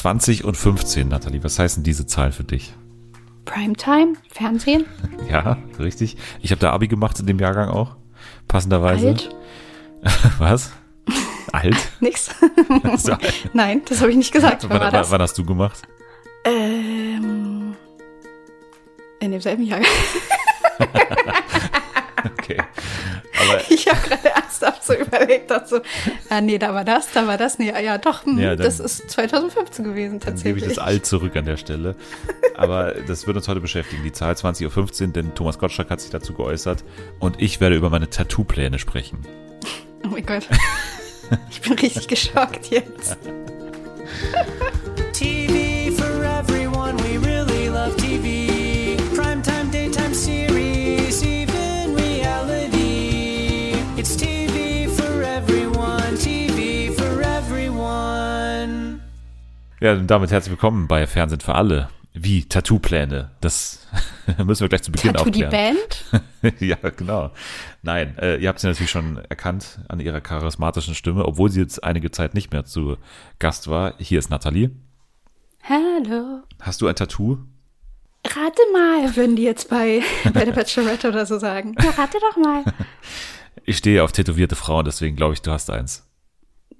20 und 15, Nathalie. Was heißen diese Zahlen für dich? Primetime, Fernsehen. Ja, richtig. Ich habe da Abi gemacht in dem Jahrgang auch. Passenderweise. Alt. Was? Alt? Nix. So alt. Nein, das habe ich nicht gesagt. Wann Wann, wann, hast du gemacht? Ähm, in demselben Jahr. Okay. Aber Ich habe gerade ernsthaft so überlegt, dass so, ah nee, da war das, da war das, nee, ja doch, hm, Ja, dann- das ist 2015 gewesen dann gebe ich tatsächlich. das alt zurück an der Stelle. Aber das wird uns heute beschäftigen. Die Zahl 20.15 Uhr, denn Thomas Gottschalk hat sich dazu geäußert. Und ich werde über meine Tattoo-Pläne sprechen. Oh mein Gott. Ich bin richtig geschockt jetzt. TV for everyone, we really love TV. Ja, und damit herzlich willkommen bei Fernsehen für alle. Wie Tattoo-Pläne. Das müssen wir gleich zu Beginn Tattoo die aufklären. Band? ja, genau. Nein, äh, ihr habt sie natürlich schon erkannt an ihrer charismatischen Stimme, obwohl sie jetzt einige Zeit nicht mehr zu Gast war. Hier ist Nathalie. Hallo. Hast du ein Tattoo? Rate mal, würden die jetzt bei, bei der Bachelorette oder so sagen. Ja, rate doch mal. Ich stehe auf tätowierte Frauen, deswegen glaube ich, du hast eins.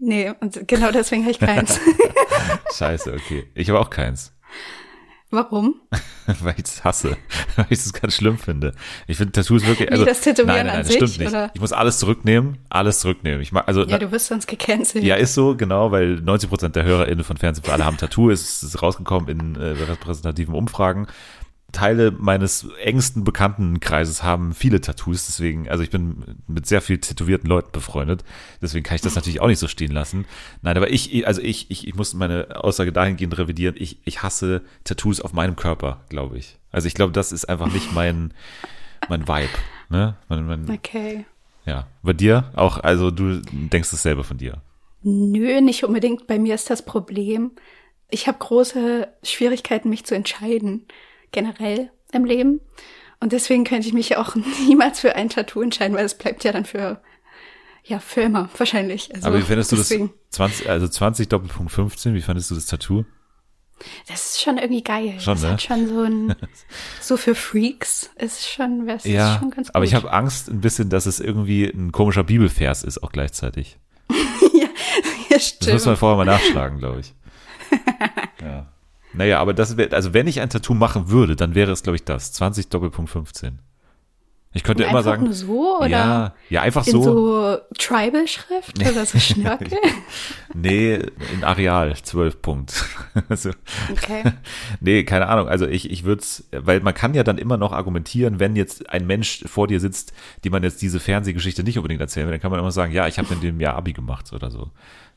Nee, und genau deswegen habe ich keins. Scheiße, okay. Ich habe auch keins. Warum? weil ich es hasse, weil ich es ganz schlimm finde. Ich finde Tattoos wirklich, Wie also das Tätowieren nein, nein, an nein, das stimmt sich, nicht. oder? Ich muss alles zurücknehmen, alles zurücknehmen. Ich mag, also Ja, du wirst sonst gecancelt. Ja, ist so, genau, weil 90 Prozent der HörerInnen von Fernsehen für alle haben Tattoo. Es ist rausgekommen in äh, repräsentativen Umfragen. Teile meines engsten Bekanntenkreises haben viele Tattoos, deswegen, also ich bin mit sehr viel tätowierten Leuten befreundet, deswegen kann ich das natürlich auch nicht so stehen lassen. Nein, aber ich, also ich, ich, ich muss meine Aussage dahingehend revidieren, ich, ich hasse Tattoos auf meinem Körper, glaube ich. Also ich glaube, das ist einfach nicht mein, mein Vibe, ne? Mein, mein, Okay. ja. Bei dir auch, also du denkst dasselbe von dir. Nö, nicht unbedingt. Bei mir ist das Problem, ich habe große Schwierigkeiten, mich zu entscheiden, generell im Leben. Und deswegen könnte ich mich auch niemals für ein Tattoo entscheiden, weil es bleibt ja dann für, ja, für immer, wahrscheinlich. Also, Aber wie findest du deswegen, das? 20, also 20 Doppelpunkt 15, wie fandest du das Tattoo? Das ist schon irgendwie geil. Schon, das ne? hat schon so ein, so für Freaks ist schon, das ist schon ganz gut. aber ich habe Angst ein bisschen, dass es irgendwie ein komischer Bibelvers ist, auch gleichzeitig. ja, Das stimmt. muss man vorher mal nachschlagen, glaube ich. ja. Naja, aber das wäre, also wenn ich ein Tattoo machen würde, dann wäre es, glaube ich, das. 20 Doppelpunkt 15. Ich könnte immer Einfach sagen. nur so oder ja, ja, einfach in so. so, Tribal-Schrift oder so Schnörkel? Nee, in Areal, 12 Punkt. also, Okay. Nee, keine Ahnung. Also ich, ich würde es, weil man kann ja dann immer noch argumentieren, wenn jetzt ein Mensch vor dir sitzt, die man jetzt diese Fernsehgeschichte nicht unbedingt erzählen will, dann kann man immer sagen, ja, ich habe in dem Jahr Abi gemacht oder so.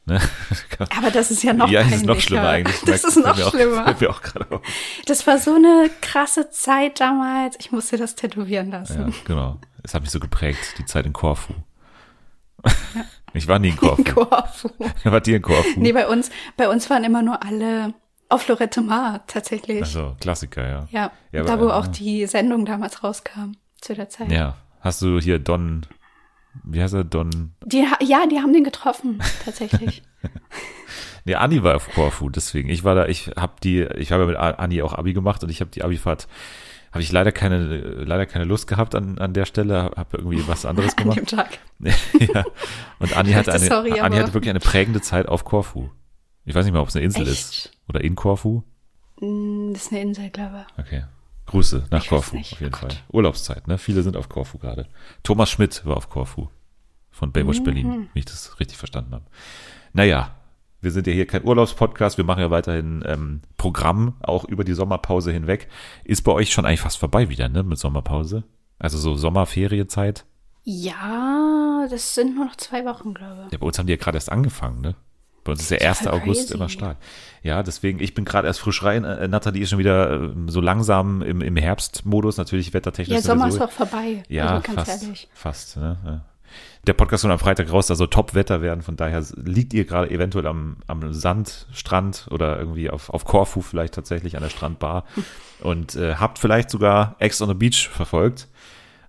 Ne? Aber das ist ja noch ja, das ist noch schlimmer eigentlich. Das ist noch auch- schlimmer. auch auf. Das war so eine krasse Zeit damals. Ich musste das tätowieren Ja, lassen. genau. Es hat mich so geprägt, die Zeit in Korfu. Ich war nie in Korfu. Korfu. Wart ihr in Korfu? Nee, bei uns, bei uns waren immer nur alle auf Lorette Mar tatsächlich. Also, Klassiker, ja. ja, Ja, da wo auch äh, die Sendung damals rauskam zu der Zeit. Ja. Hast du hier Don, wie heißt er, Don, Die, ja, die haben den getroffen tatsächlich. Nee, Anni war auf Korfu, deswegen. Ich war da, ich habe die, ich habe ja mit Anni auch Abi gemacht und ich habe die Abifahrt, habe ich leider keine, leider keine Lust gehabt an, an der Stelle, habe irgendwie was anderes An dem gemacht. Tag. ja. Und Anni hatte eine, Sorry, Anni hatte wirklich eine prägende Zeit auf Korfu. Ich weiß nicht mal, ob es eine Insel Echt? ist oder in Korfu. Mm, Das ist eine Insel, glaube ich. Okay. Grüße nach Ich Korfu, auf jeden Oh Fall. Urlaubszeit, ne? Viele sind auf Korfu gerade. Thomas Schmidt war auf Korfu. Von Baywatch Mhm. Berlin, wie ich das richtig verstanden habe. Naja, wir sind ja hier kein Urlaubspodcast, wir machen ja weiterhin ähm, Programm, auch über die Sommerpause hinweg. Ist bei euch schon eigentlich fast vorbei wieder, ne? Mit Sommerpause? Also so Sommerferienzeit? Ja, das sind nur noch zwei Wochen, glaube ich. Ja, bei uns haben die ja gerade erst angefangen, ne? Bei uns ist der Ja, 1. voll August immer stark. Ja, deswegen, ich bin gerade erst frisch rein. Äh, Nathalie ist schon wieder äh, so langsam im, im Herbstmodus, natürlich wettertechnisch. Ja, Sommer ist auch vorbei. Ja, also ganz fast. Fast. Ne? Ja. Der Podcast kommt am Freitag raus, da soll Top-Wetter werden. Von daher liegt ihr gerade eventuell am, am Sandstrand oder irgendwie auf, auf Korfu vielleicht tatsächlich an der Strandbar und äh, habt vielleicht sogar Ex on the Beach verfolgt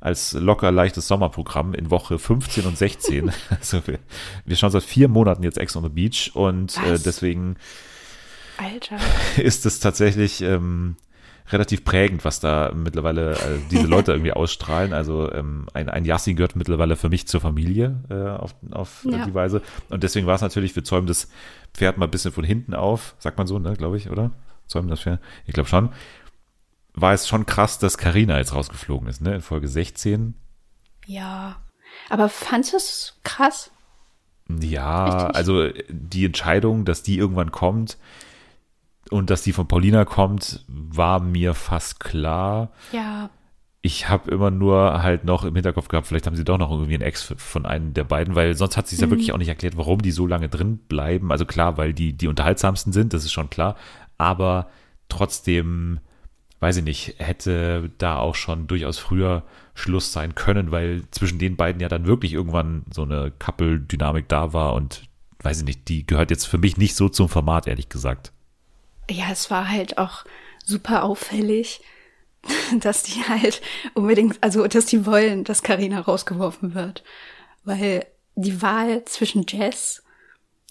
als locker leichtes Sommerprogramm in Woche 15 und 16. also wir, wir schauen seit vier Monaten jetzt Ex on the Beach und äh, deswegen Alter. ist es tatsächlich ähm, relativ prägend, was da mittlerweile äh, diese Leute irgendwie ausstrahlen. Also ähm, ein, ein Yassin gehört mittlerweile für mich zur Familie äh, auf, auf Ja. die Weise. Und deswegen war es natürlich, wir zäumen das Pferd mal ein bisschen von hinten auf, sagt man so, ne, glaube ich, oder? Zäumen das Pferd? Ich glaube schon. War es schon krass, dass Karina jetzt rausgeflogen ist, ne? In Folge 16. Ja. Aber fandst du es krass? Ja, also die Entscheidung, dass die irgendwann kommt und dass die von Paulina kommt, war mir fast klar. Ja. Ich habe immer nur halt noch im Hinterkopf gehabt, vielleicht haben sie doch noch irgendwie einen Ex von einem der beiden, weil sonst hat sie es ja wirklich auch nicht erklärt, warum die so lange drin bleiben. Also klar, weil die die unterhaltsamsten sind, das ist schon klar, aber trotzdem, weiß ich nicht, hätte da auch schon durchaus früher Schluss sein können, weil zwischen den beiden ja dann wirklich irgendwann so eine Couple-Dynamik da war und weiß ich nicht, die gehört jetzt für mich nicht so zum Format, ehrlich gesagt. Ja, es war halt auch super auffällig, dass die halt unbedingt, also dass die wollen, dass Karina rausgeworfen wird. Weil die Wahl zwischen Jess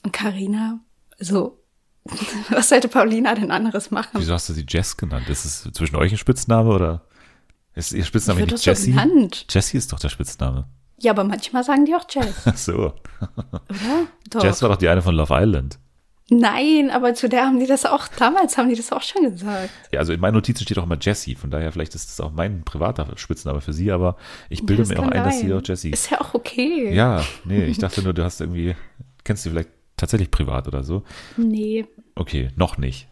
und Karina, also was sollte Paulina denn anderes machen? Wieso hast du sie Jess genannt? Ist es zwischen euch ein Spitzname oder ist ihr Spitzname Wird nicht Jessie? Jessie ist doch der Spitzname. Ja, aber manchmal sagen die auch Jess, Ach so. oder? Doch. Jess war doch die eine von Love Island. Nein, aber zu der haben die das auch, damals haben die das auch schon gesagt. Ja, also in meinen Notizen steht auch immer Jessie, von daher vielleicht ist das auch mein privater Spitzname für sie, aber ich bilde Das mir auch ein, dass sie doch Jessie. Ist ja auch okay. Ja, nee, ich dachte nur, du hast irgendwie, kennst du vielleicht tatsächlich privat oder so. Nee. Okay, noch nicht.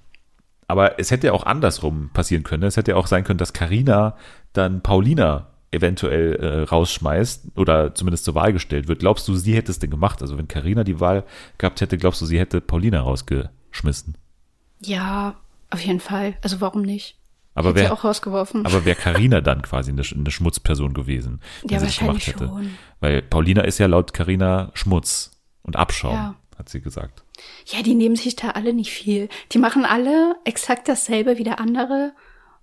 Aber es hätte ja auch andersrum passieren können. Es hätte ja auch sein können, dass Karina dann Paulina eventuell äh, rausschmeißt oder zumindest zur Wahl gestellt wird. Glaubst du, sie hätte es denn gemacht? Also wenn Karina die Wahl gehabt hätte, glaubst du, sie hätte Paulina rausgeschmissen? Ja, auf jeden Fall. Also warum nicht? Aber wer, auch rausgeworfen. aber wäre Karina dann quasi eine, eine Schmutzperson gewesen, wenn Ja, sie das gemacht wahrscheinlich hätte? schon. Weil Paulina ist ja laut Karina Schmutz und Abschaum, Ja. Hat sie gesagt. Ja, die nehmen sich da alle nicht viel. Die machen alle exakt dasselbe wie der andere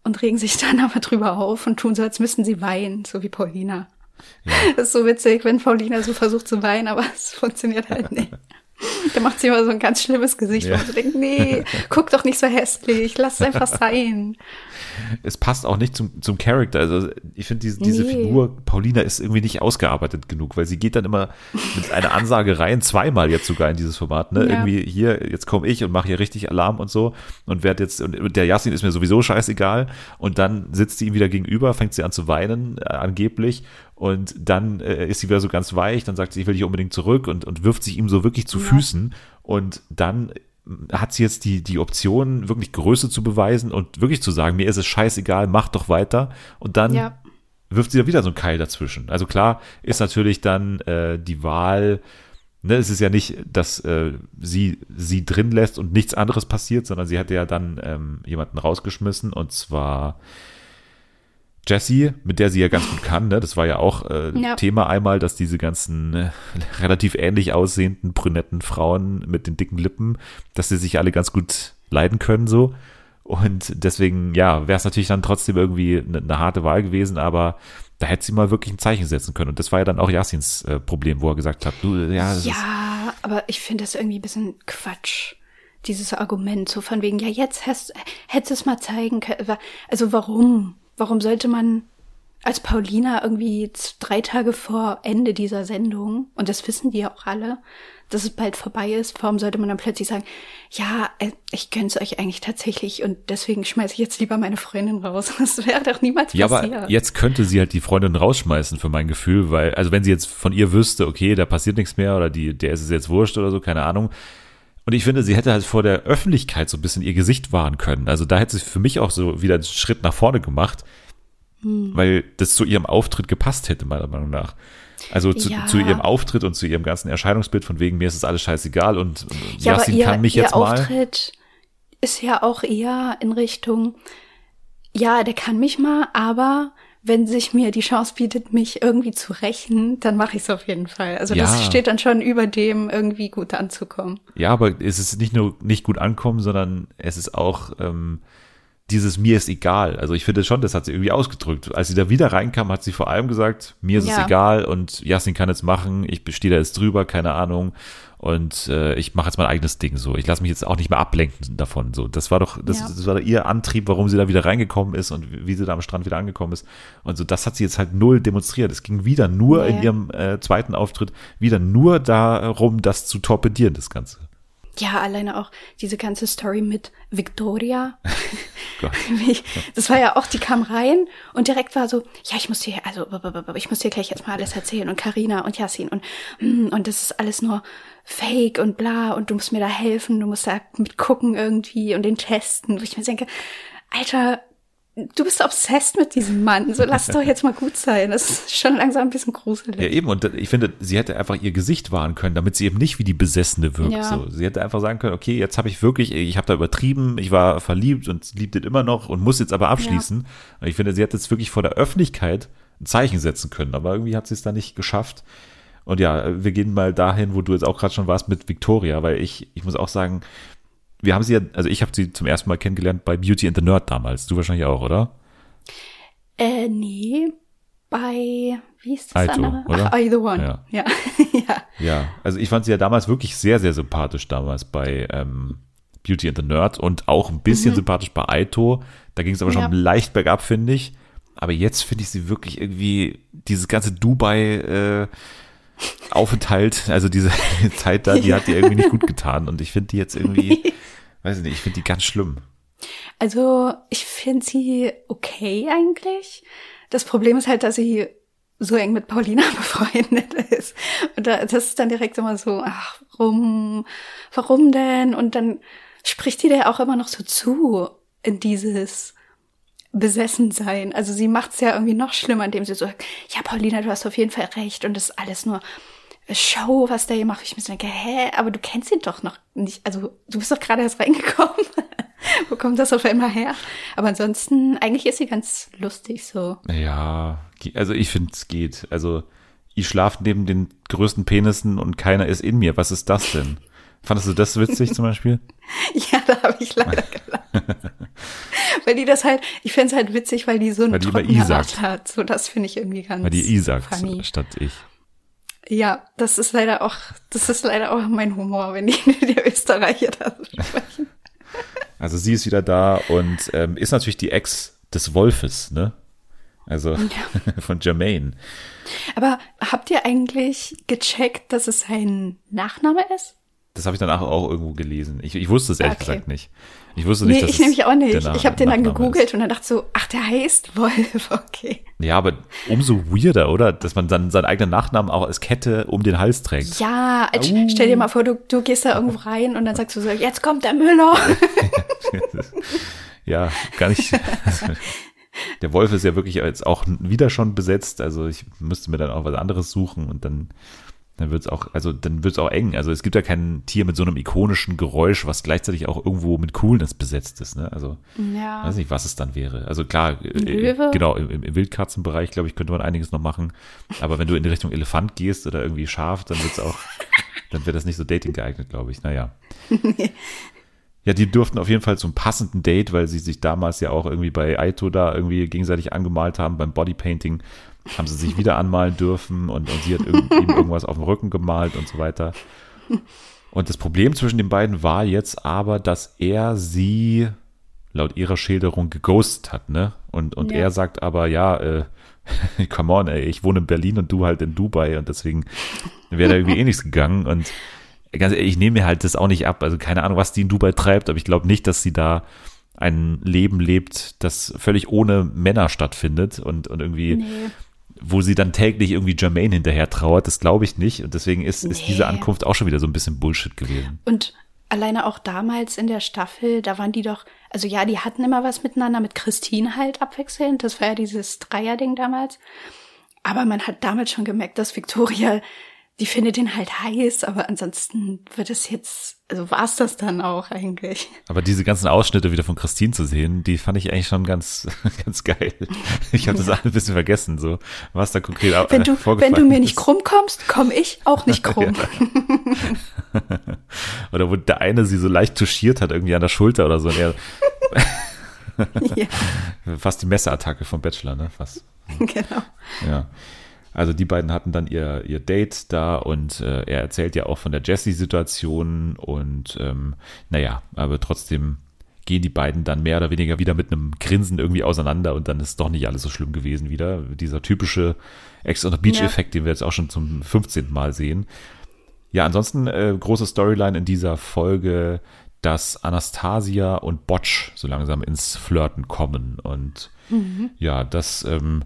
und regen sich dann aber drüber auf und tun so, als müssten sie weinen, so wie Paulina. Das ist so witzig, wenn Paulina so versucht zu weinen, aber es funktioniert halt nicht. Da macht sie immer so ein ganz schlimmes Gesicht, Ja. wo man so denkt, nee, guck doch nicht so hässlich, lass es einfach sein. es passt auch nicht zum, zum Charakter. Also ich finde diese, diese Nee. Figur, Paulina, ist irgendwie nicht ausgearbeitet genug, weil sie geht dann immer mit einer Ansage rein, zweimal jetzt sogar in dieses Format. Ne? Ja. Irgendwie hier, jetzt komme ich und mache hier richtig Alarm und so und werd jetzt, und der Yassin ist mir sowieso scheißegal. Und dann sitzt sie ihm wieder gegenüber, fängt sie an zu weinen, äh, angeblich. Und dann äh, ist sie wieder so ganz weich, dann sagt sie, ich will dich unbedingt zurück und, und wirft sich ihm so wirklich zu Füßen. Und dann hat sie jetzt die, die Option, wirklich Größe zu beweisen und wirklich zu sagen, mir ist es scheißegal, mach doch weiter. Und dann Ja. wirft sie da wieder so einen Keil dazwischen. Also klar ist natürlich dann äh, die Wahl, ne, es ist ja nicht, dass äh, sie sie drin lässt und nichts anderes passiert, sondern sie hat ja dann ähm, jemanden rausgeschmissen und zwar Jessie, mit der sie ja ganz gut kann, ne? Das war ja auch äh, Ja. Thema einmal, dass diese ganzen äh, relativ ähnlich aussehenden brünetten Frauen mit den dicken Lippen, dass sie sich alle ganz gut leiden können so. Und deswegen, ja, wäre es natürlich dann trotzdem irgendwie eine, eine harte Wahl gewesen, aber da hätte sie mal wirklich ein Zeichen setzen können. Und das war ja dann auch Yassins äh, Problem, wo er gesagt hat, du, ja, das ist, Ja, aber ich finde das irgendwie ein bisschen Quatsch. Dieses Argument, so von wegen, ja, jetzt hast, hättest du es mal zeigen können. Also warum? Warum sollte man als Paulina irgendwie drei Tage vor Ende dieser Sendung, und das wissen die ja auch alle, dass es bald vorbei ist, warum sollte man dann plötzlich sagen, ja, äh, ich gönn's euch eigentlich tatsächlich und deswegen schmeiße ich jetzt lieber meine Freundin raus. Das wäre doch niemals Ja, passiert. aber jetzt könnte sie halt die Freundin rausschmeißen für mein Gefühl, weil, also wenn sie jetzt von ihr wüsste, okay, da passiert nichts mehr oder die, der ist es jetzt wurscht oder so, keine Ahnung. Und ich finde, sie hätte halt vor der Öffentlichkeit so ein bisschen ihr Gesicht wahren können. Also da hätte sie für mich auch so wieder einen Schritt nach vorne gemacht, Hm. weil das zu ihrem Auftritt gepasst hätte, meiner Meinung nach. Also zu, Ja. zu ihrem Auftritt und zu ihrem ganzen Erscheinungsbild von wegen, mir ist es alles scheißegal und Ja, Yassin ihr, kann mich ihr jetzt mal. Auftritt ist ja auch eher in Richtung, ja, der kann mich mal, aber wenn sich mir die Chance bietet, mich irgendwie zu rächen, dann mache ich es auf jeden Fall. Also Ja. das steht dann schon über dem, irgendwie gut anzukommen. Ja, aber es ist nicht nur nicht gut ankommen, sondern es ist auch ähm, dieses mir ist egal. Also ich finde schon, das hat sie irgendwie ausgedrückt. Als sie da wieder reinkam, hat sie vor allem gesagt, mir ist es Ja. egal und Yasin kann es machen, ich stehe da jetzt drüber, keine Ahnung. Und äh, ich mache jetzt mein eigenes Ding so. Ich lasse mich jetzt auch nicht mehr ablenken davon. So, das war doch, das, Ja. das war doch ihr Antrieb, warum sie da wieder reingekommen ist und wie sie da am Strand wieder angekommen ist. Und so, das hat sie jetzt halt null demonstriert. Es ging wieder nur Nee. in ihrem äh, zweiten Auftritt wieder nur darum, das zu torpedieren, das Ganze. Ja, alleine auch diese ganze Story mit Victoria. Das war ja auch, die kam rein und direkt war so, ja, ich muss dir, also ich muss dir gleich erstmal alles erzählen und Karina und Yassin und mm, und das ist alles nur Fake und bla und du musst mir da helfen, du musst da mitgucken irgendwie und den testen, wo ich mir denke, Alter, du bist obsessed mit diesem Mann, so lass doch jetzt mal gut sein. Das ist schon langsam ein bisschen gruselig. Ja, eben. Und ich finde, sie hätte einfach ihr Gesicht wahren können, damit sie eben nicht wie die Besessene wirkt. Ja. So. Sie hätte einfach sagen können, okay, jetzt habe ich wirklich, ich habe da übertrieben, ich war verliebt und liebt ihn immer noch und muss jetzt aber abschließen. Und ich finde, sie hätte jetzt wirklich vor der Öffentlichkeit ein Zeichen setzen können, aber irgendwie hat sie es da nicht geschafft. Und ja, wir gehen mal dahin, wo du jetzt auch gerade schon warst mit Victoria, weil ich, ich muss auch sagen, wir haben sie ja, also ich habe sie zum ersten Mal kennengelernt bei Beauty and the Nerd damals. Du wahrscheinlich auch, oder? Äh, nee, bei, wie ist das Aito, andere? oder? Ach, I the One. Ja. Ja. ja. Ja, also ich fand sie ja damals wirklich sehr, sehr sympathisch damals bei ähm, Beauty and the Nerd und auch ein bisschen sympathisch bei Aito. Da ging es aber schon Ja. leicht bergab, finde ich. Aber jetzt finde ich sie wirklich irgendwie, dieses ganze Dubai äh, Aufenthalt, also diese Zeit da, die hat dir irgendwie nicht gut getan. Und ich finde die jetzt irgendwie, weiß ich nicht, ich finde die ganz schlimm. Also, ich finde sie okay eigentlich. Das Problem ist halt, dass sie so eng mit Paulina befreundet ist. Und da, das ist dann direkt immer so, ach, warum, warum denn? Und dann spricht die der auch immer noch so zu in dieses Besessensein. Also sie macht es ja irgendwie noch schlimmer, indem sie so, sagt, ja, Paulina, du hast auf jeden Fall recht und das ist alles nur Show, was der hier macht. Ich mir so denke, hä, aber du kennst ihn doch noch nicht. Also du bist doch gerade erst reingekommen. Wo kommt das auf einmal her? Aber ansonsten, eigentlich ist sie ganz lustig so. Ja, also ich finde, es geht. Also ich schlafe neben den größten Penissen und keiner ist in mir. Was ist das denn? Fandest du das witzig zum Beispiel? Ja, da habe ich leider gelacht. Weil die das halt, ich finde es halt witzig, weil die so eine Weil die immer trockene I sagt. Art hat. So, das finde ich irgendwie ganz Weil die I sagt statt ich. Ja, das ist leider auch, das ist leider auch mein Humor, wenn die, die Österreicher da so sprechen. Also sie ist wieder da und ähm, ist natürlich die Ex des Wolfes, ne? Also von Jermaine. Aber habt ihr eigentlich gecheckt, dass es sein Nachname ist? Das habe ich danach auch irgendwo gelesen. Ich, ich wusste es ehrlich Okay. gesagt nicht. Ich wusste nicht, Nee, dass ich nämlich auch nicht. ich habe den dann gegoogelt ist. und dann dachte so, ach, der heißt Wolf, okay. Ja, aber umso weirder, oder? Dass man dann seinen eigenen Nachnamen auch als Kette um den Hals trägt. Ja, als- stell dir mal vor, du, du gehst da irgendwo rein und dann sagst du so, jetzt kommt der Müller. ja, gar nicht. Der Wolf ist ja wirklich jetzt auch wieder schon besetzt. Also ich müsste mir dann auch was anderes suchen und dann, dann wird es auch, also dann wird es auch eng. Also es gibt ja kein Tier mit so einem ikonischen Geräusch, was gleichzeitig auch irgendwo mit Coolness besetzt ist. Ne? Also Ja. weiß nicht, was es dann wäre. Also klar, äh, Löwe? genau, im, im Wildkatzenbereich, glaube ich, könnte man einiges noch machen. Aber wenn du in die Richtung Elefant gehst oder irgendwie Schaf, dann wird's auch, dann wäre das nicht so Dating geeignet, glaube ich. Naja. Ja, die durften auf jeden Fall zum passenden Date, weil sie sich damals ja auch irgendwie bei Aito da irgendwie gegenseitig angemalt haben beim Bodypainting, haben sie sich wieder anmalen dürfen und, und sie hat irgend, ihm irgendwas auf dem Rücken gemalt und so weiter. Und das Problem zwischen den beiden war jetzt aber, dass er sie laut ihrer Schilderung geghostet hat, ne? Und, und Ja. er sagt aber, ja, äh, come on, ey, ich wohne in Berlin und du halt in Dubai und deswegen wäre da irgendwie eh nichts gegangen und ganz ehrlich, ich nehme mir halt das auch nicht ab. Also keine Ahnung, was die in Dubai treibt, aber ich glaube nicht, dass sie da ein Leben lebt, das völlig ohne Männer stattfindet und, und irgendwie, Nee. Wo sie dann täglich irgendwie Jermaine hinterher trauert, das glaube ich nicht. Und deswegen ist, ist Nee. diese Ankunft auch schon wieder so ein bisschen Bullshit gewesen. Und alleine auch damals in der Staffel, da waren die doch, also ja, die hatten immer was miteinander, mit Christine halt abwechselnd. Das war ja dieses Dreierding damals. Aber man hat damals schon gemerkt, dass Victoria, die findet ihn halt heiß, aber ansonsten wird es jetzt, also war es das dann auch eigentlich. Aber diese ganzen Ausschnitte wieder von Christine zu sehen, die fand ich eigentlich schon ganz, ganz geil. Ich habe das alles ein bisschen vergessen, so was da konkret au- Wenn äh, du, wenn vorgefallen du mir nicht krumm kommst, komm ich auch nicht krumm. Oder wo der eine sie so leicht touchiert hat, irgendwie an der Schulter oder so. Er, ja, fast die Messerattacke vom Bachelor, ne? Fast. genau. Ja. Also die beiden hatten dann ihr, ihr Date da und äh, er erzählt ja auch von der Jessie-Situation und ähm, naja, aber trotzdem gehen die beiden dann mehr oder weniger wieder mit einem Grinsen irgendwie auseinander und dann ist doch nicht alles so schlimm gewesen wieder. Dieser typische Ex on the Beach-Effekt, den wir jetzt auch schon zum 15. Mal sehen. Ja, ansonsten äh, große Storyline in dieser Folge, dass Anastasia und Botch so langsam ins Flirten kommen und ja, das ähm,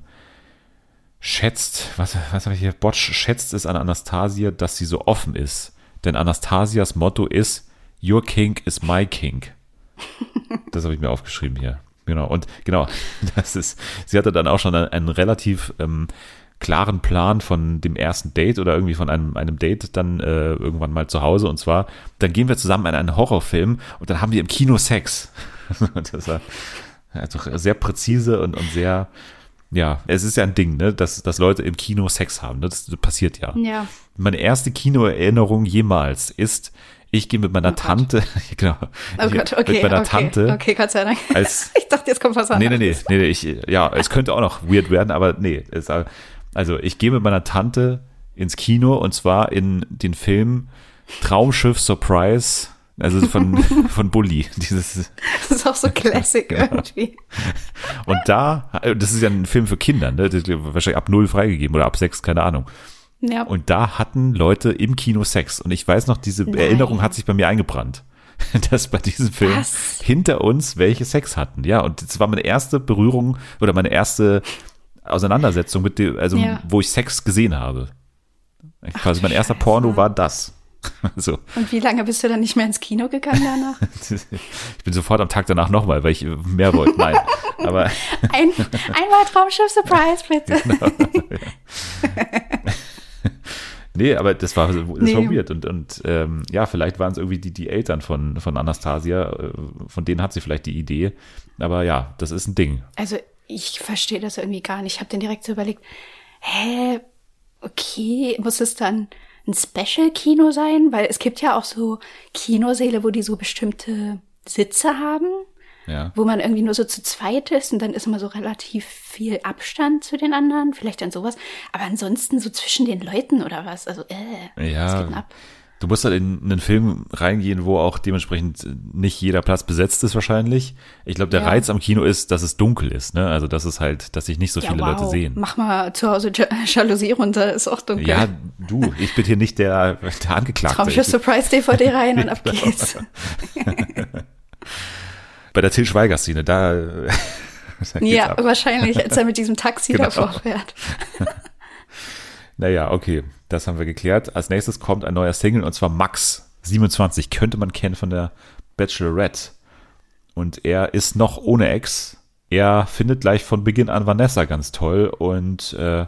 schätzt, was, was habe ich hier? Botch schätzt es an Anastasia, dass sie so offen ist. Denn Anastasias Motto ist, Your King is my King. Das habe ich mir aufgeschrieben hier. Genau. Und genau, das ist, sie hatte dann auch schon einen, einen relativ ähm, klaren Plan von dem ersten Date oder irgendwie von einem, einem Date dann äh, irgendwann mal zu Hause. Und zwar, dann gehen wir zusammen in einen Horrorfilm und dann haben wir im Kino Sex. das war also sehr präzise und, und sehr, ja, es ist ja ein Ding, ne, dass, dass Leute im Kino Sex haben. Ne? Das passiert ja. Ja. Meine erste Kinoerinnerung jemals ist, ich gehe mit meiner Oh. Tante, genau, Oh Gott, okay. mit meiner okay, Tante, Okay, Gott sei Dank. als ich dachte, jetzt kommt was anderes. nee, nee, nee, nee, ich, ja, es könnte auch noch weird werden, aber nee, es, also ich gehe mit meiner Tante ins Kino und zwar in den Film Traumschiff Surprise, also von, von Bully, dieses, Das ist auch so Classic Genau. irgendwie. und da, das ist ja ein Film für Kinder, ne, wahrscheinlich ab null freigegeben oder ab sechs, keine Ahnung. Ja. Und da hatten Leute im Kino Sex. Und ich weiß noch, diese Nein. Erinnerung hat sich bei mir eingebrannt. Dass bei diesem Film Was? hinter uns welche Sex hatten. Ja, und das war meine erste Berührung oder meine erste Auseinandersetzung mit dem, also Ja. wo ich Sex gesehen habe. Quasi mein erster Porno war das. So, Und wie lange bist du dann nicht mehr ins Kino gegangen danach? ich bin sofort am Tag danach nochmal, weil ich mehr wollte. Nein, aber Ein, einmal Traumschiff Surprise, bitte. Nee, aber das war, das war Nee. weird. Und, und ähm, ja, vielleicht waren es irgendwie die, die Eltern von, von Anastasia, äh, von denen hat sie vielleicht die Idee. Aber ja, das ist ein Ding. Also ich verstehe das irgendwie gar nicht. Ich habe dann direkt so überlegt, hä, okay, muss es dann ein Special-Kino sein? Weil es gibt ja auch so Kinosäle, wo die so bestimmte Sitze haben, Ja. wo man irgendwie nur so zu zweit ist und dann ist immer so relativ viel Abstand zu den anderen, vielleicht dann sowas. Aber ansonsten so zwischen den Leuten oder was? Also, äh, was geht Ja, denn ab? Du musst halt in einen Film reingehen, wo auch dementsprechend nicht jeder Platz besetzt ist wahrscheinlich. Ich glaube, der Ja. Reiz am Kino ist, dass es dunkel ist. Ne? Also das ist halt, dass sich nicht so Ja, viele wow. Leute sehen. Mach mal zu Hause Ja- Jalousie runter, ist auch dunkel. Ja, du, ich bin hier nicht der, der Angeklagte. Traumschiff Surprise DVD rein und ab Genau. geht's. bei der Til Schweiger-Szene, da, da geht's Ja, ab. wahrscheinlich, als er mit diesem Taxi Genau. davor fährt. Naja, okay, das haben wir geklärt. Als nächstes kommt ein neuer Single und zwar Max 27, könnte man kennen von der Bachelorette. Und er ist noch ohne Ex. Er findet gleich von Beginn an Vanessa ganz toll und äh,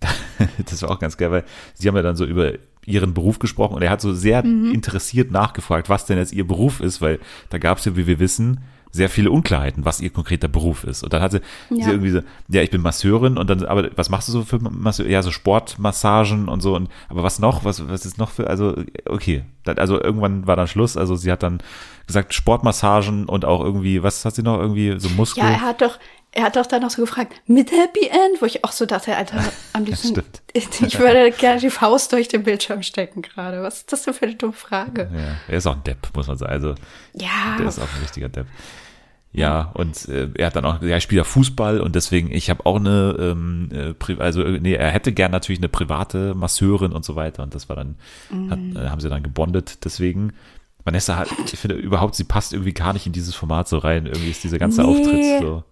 das war auch ganz geil, weil sie haben ja dann so über ihren Beruf gesprochen und er hat so sehr interessiert nachgefragt, was denn jetzt ihr Beruf ist, weil da gab es ja, wie wir wissen, sehr viele Unklarheiten, was ihr konkreter Beruf ist. Und dann hatte sie Ja. irgendwie so, ja, ich bin Masseurin und dann, aber was machst du so für Masseur? Ja, so Sportmassagen und so. Und aber was noch? Was, was ist noch für, also, okay. Also irgendwann war dann Schluss. Also sie hat dann gesagt, Sportmassagen und auch irgendwie, was hat sie noch? Irgendwie so Muskel. Ja, er hat doch, er hat doch dann noch so gefragt, mit Happy End, wo ich auch so dachte, Alter, am liebsten, ich würde gerne die Faust durch den Bildschirm stecken gerade. Was ist das denn für eine dumme Frage? Ja, er ist auch ein Depp, muss man sagen. Also, Ja, der ist auch ein richtiger Depp. Ja, und äh, er hat dann auch, ja, ich spiele ja Fußball und deswegen, ich habe auch eine, ähm, äh, also nee, er hätte gern natürlich eine private Masseurin und so weiter und das war dann, hat, äh, haben sie dann gebondet. Deswegen, Vanessa hat, ich finde überhaupt, sie passt irgendwie gar nicht in dieses Format so rein. Irgendwie ist dieser ganze Nee. Auftritt so.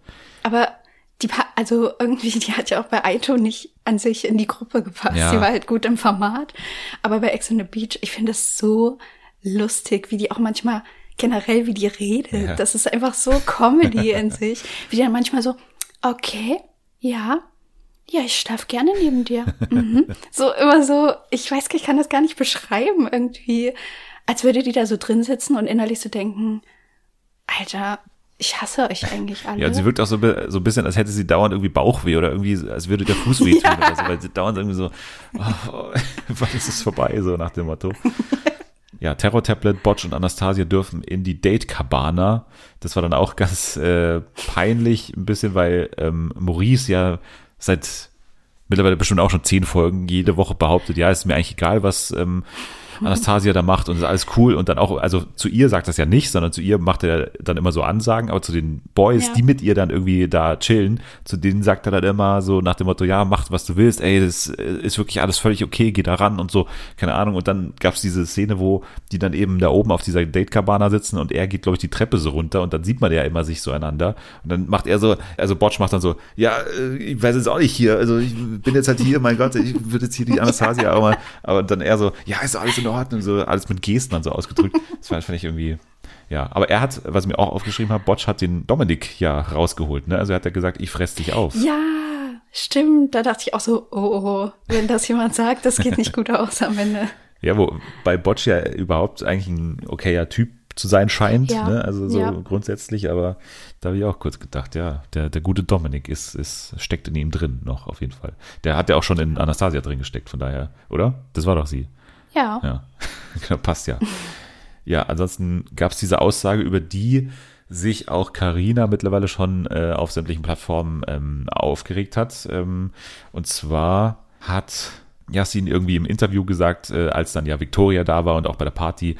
Aber die, also irgendwie, die hat ja auch bei Aito nicht an sich in die Gruppe gepasst. Ja. Die war halt gut im Format. Aber bei Ex on the Beach, ich finde es so lustig, wie die auch manchmal generell, wie die redet. Ja. Das ist einfach so Comedy in sich. Wie die dann manchmal so, okay, ja, ja, ich schlaf gerne neben dir. Mhm. So immer so, ich weiß, ich kann das gar nicht beschreiben irgendwie, als würde die da so drin sitzen und innerlich so denken, Alter, ich hasse euch eigentlich alle. Ja, und sie wirkt auch so, so ein bisschen, als hätte sie dauernd irgendwie Bauchweh oder irgendwie, als würde der Fuß weh tun oder so, weil sie dauernd irgendwie so, oh, wann ist es vorbei, so nach dem Motto. Ja, Terror Tablet, Botch und Anastasia dürfen in die Date Cabana. Das war dann auch ganz äh, peinlich, ein bisschen, weil ähm, Maurice ja seit mittlerweile bestimmt auch schon zehn Folgen jede Woche behauptet, ja, ist mir eigentlich egal, was ähm, Anastasia da macht und ist alles cool und dann auch, also zu ihr sagt das ja nicht, sondern zu ihr macht er dann immer so Ansagen, aber zu den Boys, Ja. die mit ihr dann irgendwie da chillen, zu denen sagt er dann immer so nach dem Motto, ja, mach was du willst, ey, das äh, ist wirklich alles völlig okay, geh da ran und so, keine Ahnung. Und dann gab's diese Szene, wo die dann eben da oben auf dieser Date-Cabana sitzen und er geht, glaube ich, die Treppe so runter und dann sieht man ja immer sich so einander und dann macht er so, also Botsch macht dann so, ja, äh, ich weiß jetzt auch nicht hier, also ich bin jetzt halt hier, mein Gott, ich würde jetzt hier die Anastasia auch mal, aber dann er so, ja, ist alles in Ordnung, so alles mit Gesten dann so ausgedrückt. Das fand ich irgendwie, ja, aber er hat, was ich mir auch aufgeschrieben habe, Botsch hat den Dominik ja rausgeholt, ne? Also er hat ja gesagt, ich fress dich auf. Ja, stimmt. Da dachte ich auch so, oh, oh, wenn das jemand sagt, das geht nicht gut aus am Ende. Ja, wo bei Botsch ja überhaupt eigentlich ein okayer Typ zu sein scheint, Ja, ne? Also so ja. grundsätzlich, aber da habe ich auch kurz gedacht, ja, der, der gute Dominik ist, ist, steckt in ihm drin noch auf jeden Fall. Der hat ja auch schon in Anastasia drin gesteckt, von daher, oder? Das war doch sie. Ja. Ja, genau, passt ja. Ja, ansonsten gab es diese Aussage, über die sich auch Karina mittlerweile schon äh, auf sämtlichen Plattformen ähm, aufgeregt hat. Ähm, und zwar hat Yassin irgendwie im Interview gesagt, äh, als dann ja Victoria da war und auch bei der Party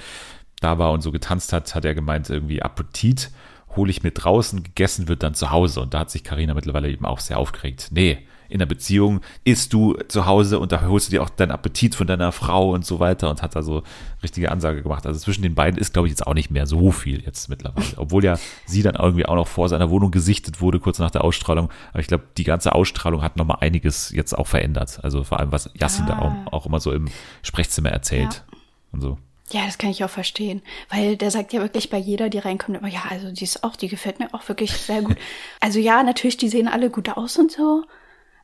da war und so getanzt hat, hat er gemeint, irgendwie Appetit hole ich mir draußen, gegessen wird dann zu Hause. Und da hat sich Karina mittlerweile eben auch sehr aufgeregt. Nee, in der Beziehung isst du zu Hause und da holst du dir auch deinen Appetit von deiner Frau und so weiter und hat da so richtige Ansage gemacht. Also zwischen den beiden ist, glaube ich, jetzt auch nicht mehr so viel jetzt mittlerweile. Obwohl ja sie dann irgendwie auch noch vor seiner Wohnung gesichtet wurde, kurz nach der Ausstrahlung. Aber ich glaube, die ganze Ausstrahlung hat nochmal einiges jetzt auch verändert. Also vor allem, was Yassin da auch, auch immer so im Sprechzimmer erzählt und so. Ja, das kann ich auch verstehen. Weil der sagt ja wirklich bei jeder, die reinkommt, immer, ja, also die ist auch, die gefällt mir auch wirklich sehr gut. Also ja, natürlich, die sehen alle gut aus und so.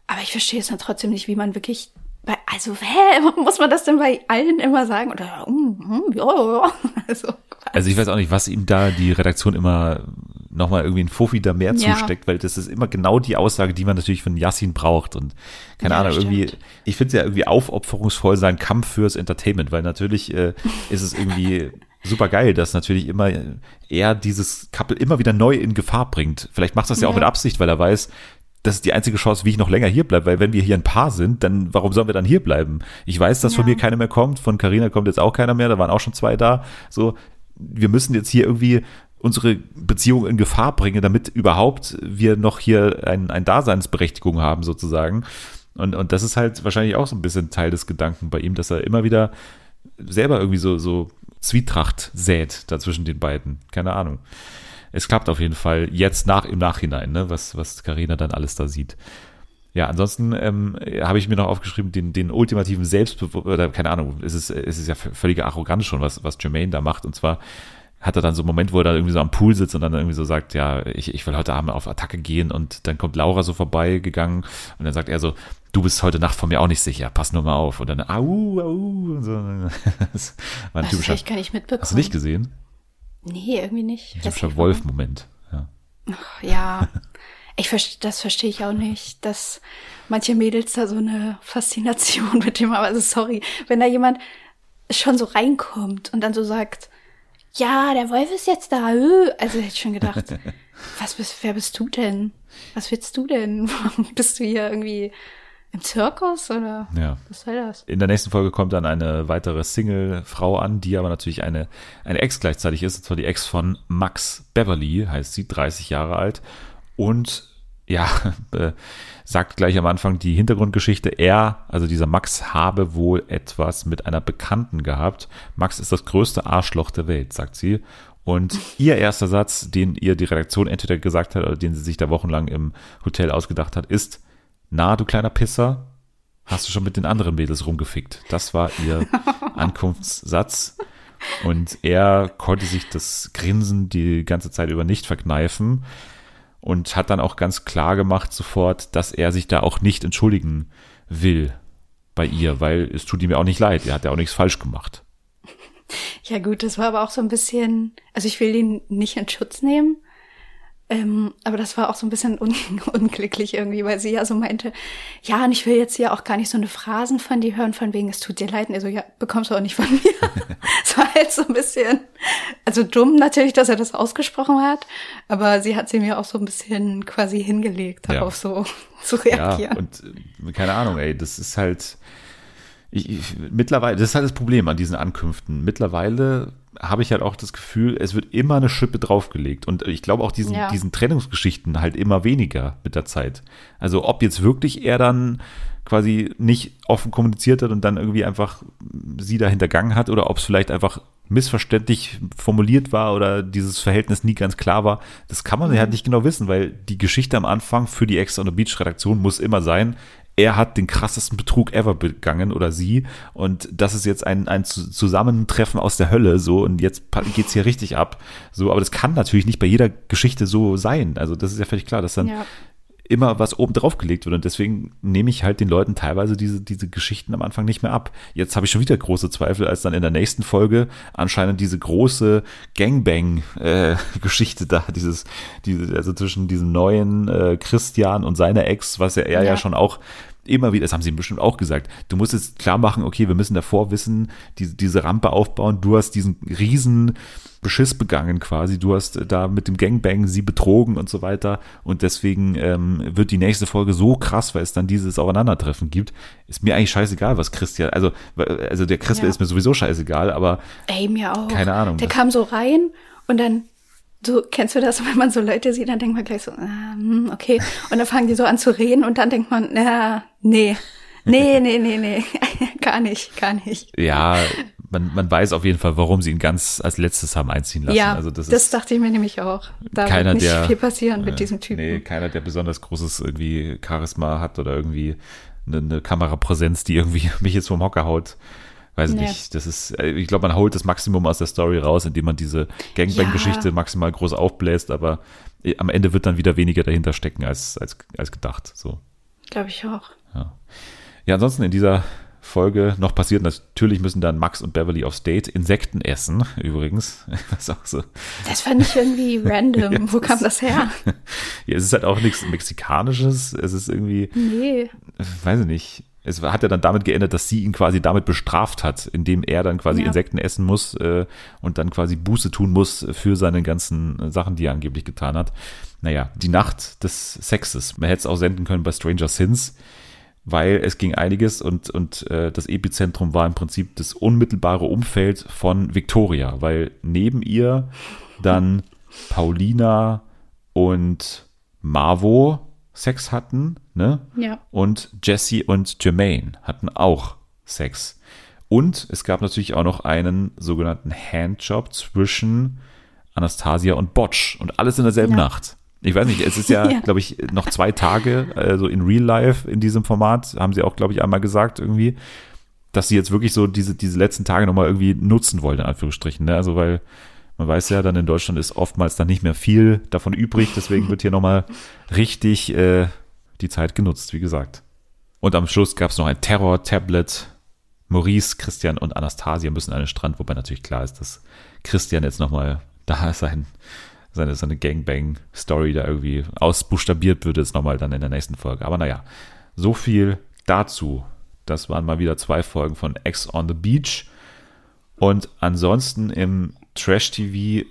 Aber ich verstehe es dann trotzdem nicht, wie man wirklich bei, also, hä, muss man das denn bei allen immer sagen? Oder, mm, mm, ja, ja, also, Also ich weiß auch nicht, was ihm da die Redaktion immer nochmal irgendwie ein Fuffi da mehr Ja. zusteckt, weil das ist immer genau die Aussage, die man natürlich von Yassin braucht und keine Ja, Ahnung, irgendwie, stimmt. ich finde es ja irgendwie aufopferungsvoll sein Kampf fürs Entertainment, weil natürlich äh, ist es irgendwie super geil, dass natürlich immer er dieses Couple immer wieder neu in Gefahr bringt. Vielleicht macht das ja, auch Ja. mit Absicht, weil er weiß, das ist die einzige Chance, wie ich noch länger hier bleibe, weil wenn wir hier ein Paar sind, dann warum sollen wir dann hier bleiben? Ich weiß, dass von Ja. mir keiner mehr kommt, von Carina kommt jetzt auch keiner mehr, da waren auch schon zwei da. So, wir müssen jetzt hier irgendwie unsere Beziehung in Gefahr bringen, damit überhaupt wir noch hier ein, ein Daseinsberechtigung haben, sozusagen. Und, und das ist halt wahrscheinlich auch so ein bisschen Teil des Gedanken bei ihm, dass er immer wieder selber irgendwie so, so Zwietracht sät dazwischen den beiden. Keine Ahnung. Es klappt auf jeden Fall jetzt nach im Nachhinein, ne, was, was Carina dann alles da sieht. Ja, ansonsten ähm, habe ich mir noch aufgeschrieben, den, den ultimativen Selbstbewusstsein, oder keine Ahnung, es ist, es ist ja völlige Arroganz schon, was, was Jermaine da macht. Und zwar hat er dann so einen Moment, wo er da irgendwie so am Pool sitzt und dann irgendwie so sagt, ja, ich, ich will heute Abend auf Attacke gehen und dann kommt Laura so vorbeigegangen und dann sagt er so, du bist heute Nacht von mir auch nicht sicher, pass nur mal auf. Und dann, au, au, und so. Das war ein das typischer, ich gar nicht mitbekommen. hast du nicht gesehen? Nee, irgendwie nicht. Typischer warum. Wolf-Moment. Ja. Ja, ich verste- das verstehe ich auch nicht, dass manche Mädels da so eine Faszination mit dem haben. Also sorry, wenn da jemand schon so reinkommt und dann so sagt, ja, der Wolf ist jetzt da. äh. Also hätte ich schon gedacht, was bist, wer bist du denn? Was willst du denn? bist du hier irgendwie im Zirkus oder Ja. was soll das? In der nächsten Folge kommt dann eine weitere Single-Frau an, die aber natürlich eine, eine Ex gleichzeitig ist, und zwar die Ex von Max Beverly, heißt sie, 30 Jahre alt. Und ja, äh, sagt gleich am Anfang die Hintergrundgeschichte, er, also dieser Max, habe wohl etwas mit einer Bekannten gehabt. Max ist das größte Arschloch der Welt, sagt sie. Und ihr erster Satz, den ihr die Redaktion entweder gesagt hat oder den sie sich da wochenlang im Hotel ausgedacht hat, ist, na, du kleiner Pisser, hast du schon mit den anderen Mädels rumgefickt. Das war ihr Ankunftssatz. Und er konnte sich das Grinsen die ganze Zeit über nicht verkneifen und hat dann auch ganz klar gemacht sofort, dass er sich da auch nicht entschuldigen will bei ihr, weil es tut ihm ja auch nicht leid. Er hat ja auch nichts falsch gemacht. Ja gut, das war aber auch so ein bisschen, also ich will ihn nicht in Schutz nehmen. Ähm, aber das war auch so ein bisschen un unglücklich irgendwie, weil sie ja so meinte, ja, und ich will jetzt ja auch gar nicht so eine Phrasen von dir hören, von wegen, es tut dir leid. Und er so, ja, bekommst du auch nicht von mir. Es war halt so ein bisschen, also dumm natürlich, dass er das ausgesprochen hat, aber sie hat sie mir auch so ein bisschen quasi hingelegt, Ja. darauf so zu reagieren. Ja, und äh, keine Ahnung, ey, das ist halt. Ich, ich, mittlerweile, das ist halt das Problem an diesen Ankünften. Mittlerweile habe ich halt auch das Gefühl, es wird immer eine Schippe draufgelegt. Und ich glaube auch diesen, Ja. diesen Trennungsgeschichten halt immer weniger mit der Zeit. Also ob jetzt wirklich er dann quasi nicht offen kommuniziert hat und dann irgendwie einfach sie da hintergangen hat oder ob es vielleicht einfach missverständlich formuliert war oder dieses Verhältnis nie ganz klar war, das kann man ja halt nicht genau wissen, weil die Geschichte am Anfang für die Ex on the Beach Redaktion muss immer sein, er hat den krassesten Betrug ever begangen oder sie. Und das ist jetzt ein, ein Zu- Zusammentreffen aus der Hölle so. Und jetzt pa- geht's hier richtig ab so, aber das kann natürlich nicht bei jeder Geschichte so sein, also das ist ja völlig klar, dass dann Ja. Immer was oben drauf gelegt wird und deswegen nehme ich halt den Leuten teilweise diese, diese Geschichten am Anfang nicht mehr ab. Jetzt habe ich schon wieder große Zweifel, als dann in der nächsten Folge anscheinend diese große Gangbang-Geschichte da, dieses, diese, also zwischen diesem neuen äh, Christian und seiner Ex, was ja er ja, Ja. schon auch immer wieder, das haben sie bestimmt auch gesagt, du musst jetzt klar machen, okay, wir müssen davor wissen, die, diese Rampe aufbauen, du hast diesen riesen Beschiss begangen quasi, du hast äh, da mit dem Gangbang sie betrogen und so weiter und deswegen ähm, wird die nächste Folge so krass, weil es dann dieses Aufeinandertreffen gibt, ist mir eigentlich scheißegal, was Christian, also, also der Christian Ja. ist mir sowieso scheißegal, aber Ey, mir auch. Keine Ahnung, Der kam so rein und dann, so, kennst du das, wenn man so Leute sieht, dann denkt man gleich so, ah, okay. Und dann fangen die so an zu reden und dann denkt man, na, nee. Nee, nee, nee, nee. gar nicht, gar nicht. ja, man, man weiß auf jeden Fall, warum sie ihn ganz als letztes haben einziehen lassen. ja, also das, das, dachte ich mir nämlich auch. Da keiner, wird nicht der viel passieren mit äh, diesem Typen. Nee, keiner, der besonders großes irgendwie Charisma hat oder irgendwie eine, eine Kamerapräsenz, die irgendwie mich jetzt vom Hocker haut. Weiß Nee. nicht. Das ist, äh, ich glaube, man holt das Maximum aus der Story raus, indem man diese Gangbang-Geschichte Ja. maximal groß aufbläst, aber äh, am Ende wird dann wieder weniger dahinter stecken als, als, als gedacht. So. Glaube ich auch. Ja, ansonsten in dieser Folge noch passiert, natürlich müssen dann Max und Beverly aufs Date Insekten essen, übrigens. Das auch so. Das fand ich irgendwie random. Wo kam das her? Ja, es ist halt auch nichts Mexikanisches. Es ist irgendwie, Nee. weiß ich nicht. Es hat ja dann damit geendet, dass sie ihn quasi damit bestraft hat, indem er dann quasi Ja. Insekten essen muss äh, und dann quasi Buße tun muss für seine ganzen äh, Sachen, die er angeblich getan hat. Naja, die Nacht des Sexes. Man hätte es auch senden können bei Stranger Sins, weil es ging einiges und, und äh, das Epizentrum war im Prinzip das unmittelbare Umfeld von Victoria, weil neben ihr dann Paulina und Marvo Sex hatten, ne? Ja. Und Jesse und Jermaine hatten auch Sex. Und es gab natürlich auch noch einen sogenannten Handjob zwischen Anastasia und Botch. Und alles in derselben Ja. Nacht. Ich weiß nicht, es ist ja, Ja. glaube ich, noch zwei Tage, also in Real Life in diesem Format, haben sie auch, glaube ich, einmal gesagt irgendwie, dass sie jetzt wirklich so diese, diese letzten Tage nochmal irgendwie nutzen wollen, in Anführungsstrichen. Ne? Also, weil man weiß ja, dann in Deutschland ist oftmals dann nicht mehr viel davon übrig, deswegen wird hier nochmal richtig äh, die Zeit genutzt, wie gesagt. Und am Schluss gab es noch ein Terror-Tablet. Maurice, Christian und Anastasia müssen an den Strand, wobei natürlich klar ist, dass Christian jetzt nochmal da sein, seine, seine Gangbang-Story da irgendwie ausbuchstabiert wird, jetzt nochmal dann in der nächsten Folge. Aber naja, so viel dazu. Das waren mal wieder zwei Folgen von X on the Beach. Und ansonsten im Trash-TV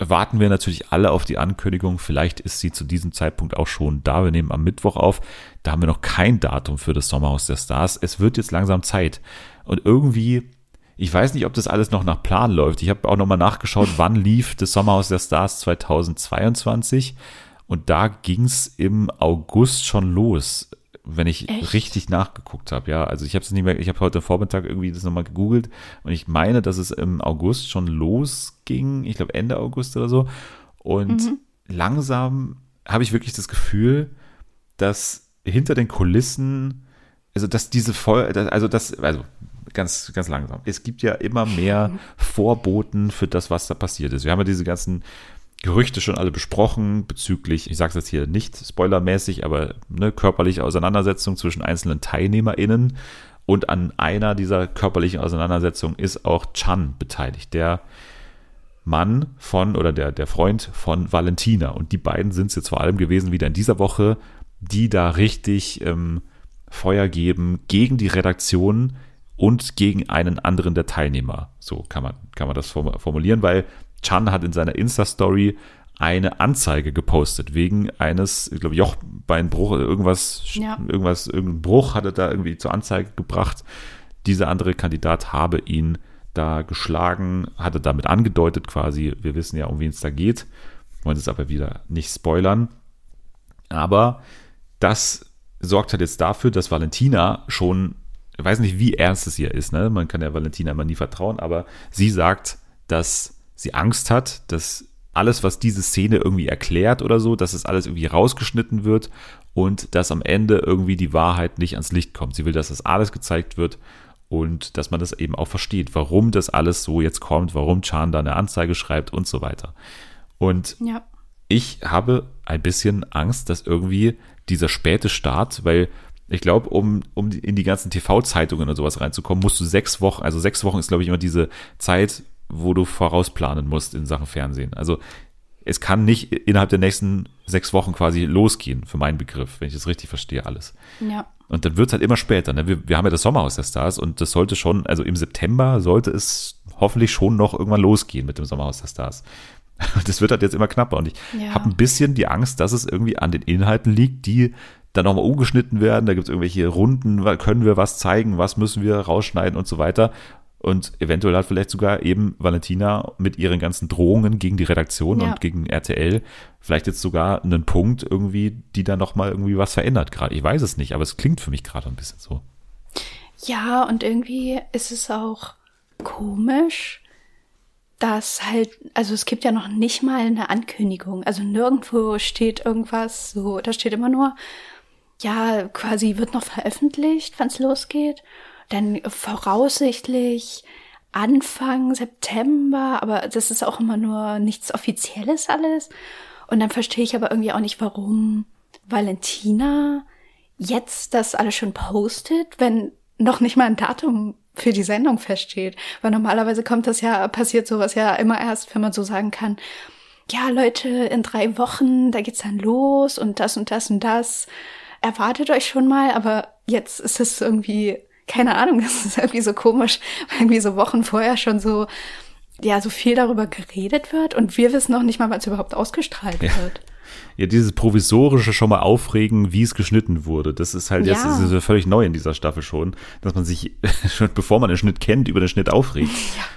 warten wir natürlich alle auf die Ankündigung. Vielleicht ist sie zu diesem Zeitpunkt auch schon da. Wir nehmen am Mittwoch auf. Da haben wir noch kein Datum für das Sommerhaus der Stars. Es wird jetzt langsam Zeit. Und irgendwie, ich weiß nicht, ob das alles noch nach Plan läuft. Ich habe auch nochmal nachgeschaut, wann lief das Sommerhaus der Stars 2022. Und da ging's im August schon los, wenn ich Echt? richtig nachgeguckt habe. Ja, also ich habe es nicht mehr, ich habe heute Vormittag irgendwie das nochmal gegoogelt und ich meine, dass es im August schon losging. Ich glaube Ende August oder so. Und langsam habe ich wirklich das Gefühl, dass hinter den Kulissen, also dass diese Folge, also das, also ganz, ganz langsam. Es gibt ja immer mehr Vorboten für das, was da passiert ist. Wir haben ja diese ganzen Gerüchte schon alle besprochen bezüglich, ich sage es jetzt hier nicht spoilermäßig, aber ne, körperliche Auseinandersetzung zwischen einzelnen TeilnehmerInnen. Und an einer dieser körperlichen Auseinandersetzungen ist auch Chan beteiligt, der Mann von oder der, der Freund von Valentina. Und die beiden sind es jetzt vor allem gewesen, wieder in dieser Woche, die da richtig ähm, Feuer geben gegen die Redaktion und gegen einen anderen der Teilnehmer. So kann man, kann man das formulieren, weil Chan hat in seiner Insta-Story eine Anzeige gepostet wegen eines, ich glaube, Jochbeinbruch oder irgendwas, Ja. irgendwas, irgendein Bruch hat er da irgendwie zur Anzeige gebracht. Dieser andere Kandidat habe ihn da geschlagen, hatte damit angedeutet quasi, wir wissen ja, um wen es da geht, wollen es aber wieder nicht spoilern. Aber das sorgt halt jetzt dafür, dass Valentina schon, ich weiß nicht, wie ernst es ihr ist, ne? Man kann ja Valentina immer nie vertrauen, aber sie sagt, dass sie Angst hat, dass alles, was diese Szene irgendwie erklärt oder so, dass es alles irgendwie rausgeschnitten wird und dass am Ende irgendwie die Wahrheit nicht ans Licht kommt. Sie will, dass das alles gezeigt wird und dass man das eben auch versteht, warum das alles so jetzt kommt, warum Chan da eine Anzeige schreibt und so weiter. Und Ja. ich habe ein bisschen Angst, dass irgendwie dieser späte Start, weil ich glaube, um, um in die ganzen TV-Zeitungen und sowas reinzukommen, musst du sechs Wochen, also sechs Wochen ist, glaube ich, immer diese Zeit, wo du vorausplanen musst in Sachen Fernsehen. Also es kann nicht innerhalb der nächsten sechs Wochen quasi losgehen, für meinen Begriff, wenn ich das richtig verstehe, alles. Ja. Und dann wird es halt immer später. Ne? Wir, wir haben ja das Sommerhaus der Stars und das sollte schon, also im September sollte es hoffentlich schon noch irgendwann losgehen mit dem Sommerhaus der Stars. Das wird halt jetzt immer knapper. Und ich Ja. habe ein bisschen die Angst, dass es irgendwie an den Inhalten liegt, die dann nochmal umgeschnitten werden. Da gibt es irgendwelche Runden, können wir was zeigen, was müssen wir rausschneiden und so weiter. Und eventuell hat vielleicht sogar eben Valentina mit ihren ganzen Drohungen gegen die Redaktion Ja. und gegen RTL vielleicht jetzt sogar einen Punkt irgendwie, die da nochmal irgendwie was verändert gerade. Ich weiß es nicht, aber es klingt für mich gerade ein bisschen so. Ja, und irgendwie ist es auch komisch, dass halt, also es gibt ja noch nicht mal eine Ankündigung. Also nirgendwo steht irgendwas so, da steht immer nur, ja, quasi wird noch veröffentlicht, wann es losgeht. Dann voraussichtlich Anfang September, aber das ist auch immer nur nichts Offizielles alles. Und dann verstehe ich aber irgendwie auch nicht, warum Valentina jetzt das alles schon postet, wenn noch nicht mal ein Datum für die Sendung feststeht. Weil normalerweise kommt das ja, passiert sowas ja immer erst, wenn man so sagen kann, ja, Leute, in drei Wochen, da geht's dann los und das und das und das. Erwartet euch schon mal, aber jetzt ist es irgendwie, keine Ahnung, das ist irgendwie so komisch, weil irgendwie so Wochen vorher schon so, ja, so viel darüber geredet wird und wir wissen noch nicht mal, wann es überhaupt ausgestrahlt Ja. wird. Ja, dieses provisorische schon mal aufregen, wie es geschnitten wurde. Das ist halt jetzt Ja. das ist ja völlig neu in dieser Staffel schon, dass man sich schon bevor man den Schnitt kennt, über den Schnitt aufregt.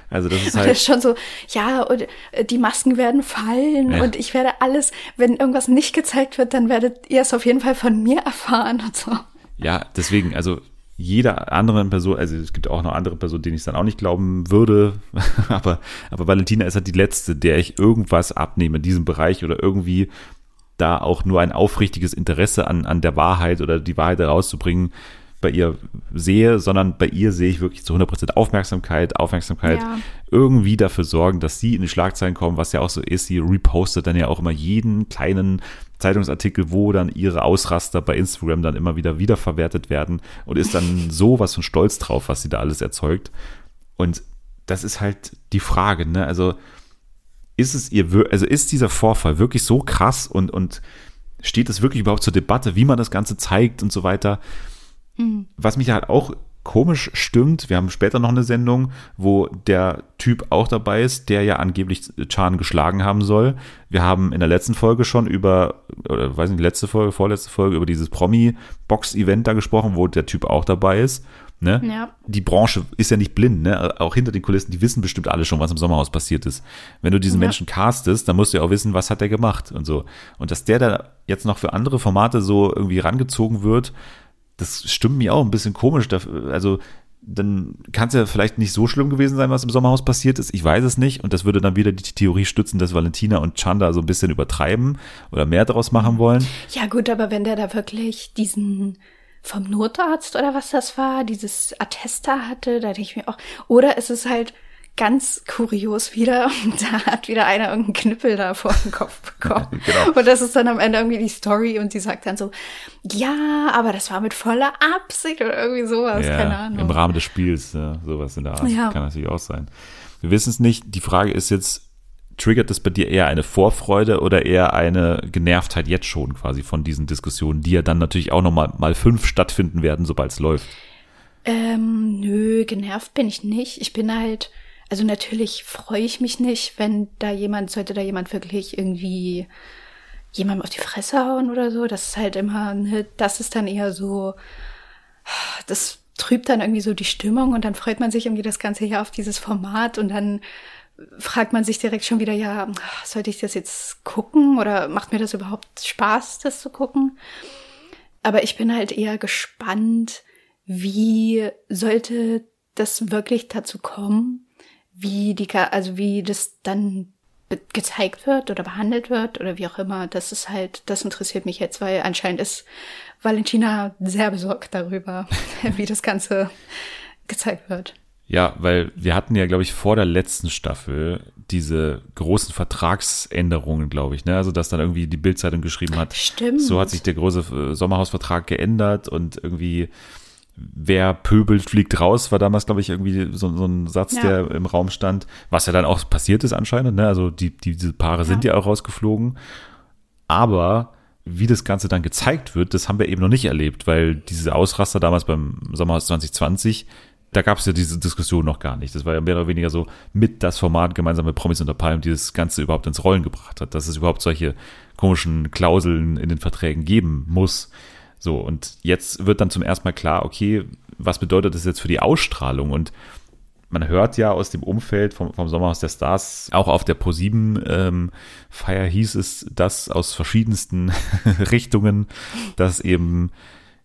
Also das ist Das halt ist schon so, ja, und äh, die Masken werden fallen Ja. und ich werde alles, wenn irgendwas nicht gezeigt wird, dann werdet ihr es auf jeden Fall von mir erfahren und so. Ja, deswegen, also jeder anderen Person, also es gibt auch noch andere Personen, denen ich dann auch nicht glauben würde, aber, aber Valentina ist halt die letzte, der ich irgendwas abnehme in diesem Bereich oder irgendwie da auch nur ein aufrichtiges Interesse an, an der Wahrheit oder die Wahrheit herauszubringen bei ihr sehe, sondern bei ihr sehe ich wirklich zu 100% Aufmerksamkeit, Aufmerksamkeit, Ja. irgendwie dafür sorgen, dass sie in die Schlagzeilen kommen, was ja auch so ist. Sie repostet dann ja auch immer jeden kleinen Zeitungsartikel, wo dann ihre Ausraster bei Instagram dann immer wieder wiederverwertet werden und ist dann sowas von stolz drauf, was sie da alles erzeugt. Und das ist halt die Frage, ne? Also ist es ihr, also ist dieser Vorfall wirklich so krass und, und steht es wirklich überhaupt zur Debatte, wie man das Ganze zeigt und so weiter? Was mich halt auch komisch stimmt, wir haben später noch eine Sendung, wo der Typ auch dabei ist, der ja angeblich Chan geschlagen haben soll. Wir haben in der letzten Folge schon über, oder weiß nicht, letzte Folge, vorletzte Folge, über dieses Promi-Box-Event da gesprochen, wo der Typ auch dabei ist. Ne? Ja. Die Branche ist ja nicht blind, ne? Auch hinter den Kulissen, die wissen bestimmt alle schon, was im Sommerhaus passiert ist. Wenn du diesen Ja. Menschen castest, dann musst du ja auch wissen, was hat er gemacht und so. Und dass der da jetzt noch für andere Formate so irgendwie rangezogen wird, das stimmt mir auch ein bisschen komisch. Also, dann kann es ja vielleicht nicht so schlimm gewesen sein, was im Sommerhaus passiert ist. Ich weiß es nicht. Und das würde dann wieder die Theorie stützen, dass Valentina und Chanda so ein bisschen übertreiben oder mehr daraus machen wollen. Ja gut, aber wenn der da wirklich diesen vom Notarzt oder was das war, dieses Attester hatte, da denke ich mir auch, oder ist es halt ganz kurios wieder und da hat wieder einer irgendeinen Knüppel da vor den Kopf bekommen. Genau. Und das ist dann am Ende irgendwie die Story und sie sagt dann so, ja, aber das war mit voller Absicht oder irgendwie sowas, keine Ahnung. Im Rahmen des Spiels, ja, sowas in der Art. Ja. Kann natürlich auch sein. Wir wissen es nicht. Die Frage ist jetzt, triggert das bei dir eher eine Vorfreude oder eher eine Genervtheit jetzt schon quasi von diesen Diskussionen, die ja dann natürlich auch nochmal mal fünf stattfinden werden, sobald es läuft? Ähm, nö, genervt bin ich nicht. Ich bin halt, also natürlich freue ich mich nicht, wenn da jemand, sollte da jemand wirklich irgendwie jemandem auf die Fresse hauen oder so. Das ist halt immer, ne, das ist dann eher so, das trübt dann irgendwie so die Stimmung und dann freut man sich irgendwie das ganze Jahr auf dieses Format und dann fragt man sich direkt schon wieder, ja, sollte ich das jetzt gucken oder macht mir das überhaupt Spaß, das zu gucken? Aber ich bin halt eher gespannt, wie sollte das wirklich dazu kommen, wie die, also wie das dann gezeigt wird oder behandelt wird oder wie auch immer. Das ist halt, das interessiert mich jetzt, weil anscheinend ist Valentina sehr besorgt darüber, wie das Ganze gezeigt wird. Ja, weil wir hatten ja, glaube ich, vor der letzten Staffel diese großen Vertragsänderungen, glaube ich, ne? Also, dass dann irgendwie die Bildzeitung geschrieben hat, Stimmt. so hat sich der große äh, Sommerhausvertrag geändert und irgendwie wer pöbelt, fliegt raus, war damals, glaube ich, irgendwie so, so ein Satz, Ja. der im Raum stand, was ja dann auch passiert ist anscheinend, ne? Also die, die, diese Paare sind ja auch rausgeflogen. Aber wie das Ganze dann gezeigt wird, das haben wir eben noch nicht erlebt, weil diese Ausraster damals beim Sommerhaus 2020, da gab es ja diese Diskussion noch gar nicht. Das war ja mehr oder weniger so mit das Format gemeinsam mit Promis unter Palmen, die das Ganze überhaupt ins Rollen gebracht hat, dass es überhaupt solche komischen Klauseln in den Verträgen geben muss. So, und jetzt wird dann zum ersten Mal klar, okay, was bedeutet das jetzt für die Ausstrahlung? Und man hört ja aus dem Umfeld vom, vom Sommerhaus der Stars, auch auf der ProSieben ähm, Feier hieß es, dass aus verschiedensten Richtungen, dass eben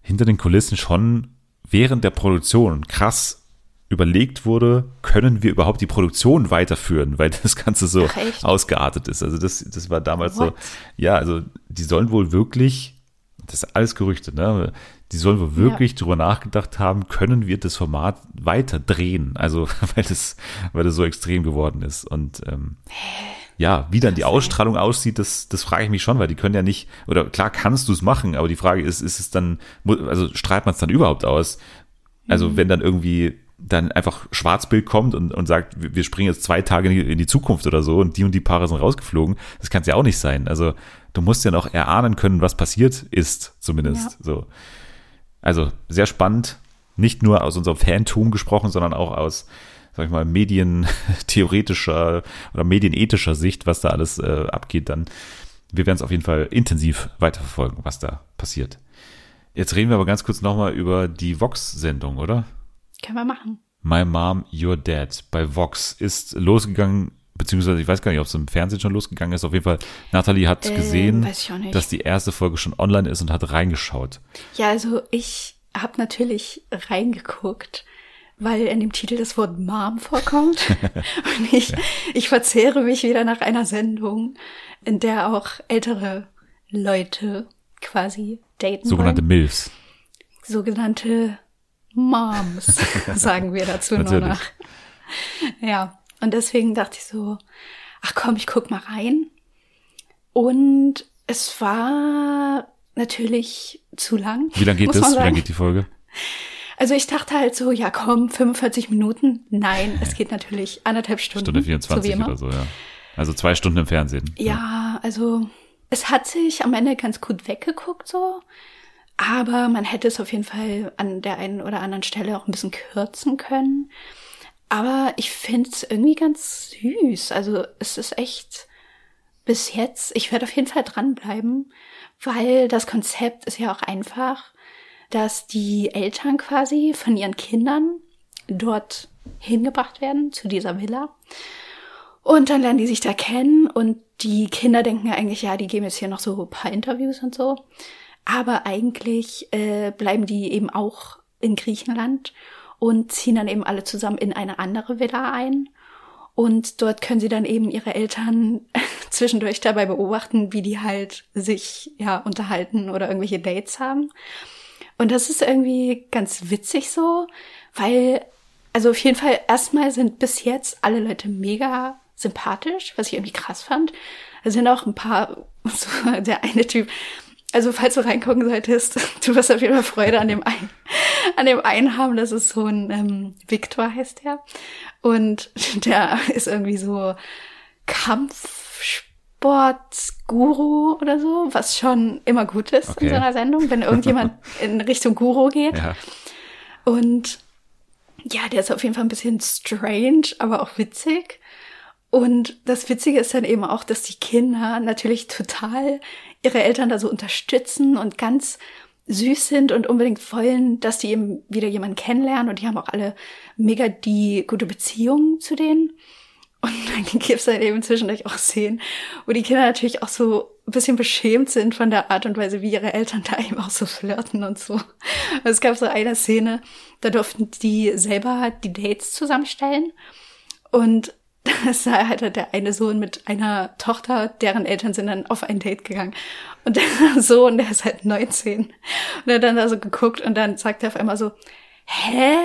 hinter den Kulissen schon während der Produktion krass überlegt wurde, können wir überhaupt die Produktion weiterführen, weil das Ganze so Ach, ausgeartet ist. Also das, das war damals so, What? ja, also die sollen wohl wirklich, das ist alles Gerüchte, ne? Die sollen wohl wirklich drüber nachgedacht haben, können wir das Format weiter drehen? Also, weil das, weil das so extrem geworden ist. Und ähm, ja, wie dann die Ausstrahlung aussieht, das, das frage ich mich schon, weil die können ja nicht, oder klar kannst du es machen, aber die Frage ist, ist es dann, also strahlt man es dann überhaupt aus? Also wenn dann irgendwie dann einfach Schwarzbild kommt und, und sagt, wir wir springen jetzt zwei Tage in die, in die Zukunft oder so und die und die Paare sind rausgeflogen, das kann es ja auch nicht sein. Also du musst ja noch erahnen können, was passiert ist, zumindest. So. Also sehr spannend, nicht nur aus unserem Fantum gesprochen, sondern auch aus, sag ich mal, medientheoretischer oder medienethischer Sicht, was da alles äh, abgeht, dann wir werden es auf jeden Fall intensiv weiterverfolgen, was da passiert. Jetzt reden wir aber ganz kurz nochmal über die Vox-Sendung, oder? Können wir machen. My Mom, Your Dad bei Vox ist losgegangen, beziehungsweise ich weiß gar nicht, ob es im Fernsehen schon losgegangen ist. Auf jeden Fall, Nathalie hat Ähm, gesehen, dass die erste Folge schon online ist und hat reingeschaut. Ja, also ich habe natürlich reingeguckt, weil in dem Titel das Wort Mom vorkommt. Und ich, ich verzehre mich wieder nach einer Sendung, in der auch ältere Leute quasi daten Sogenannte wollen. Milfs. Sogenannte Moms, sagen wir dazu nur noch. Ja, und deswegen dachte ich so, ach komm, ich guck mal rein. Und es war natürlich zu lang. Wie lange geht das? Wie lange geht die Folge? Also ich dachte halt so, ja komm, 45 Minuten. Nein, es geht natürlich anderthalb Stunden. Stunde so wie 24 immer. oder so, ja. Also zwei Stunden im Fernsehen. Ja, also es hat sich am Ende ganz gut weggeguckt so. Aber man hätte es auf jeden Fall an der einen oder anderen Stelle auch ein bisschen kürzen können. Aber ich finde es irgendwie ganz süß. Also es ist echt bis jetzt, ich werde auf jeden Fall dranbleiben, weil das Konzept ist ja auch einfach, dass die Eltern quasi von ihren Kindern dort hingebracht werden zu dieser Villa. Und dann lernen die sich da kennen und die Kinder denken ja eigentlich, ja, die geben jetzt hier noch so ein paar Interviews und so. Aber eigentlich äh, bleiben die eben auch in Griechenland und ziehen dann eben alle zusammen in eine andere Villa ein. Und dort können sie dann eben ihre Eltern zwischendurch dabei beobachten, wie die halt sich ja unterhalten oder irgendwelche Dates haben. Und das ist irgendwie ganz witzig so, weil, also auf jeden Fall, erstmal sind bis jetzt alle Leute mega sympathisch, was ich irgendwie krass fand. Da sind auch ein paar, so der eine Typ, also falls du reingucken solltest, du wirst auf jeden Fall Freude an dem einen, an dem einen haben. Das ist so ein ähm, Victor heißt der. Und der ist irgendwie so, Kampfsportguru oder so, was schon immer gut ist Okay. in so einer Sendung, wenn irgendjemand in Richtung Guru geht. Ja. Und ja, der ist auf jeden Fall ein bisschen strange, aber auch witzig. Und das Witzige ist dann eben auch, dass die Kinder natürlich total ihre Eltern da so unterstützen und ganz süß sind und unbedingt wollen, dass die eben wieder jemanden kennenlernen. Und die haben auch alle mega die gute Beziehung zu denen. Und dann gibt es dann eben zwischendurch auch Szenen, wo die Kinder natürlich auch so ein bisschen beschämt sind von der Art und Weise, wie ihre Eltern da eben auch so flirten und so. Es gab so eine Szene, da durften die selber die Dates zusammenstellen. Und das war halt der eine Sohn mit einer Tochter, deren Eltern sind dann auf ein Date gegangen. Und der Sohn, der ist halt 19. Und er hat dann da so geguckt und dann sagt er auf einmal so, hä?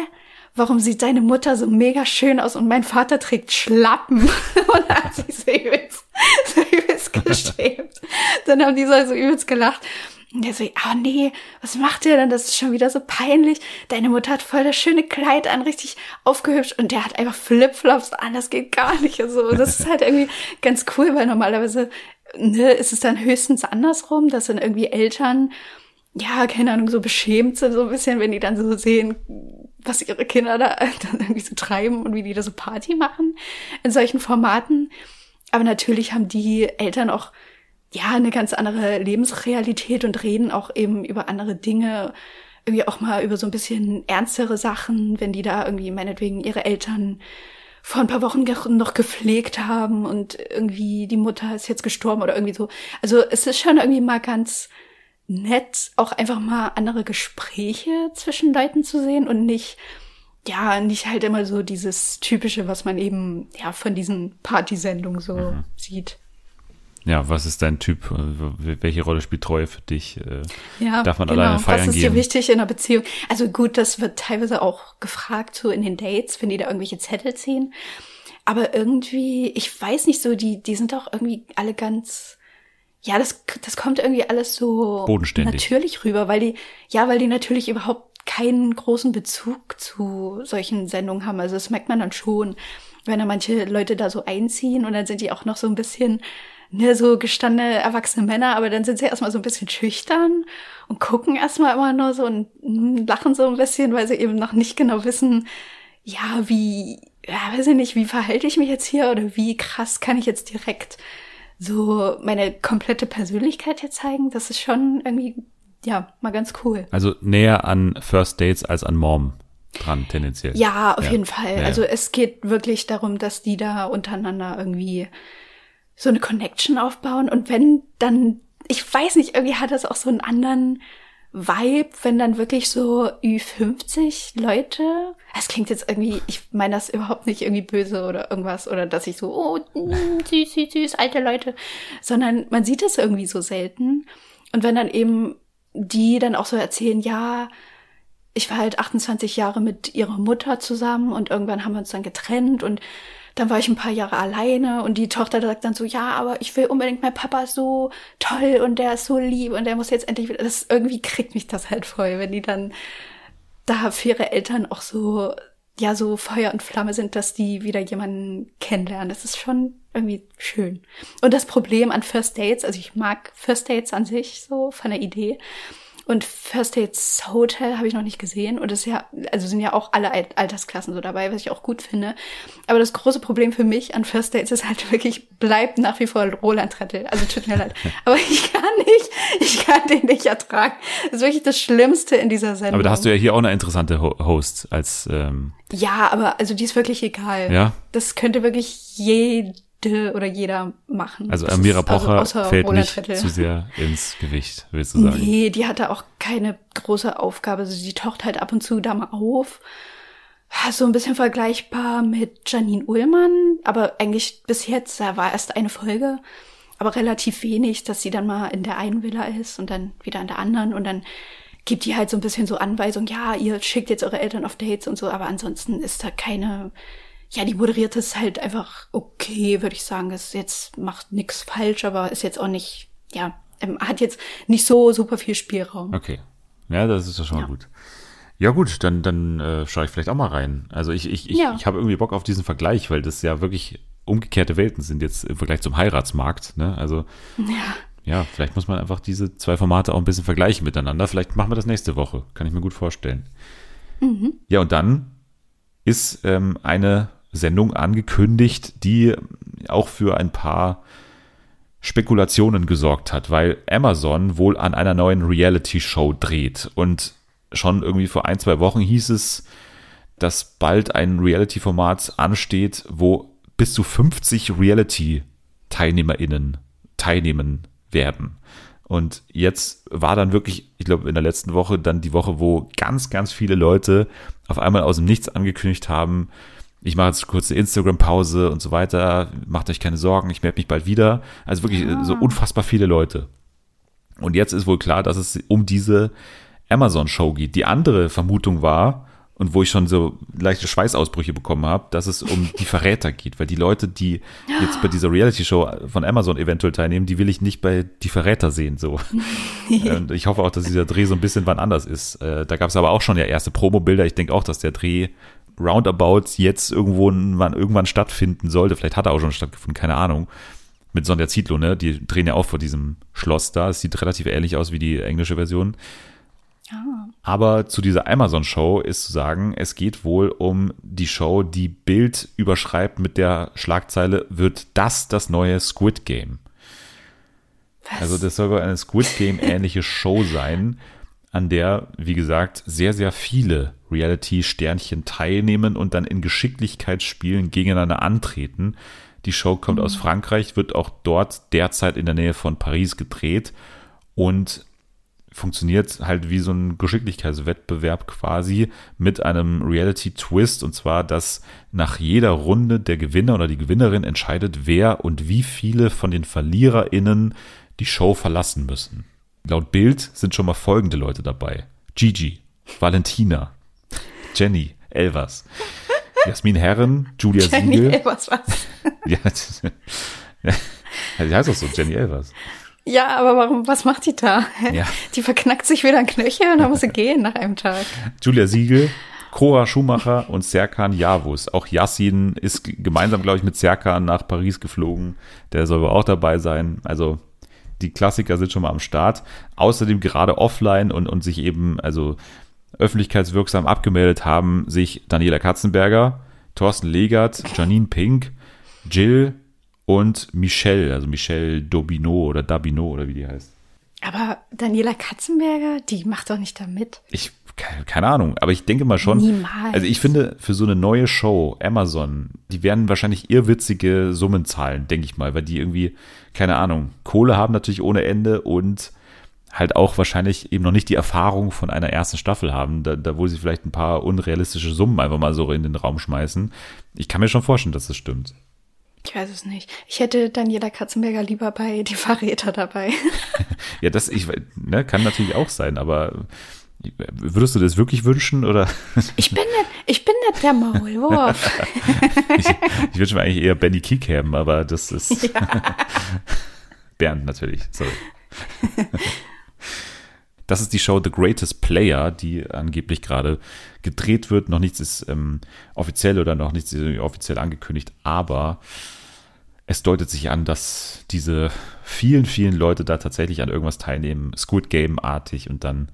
Warum sieht deine Mutter so mega schön aus und mein Vater trägt Schlappen? Und da hat sich so übelst, so übelst geschämt. Dann haben die so, so übelst gelacht. Und der so, ah nee, was macht ihr denn? Das ist schon wieder so peinlich. Deine Mutter hat voll das schöne Kleid an, richtig aufgehübscht und der hat einfach Flipflops an, das geht gar nicht. Und so. Und das ist halt irgendwie ganz cool, weil normalerweise ne, ist es dann höchstens andersrum, dass dann irgendwie Eltern, ja, keine Ahnung, so beschämt sind, so ein bisschen, wenn die dann so sehen, was ihre Kinder da dann irgendwie so treiben und wie die da so Party machen in solchen Formaten. Aber natürlich haben die Eltern auch ja eine ganz andere Lebensrealität und reden auch eben über andere Dinge, irgendwie auch mal über so ein bisschen ernstere Sachen, wenn die da irgendwie meinetwegen ihre Eltern vor ein paar Wochen noch gepflegt haben und irgendwie die Mutter ist jetzt gestorben oder irgendwie so. Also es ist schon irgendwie mal ganz nett, auch einfach mal andere Gespräche zwischen Leuten zu sehen und nicht, ja, nicht halt immer so dieses typische, was man eben, ja, von diesen Partysendungen so sieht. Ja, was ist dein Typ? Äh, Welche Rolle spielt Treue für dich? Äh, Ja, Darf man genau. alleine feiern Was ist gehen? dir wichtig in einer Beziehung? Also gut, das wird teilweise auch gefragt, so in den Dates, wenn die da irgendwelche Zettel ziehen. Aber irgendwie, ich weiß nicht so, die, die sind doch irgendwie alle ganz, ja, das, das kommt irgendwie alles so Bodenständig. natürlich rüber, weil die, ja, weil die natürlich überhaupt keinen großen Bezug zu solchen Sendungen haben. Also das merkt man dann schon, wenn da manche Leute da so einziehen und dann sind die auch noch so ein bisschen, ne, so gestandene erwachsene Männer, aber dann sind sie erstmal so ein bisschen schüchtern und gucken erstmal immer nur so und mm, lachen so ein bisschen, weil sie eben noch nicht genau wissen, ja, wie, ja, weiß ich nicht, wie verhalte ich mich jetzt hier oder wie krass kann ich jetzt direkt so meine komplette Persönlichkeit hier zeigen? Das ist schon irgendwie, ja, mal ganz cool. Also näher an First Dates als an Mom dran, tendenziell. Ja, auf Ja. jeden Fall. Ja, also es geht wirklich darum, dass die da untereinander irgendwie so eine Connection aufbauen. Und wenn dann, ich weiß nicht, irgendwie hat das auch so einen anderen Vibe, wenn dann wirklich so Ü50 Leute, das klingt jetzt irgendwie, ich meine das überhaupt nicht irgendwie böse oder irgendwas oder dass ich so, oh, mm, süß, süß, süß, alte Leute, sondern man sieht es irgendwie so selten. Und wenn dann eben die dann auch so erzählen, ja, ich war halt 28 Jahre mit ihrer Mutter zusammen und irgendwann haben wir uns dann getrennt und dann war ich ein paar Jahre alleine und die Tochter sagt dann so, ja, aber ich will unbedingt, mein Papa so toll und der ist so lieb und der muss jetzt endlich wieder, das irgendwie kriegt mich das halt voll, wenn die dann da für ihre Eltern auch so, ja, so Feuer und Flamme sind, dass die wieder jemanden kennenlernen. Das ist schon irgendwie schön. Und das Problem an First Dates, also ich mag First Dates an sich so von der Idee. Und First Dates Hotel habe ich noch nicht gesehen. Und es ist ja, also sind ja auch alle Al- Altersklassen so dabei, was ich auch gut finde. Aber das große Problem für mich an First Dates ist halt wirklich, bleibt nach wie vor Roland Rettel. Also tut mir leid. Aber ich kann nicht, ich kann den nicht ertragen. Das ist wirklich das Schlimmste in dieser Sendung. Aber da hast du ja hier auch eine interessante Ho Host als, ähm, Ja, aber also die ist wirklich egal. Ja? Das könnte wirklich jede oder jeder machen. also Amira ist- Pocher außer fällt nicht zu sehr ins Gewicht, willst du sagen. Nee, die hatte auch keine große Aufgabe. Also sie taucht halt ab und zu da mal auf. So ein bisschen vergleichbar mit Janine Ullmann, aber eigentlich bis jetzt, da war erst eine Folge, aber relativ wenig, dass sie dann mal in der einen Villa ist und dann wieder in der anderen und dann gibt die halt so ein bisschen so Anweisung, ja, ihr schickt jetzt eure Eltern auf Dates und so, aber ansonsten ist da keine, ja, die moderiert es halt einfach okay, würde ich sagen. Es jetzt macht nix falsch, aber ist jetzt auch nicht, ja, ähm, hat jetzt nicht so super viel Spielraum. Okay. Ja, das ist ja schon mal Ja. gut. Ja gut, dann, dann äh, schaue ich vielleicht auch mal rein. Also ich, ich, ich, Ja. ich habe irgendwie Bock auf diesen Vergleich, weil das ja wirklich umgekehrte Welten sind jetzt im Vergleich zum Heiratsmarkt. Ne? Also Ja. ja, vielleicht muss man einfach diese zwei Formate auch ein bisschen vergleichen miteinander. Vielleicht machen wir das nächste Woche. Kann ich mir gut vorstellen. Ja, und dann ist ähm, eine Sendung angekündigt, die auch für ein paar Spekulationen gesorgt hat, weil Amazon wohl an einer neuen Reality-Show dreht. Und schon irgendwie vor ein, zwei Wochen hieß es, dass bald ein Reality-Format ansteht, wo bis zu 50 Reality-TeilnehmerInnen teilnehmen werden. Und jetzt war dann wirklich, ich glaube, in der letzten Woche dann die Woche, wo ganz, ganz viele Leute auf einmal aus dem Nichts angekündigt haben, ich mache jetzt kurz eine Instagram-Pause und so weiter, macht euch keine Sorgen, ich melde mich bald wieder. Also wirklich äh, so unfassbar viele Leute. Und jetzt ist wohl klar, dass es um diese Amazon-Show geht. Die andere Vermutung war, und wo ich schon so leichte Schweißausbrüche bekommen habe, dass es um die Verräter geht, weil die Leute, die jetzt bei dieser Reality-Show von Amazon eventuell teilnehmen, die will ich nicht bei die Verräter sehen. So. und ich hoffe auch, dass dieser Dreh so ein bisschen wann anders ist. Äh, da gab es aber auch schon ja erste Promo-Bilder. Ich denke auch, dass der Dreh roundabout jetzt irgendwo wann, irgendwann stattfinden sollte. Vielleicht hat er auch schon stattgefunden, keine Ahnung. Mit Sonja Zietlow, ne? Die drehen ja auch vor diesem Schloss da. Es sieht relativ ähnlich aus wie die englische Version. Aber zu dieser Amazon-Show ist zu sagen, es geht wohl um die Show, die Bild überschreibt mit der Schlagzeile, wird das das neue Squid Game? Was? Also das soll wohl eine Squid Game ähnliche Show sein, an der, wie gesagt, sehr, sehr viele Reality-Sternchen teilnehmen und dann in Geschicklichkeitsspielen gegeneinander antreten. Die Show kommt aus Frankreich, wird auch dort derzeit in der Nähe von Paris gedreht und funktioniert halt wie so ein Geschicklichkeitswettbewerb quasi mit einem Reality-Twist und zwar, dass nach jeder Runde der Gewinner oder die Gewinnerin entscheidet, wer und wie viele von den VerliererInnen die Show verlassen müssen. Laut Bild sind schon mal folgende Leute dabei. Gigi, Valentina, Jenny, Elvas, Jasmin Herren, Julia Jenny Siegel. Elvers, was? Ja, das- ja, die heißt auch so, Jenny Elvers. Ja, aber warum, was macht die da? Ja. Die verknackt sich wieder ein Knöchel und dann muss sie gehen nach einem Tag. Julia Siegel, Cora Schumacher und Serkan Yavuz. Auch Yassin ist gemeinsam, glaube ich, mit Serkan nach Paris geflogen. Der soll wohl auch dabei sein. Also die Klassiker sind schon mal am Start. Außerdem gerade offline und, und sich eben, also öffentlichkeitswirksam abgemeldet haben, sich Daniela Katzenberger, Thorsten Legert, Janine Pink, Jill und Michelle, also Michelle Dobino oder Dabino oder wie die heißt. Aber Daniela Katzenberger, die macht doch nicht da mit. Ich, keine, Ahnung, aber ich denke mal schon. Niemals. Also ich finde, für so eine neue Show, Amazon, die werden wahrscheinlich irrwitzige Summen zahlen, denke ich mal, weil die irgendwie, keine Ahnung, Kohle haben natürlich ohne Ende und halt auch wahrscheinlich eben noch nicht die Erfahrung von einer ersten Staffel haben, da, da wo sie vielleicht ein paar unrealistische Summen einfach mal so in den Raum schmeißen. Ich kann mir schon vorstellen, dass das stimmt. Ich weiß es nicht. Ich hätte Daniela Katzenberger lieber bei Die Verräter dabei. Ja, das ich, ne, kann natürlich auch sein, aber würdest du das wirklich wünschen oder? Ich bin nicht, ich bin nicht der Maulwurf. ich, ich wünsche mir eigentlich eher Benny Kick haben, aber das ist Bernd natürlich, sorry. Das ist die Show The Greatest Player, die angeblich gerade gedreht wird. Noch nichts ist ähm, offiziell oder noch nichts ist offiziell angekündigt, aber es deutet sich an, dass diese vielen, vielen Leute da tatsächlich an irgendwas teilnehmen, Squid Game-artig und dann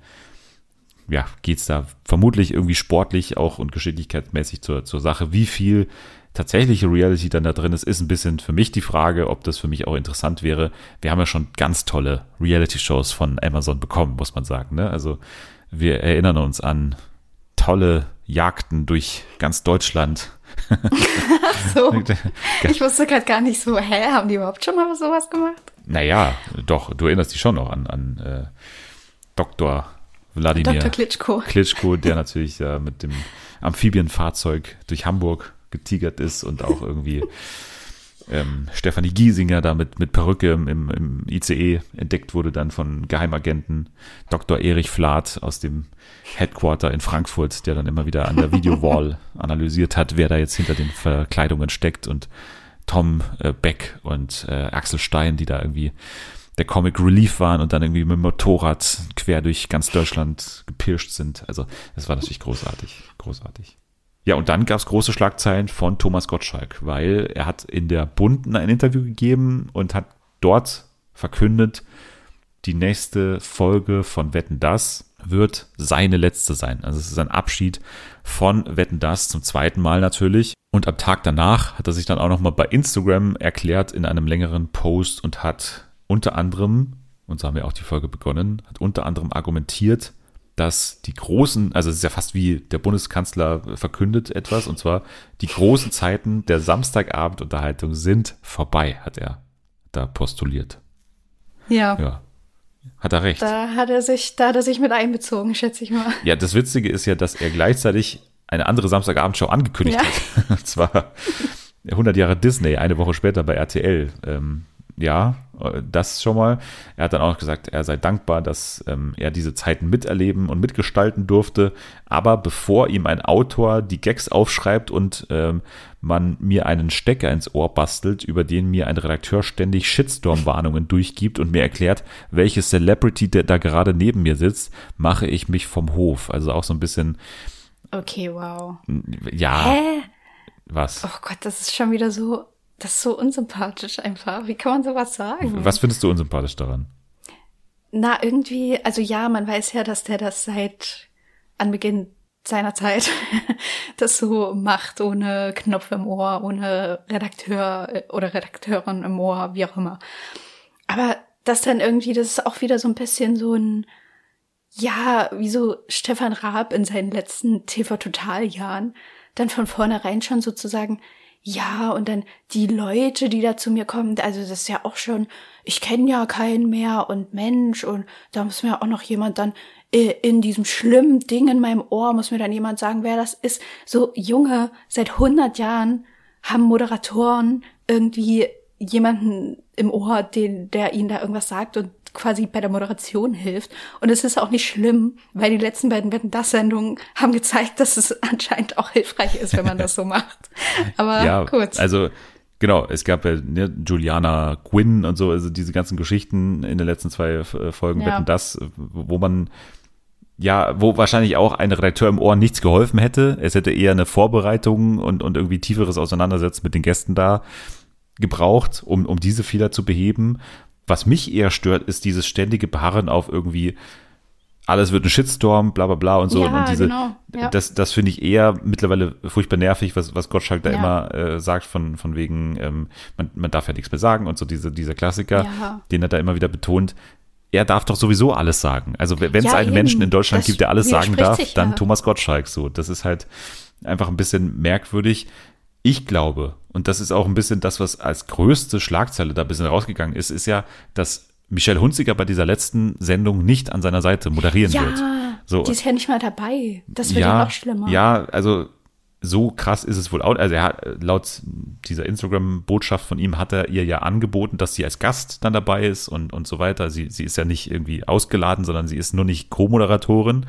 ja, geht's da vermutlich irgendwie sportlich auch und geschicklichkeitsmäßig zur, zur Sache. Wie viel tatsächliche Reality dann da drin ist, ist ein bisschen für mich die Frage, ob das für mich auch interessant wäre. Wir haben ja schon ganz tolle Reality-Shows von Amazon bekommen, muss man sagen. Ne? Also wir erinnern uns an tolle Jagden durch ganz Deutschland. So. Ich wusste gerade gar nicht so, hä, haben die überhaupt schon mal sowas gemacht? Naja, doch, du erinnerst dich schon noch an, an äh, Dr. Wladimir Dr. Klitschko. Klitschko, der natürlich äh, mit dem Amphibienfahrzeug durch Hamburg getigert ist und auch irgendwie ähm, Stefanie Giesinger da mit, mit Perücke im, im, ICE entdeckt wurde dann von Geheimagenten Dr. Erich Flath aus dem Headquarter in Frankfurt, der dann immer wieder an der Videowall analysiert hat, wer da jetzt hinter den Verkleidungen steckt und Tom äh, Beck und äh, Axel Stein, die da irgendwie der Comic Relief waren und dann irgendwie mit dem Motorrad quer durch ganz Deutschland gepirscht sind. Also das war natürlich großartig, großartig. Ja, und dann gab es große Schlagzeilen von Thomas Gottschalk, weil er hat in der Bunden ein Interview gegeben und hat dort verkündet, die nächste Folge von Wetten Das wird seine letzte sein. Also es ist ein Abschied von Wetten Das zum zweiten Mal natürlich. Und am Tag danach hat er sich dann auch nochmal bei Instagram erklärt in einem längeren Post und hat unter anderem, und so haben wir auch die Folge begonnen, hat unter anderem argumentiert, dass die großen, also es ist ja fast wie der Bundeskanzler verkündet etwas, und zwar die großen Zeiten der Samstagabendunterhaltung sind vorbei, hat er da postuliert. Ja. Ja. Hat er recht. Da hat er sich, da hat er sich mit einbezogen, schätze ich mal. Ja, das Witzige ist ja, dass er gleichzeitig eine andere Samstagabendshow angekündigt Ja. hat. Und zwar 100 Jahre Disney, eine Woche später bei RTL. Ähm, ja, äh, das schon mal. Er hat dann auch gesagt, er sei dankbar, dass ähm, er diese Zeiten miterleben und mitgestalten durfte. Aber bevor ihm ein Autor die Gags aufschreibt und ähm, man mir einen Stecker ins Ohr bastelt, über den mir ein Redakteur ständig Shitstorm-Warnungen durchgibt und mir erklärt, welche Celebrity da gerade neben mir sitzt, mache ich mich vom Hof. Also auch so ein bisschen, Okay, wow. ja, Hä? was? Oh Gott, das ist schon wieder so, das ist so unsympathisch einfach. Wie kann man sowas sagen? Was findest du unsympathisch daran? Na, irgendwie, also ja, man weiß ja, dass der das seit Anbeginn seiner Zeit das so macht, ohne Knopf im Ohr, ohne Redakteur äh, oder Redakteurin im Ohr, wie auch immer. Aber das dann irgendwie, das ist auch wieder so ein bisschen so ein, ja, wie so Stefan Raab in seinen letzten TV-Total-Jahren, dann von vornherein schon sozusagen, ja, und dann die Leute, die da zu mir kommen, also das ist ja auch schon, ich kenne ja keinen mehr und Mensch und da muss mir auch noch jemand dann äh, in diesem schlimmen Ding in meinem Ohr, muss mir dann jemand sagen, wer das ist. So Junge, seit 100 Jahren haben Moderatoren irgendwie jemanden im Ohr, den, der ihnen da irgendwas sagt und quasi bei der Moderation hilft. Und es ist auch nicht schlimm, weil die letzten beiden Wetten das Sendungen haben gezeigt, dass es anscheinend auch hilfreich ist, wenn man das so macht. Aber ja, kurz. also genau, es gab ja ne, Juliana Quinn und so, also diese ganzen Geschichten in den letzten zwei äh, Folgen Ja. wetten das, wo man ja, wo wahrscheinlich auch ein Redakteur im Ohr nichts geholfen hätte. Es hätte eher eine Vorbereitung und, und irgendwie tieferes Auseinandersetzen mit den Gästen da gebraucht, um, um diese Fehler zu beheben. Was mich eher stört, ist dieses ständige Beharren auf irgendwie alles wird ein Shitstorm, bla bla bla und so. Ja, und diese, genau, ja. das, das finde ich eher mittlerweile furchtbar nervig, was, was Gottschalk da Ja. immer äh, sagt, von, von wegen, ähm, man, man darf ja nichts mehr sagen und so diese, dieser Klassiker, den er da immer wieder betont. Er darf doch sowieso alles sagen. Also wenn es einen eben. Menschen in Deutschland Das gibt, der alles sagen darf, sich dann. Thomas Gottschalk so. Das ist halt einfach ein bisschen merkwürdig. Ich glaube, und das ist auch ein bisschen das, was als größte Schlagzeile da ein bisschen rausgegangen ist, ist ja, dass Michelle Hunziker bei dieser letzten Sendung nicht an seiner Seite moderieren wird. ja, So. die ist ja nicht mal dabei. Das wird ja, noch schlimmer. Ja, also so krass ist es wohl auch. Also er hat laut dieser Instagram-Botschaft von ihm hat er ihr ja angeboten, dass sie als Gast dann dabei ist und, und so weiter. Sie, sie ist ja nicht irgendwie ausgeladen, sondern sie ist nur nicht Co-Moderatorin,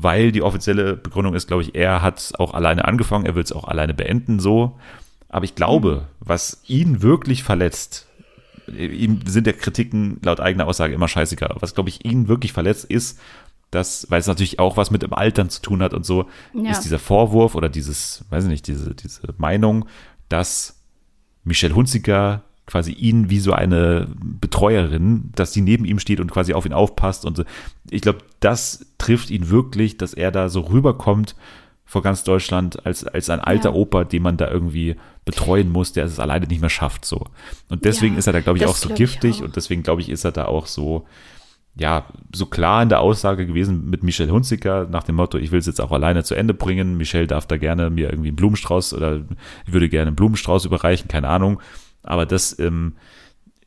weil die offizielle Begründung ist, glaube ich, er hat auch alleine angefangen, er will es auch alleine beenden, so. Aber ich glaube, was ihn wirklich verletzt, ihm sind der Kritiken laut eigener Aussage immer scheißegal. Was, glaube ich, ihn wirklich verletzt ist, dass, weil es natürlich auch was mit dem Altern zu tun hat und so, Ja. ist dieser Vorwurf oder dieses, weiß ich nicht, diese, diese Meinung, dass Michelle Hunziker quasi ihn wie so eine Betreuerin, dass sie neben ihm steht und quasi auf ihn aufpasst und so. Ich glaube, das trifft ihn wirklich, dass er da so rüberkommt vor ganz Deutschland als, als ein alter Ja. Opa, den man da irgendwie betreuen muss, der es alleine nicht mehr schafft, so. Und deswegen Ja, ist er da, glaube ich, auch so giftig auch. und deswegen, glaube ich, ist er da auch so, ja, so klar in der Aussage gewesen mit Michelle Hunziker nach dem Motto, ich will es jetzt auch alleine zu Ende bringen. Michelle darf da gerne mir irgendwie einen Blumenstrauß oder ich würde gerne einen Blumenstrauß überreichen, keine Ahnung. Aber das ähm,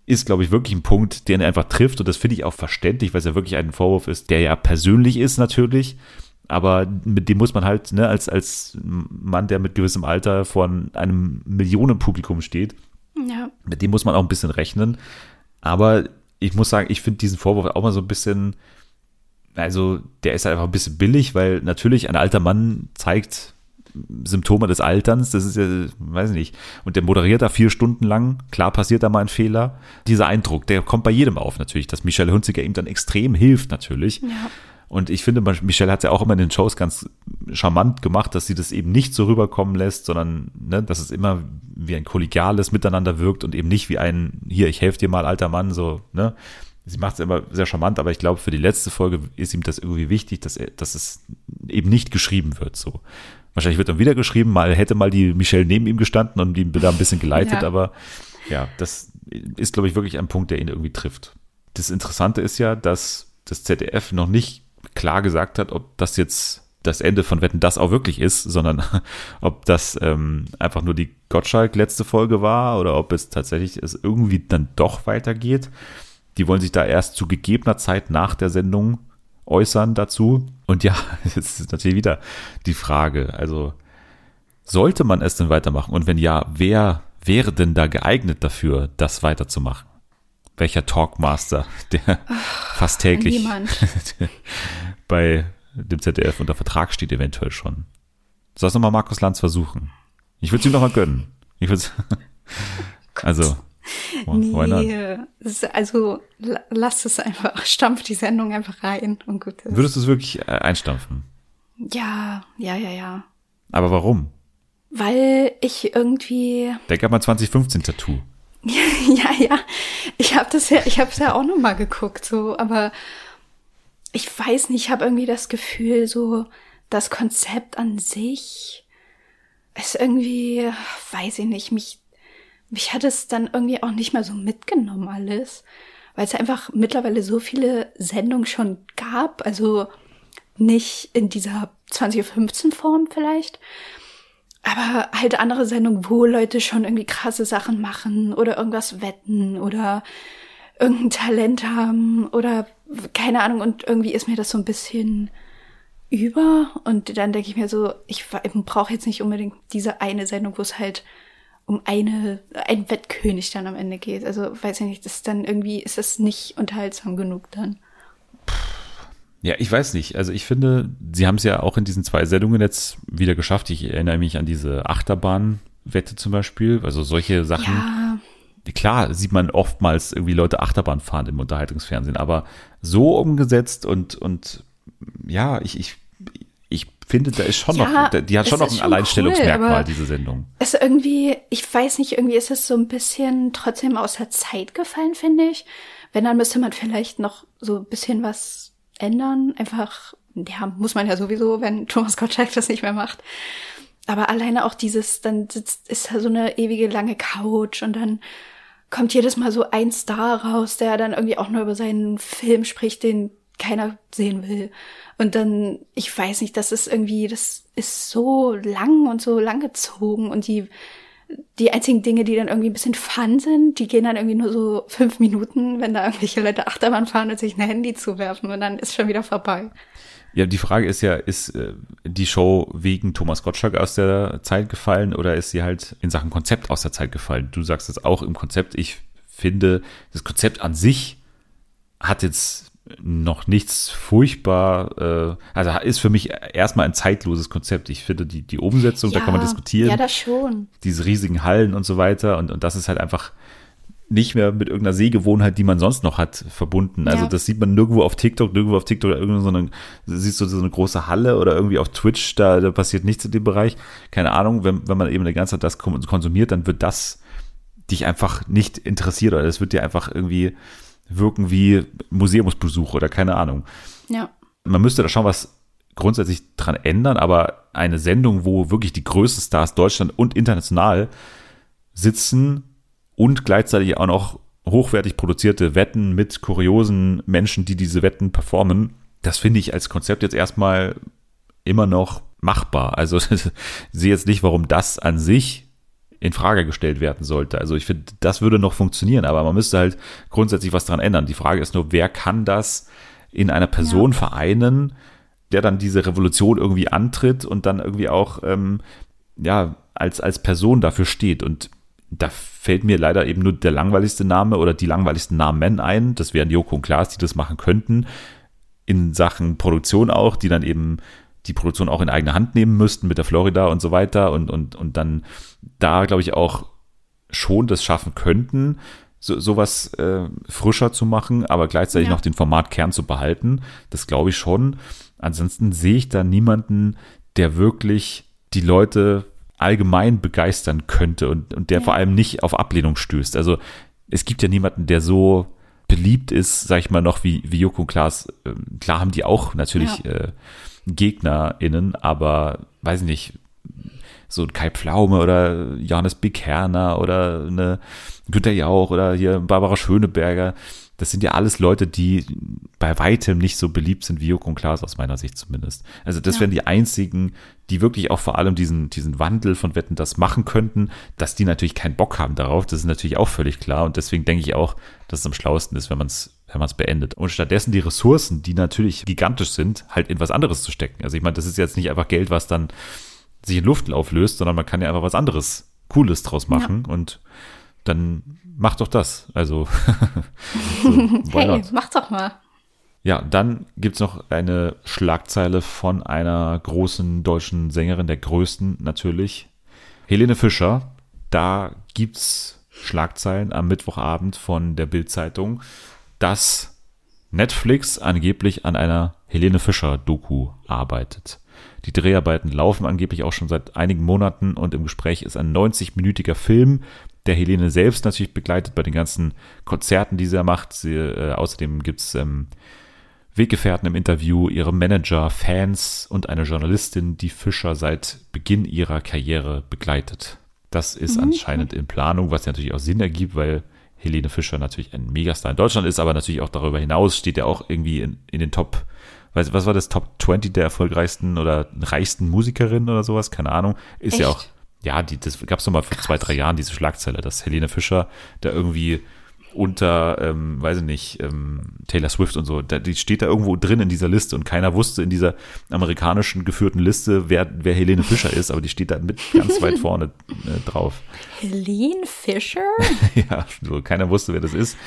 ist, glaube ich, wirklich ein Punkt, den er einfach trifft und das finde ich auch verständlich, weil es ja wirklich ein Vorwurf ist, der ja persönlich ist natürlich. Aber mit dem muss man halt, ne, als, als Mann, der mit gewissem Alter vor einem Millionenpublikum steht, ja. mit dem muss man auch ein bisschen rechnen. Aber ich muss sagen, ich finde diesen Vorwurf auch mal so ein bisschen, also der ist halt einfach ein bisschen billig, weil natürlich ein alter Mann zeigt Symptome des Alterns, das ist ja, weiß ich nicht, und der moderiert da vier Stunden lang, klar passiert da mal ein Fehler. Dieser Eindruck, der kommt bei jedem auf natürlich, dass Michelle Hunziker ihm dann extrem hilft natürlich. Ja. Und ich finde, Michelle hat es ja auch immer in den Shows ganz charmant gemacht, dass sie das eben nicht so rüberkommen lässt, sondern ne, dass es immer wie ein kollegiales Miteinander wirkt und eben nicht wie ein, hier, ich helfe dir mal, alter Mann, so, ne? Sie macht es immer sehr charmant, aber ich glaube, für die letzte Folge ist ihm das irgendwie wichtig, dass, er, dass es eben nicht geschrieben wird, so. Wahrscheinlich wird dann wieder geschrieben, mal hätte mal die Michelle neben ihm gestanden und ihn da ein bisschen geleitet, Ja. aber ja, das ist, glaube ich, wirklich ein Punkt, der ihn irgendwie trifft. Das Interessante ist ja, dass das ZDF noch nicht klar gesagt hat, ob das jetzt das Ende von Wetten das auch wirklich ist, sondern ob das ähm, einfach nur die Gottschalk letzte Folge war oder ob es tatsächlich es irgendwie dann doch weitergeht. Die wollen sich da erst zu gegebener Zeit nach der Sendung äußern dazu. Und ja, jetzt ist natürlich wieder die Frage, also sollte man es denn weitermachen? Und wenn ja, wer wäre denn da geeignet dafür, das weiterzumachen? Welcher Talkmaster, der fast täglich bei dem ZDF unter Vertrag steht, eventuell schon. Soll es nochmal Markus Lanz versuchen? Ich würde es ihm nochmal gönnen. Ich würde Also, why not? Nee, also la- lass es einfach, stampf die Sendung einfach rein und gut ist. Würdest du es wirklich äh, einstampfen? Ja, ja, ja, ja. Aber warum? Weil ich irgendwie, Denk an mein 2015-Tattoo. ja, ja, ich habe das ja, ich habe es ja auch noch mal geguckt, so, aber ich weiß nicht, ich habe irgendwie das Gefühl, so das Konzept an sich ist irgendwie, weiß ich nicht, mich, mich hat es dann irgendwie auch nicht mehr so mitgenommen alles, weil es einfach mittlerweile so viele Sendungen schon gab, also nicht in dieser 2015 Form vielleicht, aber halt andere Sendungen, wo Leute schon irgendwie krasse Sachen machen oder irgendwas wetten oder irgendein Talent haben oder keine Ahnung und irgendwie ist mir das so ein bisschen über und dann denke ich mir so, ich brauche jetzt nicht unbedingt diese eine Sendung, wo es halt um eine, ein Wettkönig dann am Ende geht. Also weiß ich nicht, das ist dann irgendwie, ist das nicht unterhaltsam genug dann. Ja, ich weiß nicht. Also ich finde, sie haben es ja auch in diesen zwei Sendungen jetzt wieder geschafft. Ich erinnere mich an diese Achterbahnwette zum Beispiel. Also solche Sachen. Ja, Klar sieht man oftmals irgendwie Leute Achterbahn fahren im Unterhaltungsfernsehen, aber so umgesetzt und, und ja, ich, ich, ich finde, da ist schon Ja, noch, die hat schon noch ein schon Alleinstellungsmerkmal, cool, diese Sendung. es ist irgendwie, ich weiß nicht, irgendwie ist es so ein bisschen trotzdem aus der Zeit gefallen, finde ich. Wenn, dann müsste man vielleicht noch so ein bisschen was ändern. Einfach, ja, muss man ja sowieso, wenn Thomas Gottschalk das nicht mehr macht. Aber alleine auch dieses, dann sitzt, ist da so eine ewige lange Couch und dann kommt jedes Mal so ein Star raus, der dann irgendwie auch nur über seinen Film spricht, den keiner sehen will. Und dann, ich weiß nicht, das ist irgendwie, das ist so lang und so langgezogen und die, die einzigen Dinge, die dann irgendwie ein bisschen fun sind, die gehen dann irgendwie nur so fünf Minuten, wenn da irgendwelche Leute Achterbahn fahren und sich ein Handy zuwerfen und dann ist schon wieder vorbei. Ja, die Frage ist ja, ist äh, die Show wegen Thomas Gottschalk aus der Zeit gefallen oder ist sie halt in Sachen Konzept aus der Zeit gefallen? Du sagst es auch im Konzept. Ich finde, das Konzept an sich hat jetzt noch nichts furchtbar, äh, also ist für mich erstmal ein zeitloses Konzept. Ich finde die, die Umsetzung, da kann man diskutieren Ja, das schon. diese riesigen Hallen und so weiter. Und, und das ist halt einfach nicht mehr mit irgendeiner Sehgewohnheit, die man sonst noch hat, verbunden. Also Ja. das sieht man nirgendwo auf TikTok, nirgendwo auf TikTok oder irgendwo so eine, siehst du so eine große Halle oder irgendwie auf Twitch, da, da passiert nichts in dem Bereich. Keine Ahnung, wenn, wenn man eben die ganze Zeit das kon- konsumiert, dann wird das dich einfach nicht interessiert oder das wird dir einfach irgendwie wirken wie Museumsbesuch oder keine Ahnung Ja. man müsste da schon was grundsätzlich dran ändern, aber eine Sendung, wo wirklich die größten Stars Deutschland und international sitzen und gleichzeitig auch noch hochwertig produzierte Wetten mit kuriosen Menschen, die diese Wetten performen, das finde ich als Konzept jetzt erstmal immer noch machbar. Also ich sehe jetzt nicht, warum das an sich in Frage gestellt werden sollte. Also ich finde, das würde noch funktionieren, aber man müsste halt grundsätzlich was dran ändern. Die Frage ist nur, wer kann das in einer Person vereinen, der dann diese Revolution irgendwie antritt und dann irgendwie auch ähm, ja als als Person dafür steht und da fällt mir leider eben nur der langweiligste Name oder die langweiligsten Namen ein. Das wären Joko und Klaas, die das machen könnten. In Sachen Produktion auch, die dann eben die Produktion auch in eigene Hand nehmen müssten mit der Florida und so weiter und, und, und dann da, glaube ich, auch schon das schaffen könnten. so, sowas äh, frischer zu machen, aber gleichzeitig Ja. noch den Formatkern zu behalten. Das glaube ich schon. Ansonsten sehe ich da niemanden, der wirklich die Leute allgemein begeistern könnte und, und der Ja. vor allem nicht auf Ablehnung stößt. Also es gibt ja niemanden, der so beliebt ist, sag ich mal, noch wie, wie Joko und Klaas. Ähm, Klar haben die auch natürlich Ja. äh, GegnerInnen, aber weiß ich nicht, so ein Kai Pflaume oder Johannes Bekerner oder eine Günter Jauch oder hier Barbara Schöneberger. Das sind ja alles Leute, die bei weitem nicht so beliebt sind wie Joko und Klaas, aus meiner Sicht zumindest. Also das Ja. wären die einzigen, die wirklich auch vor allem diesen, diesen Wandel von Wetten das machen könnten, dass die natürlich keinen Bock haben darauf. Das ist natürlich auch völlig klar. Und deswegen denke ich auch, dass es am schlauesten ist, wenn man es wenn man es beendet. Und stattdessen die Ressourcen, die natürlich gigantisch sind, halt in was anderes zu stecken. Also ich meine, das ist jetzt nicht einfach Geld, was dann sich in Luft auflöst, sondern man kann ja einfach was anderes Cooles draus machen und dann macht doch das. Also, so, Hey, not? mach doch mal. Ja, dann gibt's noch eine Schlagzeile von einer großen deutschen Sängerin, der größten natürlich, Helene Fischer. Da gibt's Schlagzeilen am Mittwochabend von der Bild-Zeitung, dass Netflix angeblich an einer Helene Fischer-Doku arbeitet. Die Dreharbeiten laufen angeblich auch schon seit einigen Monaten und im Gespräch ist ein 90-minütiger Film, der Helene selbst natürlich begleitet bei den ganzen Konzerten, die sie macht. Sie, äh, außerdem gibt's ähm, Weggefährten im Interview, ihre Manager, Fans und eine Journalistin, die Fischer seit Beginn ihrer Karriere begleitet. Das ist anscheinend in Planung, was ja natürlich auch Sinn ergibt, weil Helene Fischer natürlich ein Megastar in Deutschland ist, aber natürlich auch darüber hinaus steht er auch irgendwie in, in den Top, weiß, was war das, Top 20 der erfolgreichsten oder reichsten Musikerinnen oder sowas, keine Ahnung. Ist ja Echt? auch, ja, die, das gab es noch mal vor zwei, drei Jahren, diese Schlagzeile, dass Helene Fischer da irgendwie unter, ähm, weiß ich nicht, ähm, Taylor Swift und so, da, die steht da irgendwo drin in dieser Liste und keiner wusste in dieser amerikanischen geführten Liste, wer, wer Helene Fischer ist, aber die steht da mit ganz weit vorne äh, drauf. Helene Fischer? ja, so, keiner wusste, wer das ist,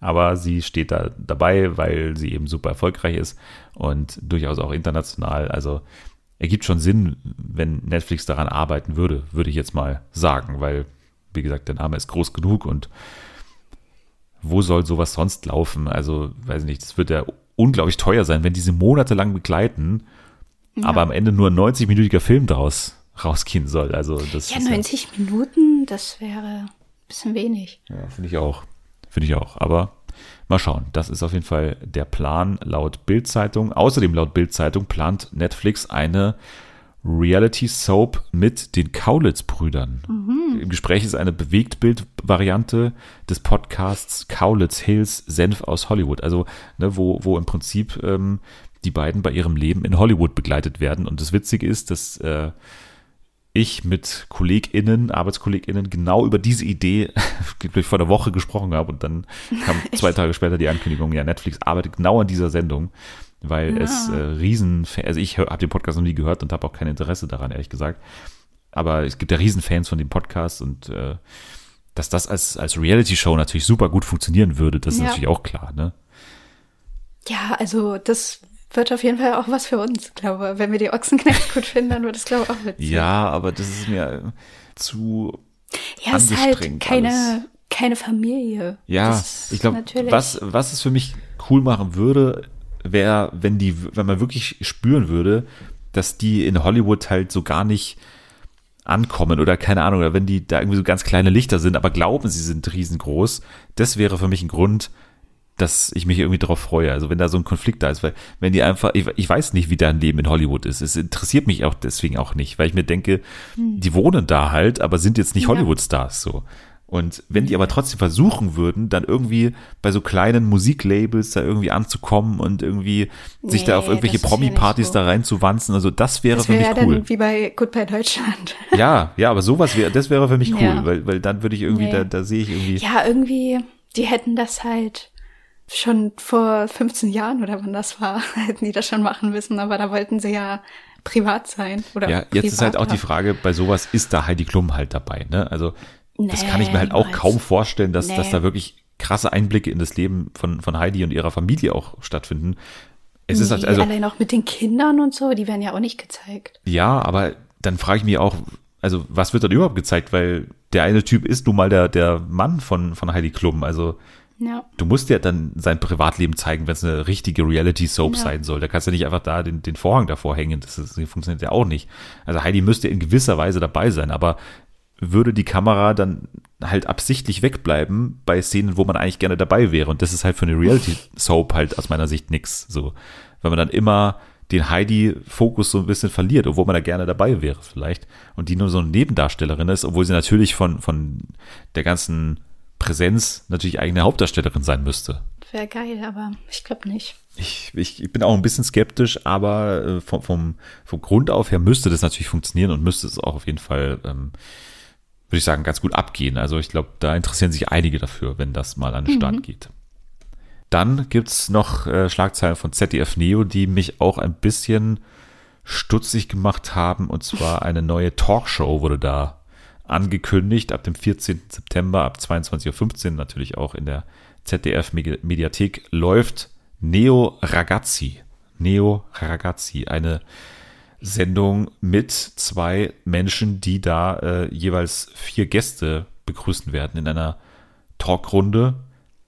aber sie steht da dabei, weil sie eben super erfolgreich ist und durchaus auch international, also ergibt schon Sinn, wenn Netflix daran arbeiten würde, würde ich jetzt mal sagen, weil, wie gesagt, der Name ist groß genug und wo soll sowas sonst laufen? Also, weiß nicht, das wird ja unglaublich teuer sein, wenn diese monatelang begleiten, aber am Ende nur ein 90-minütiger Film daraus rausgehen soll. Also, das Ja, ist 90 Minuten, das wäre ein bisschen wenig. ja, finde ich auch. Finde ich auch. Aber mal schauen. Das ist auf jeden Fall der Plan laut Bild-Zeitung. Außerdem laut Bild-Zeitung plant Netflix eine Reality-Soap mit den Kaulitz-Brüdern. Im Gespräch ist eine Bewegtbild-Variante des Podcasts Kaulitz Hills Senf aus Hollywood. Also, ne, wo, wo im Prinzip ähm, die beiden bei ihrem Leben in Hollywood begleitet werden. Und das Witzige ist, dass äh, ich mit KollegInnen, ArbeitskollegInnen genau über diese Idee vor einer Woche gesprochen habe und dann kam zwei Tage später die Ankündigung, ja, Netflix arbeitet genau an dieser Sendung, weil es äh, riesen, also ich habe den Podcast noch nie gehört und habe auch kein Interesse daran, ehrlich gesagt. Aber es gibt ja Riesenfans von dem Podcast und äh, dass das als, als Reality-Show natürlich super gut funktionieren würde, das ist Ja. natürlich auch klar, ne? Ja, also das wird auf jeden Fall auch was für uns, glaube ich. Wenn wir die Ochsenknecht gut finden, dann wird es, glaube ich, auch witzig. Ja, aber das ist mir zu ja es ist halt keine, alles. keine Familie. Ja, ich glaube, was, was es für mich cool machen würde, wäre, wenn die, wenn man wirklich spüren würde, dass die in Hollywood halt so gar nicht ankommen oder keine Ahnung, oder wenn die da irgendwie so ganz kleine Lichter sind, aber glauben, sie sind riesengroß, das wäre für mich ein Grund, dass ich mich irgendwie darauf freue. Also wenn da so ein Konflikt da ist, weil wenn die einfach, ich, ich weiß nicht, wie deren Leben in Hollywood ist. Es interessiert mich auch deswegen auch nicht, weil ich mir denke, die wohnen da halt, aber sind jetzt nicht Hm. Ja. Hollywood-Stars so. Und wenn die aber trotzdem versuchen würden, dann irgendwie bei so kleinen Musiklabels da irgendwie anzukommen und irgendwie sich da Nee, auf irgendwelche Promi-Partys so. da reinzuwanzen, also das wäre Das für mich ja cool. dann wie bei Goodbye Deutschland. Ja, ja, aber sowas wäre, das wäre für mich cool, Ja. weil, weil dann würde ich irgendwie, Nee. da, da sehe ich irgendwie, Ja, irgendwie, die hätten das halt schon vor 15 Jahren oder wann das war, hätten die das schon machen müssen, aber da wollten sie ja privat sein. Oder Ja, jetzt ist halt auch die. Frage, bei sowas ist da Heidi Klum halt dabei, ne? Also, das Nee, kann ich mir halt auch niemals. kaum vorstellen, dass, Nee. dass da wirklich krasse Einblicke in das Leben von, von Heidi und ihrer Familie auch stattfinden. Es ist halt, Nee, also, allein auch mit den Kindern und so, die werden ja auch nicht gezeigt. ja, aber dann frage ich mich auch, also was wird dann überhaupt gezeigt? Weil der eine Typ ist nun mal der, der Mann von, von Heidi Klum. Also Ja. du musst ja dann sein Privatleben zeigen, wenn es eine richtige Reality-Soap Ja. sein soll. Da kannst du nicht einfach da den, den Vorhang davor hängen. Das, ist, das funktioniert ja auch nicht. Also Heidi müsste in gewisser Weise dabei sein, aber würde die Kamera dann halt absichtlich wegbleiben bei Szenen, wo man eigentlich gerne dabei wäre. Und das ist halt für eine Reality-Soap halt aus meiner Sicht nix. So, weil man dann immer den Heidi-Fokus so ein bisschen verliert, obwohl man da gerne dabei wäre vielleicht. Und die nur so eine Nebendarstellerin ist, obwohl sie natürlich von, von der ganzen Präsenz natürlich eigene Hauptdarstellerin sein müsste. Wäre geil, aber ich glaube nicht. Ich, ich, ich bin auch ein bisschen skeptisch, aber äh, vom, vom, vom Grund auf her müsste das natürlich funktionieren und müsste es auch auf jeden Fall, ähm, würde ich sagen, ganz gut abgehen. Also ich glaube, da interessieren sich einige dafür, wenn das mal an den Start geht. Dann gibt's noch äh, Schlagzeilen von ZDF Neo, die mich auch ein bisschen stutzig gemacht haben. Und zwar eine neue Talkshow wurde da angekündigt ab dem 14. September ab 22.15 Uhr natürlich auch in der ZDF Medi- Mediathek läuft Neo Ragazzi. Neo Ragazzi, eine Sendung mit zwei Menschen, die da äh, jeweils vier Gäste begrüßen werden in einer Talkrunde.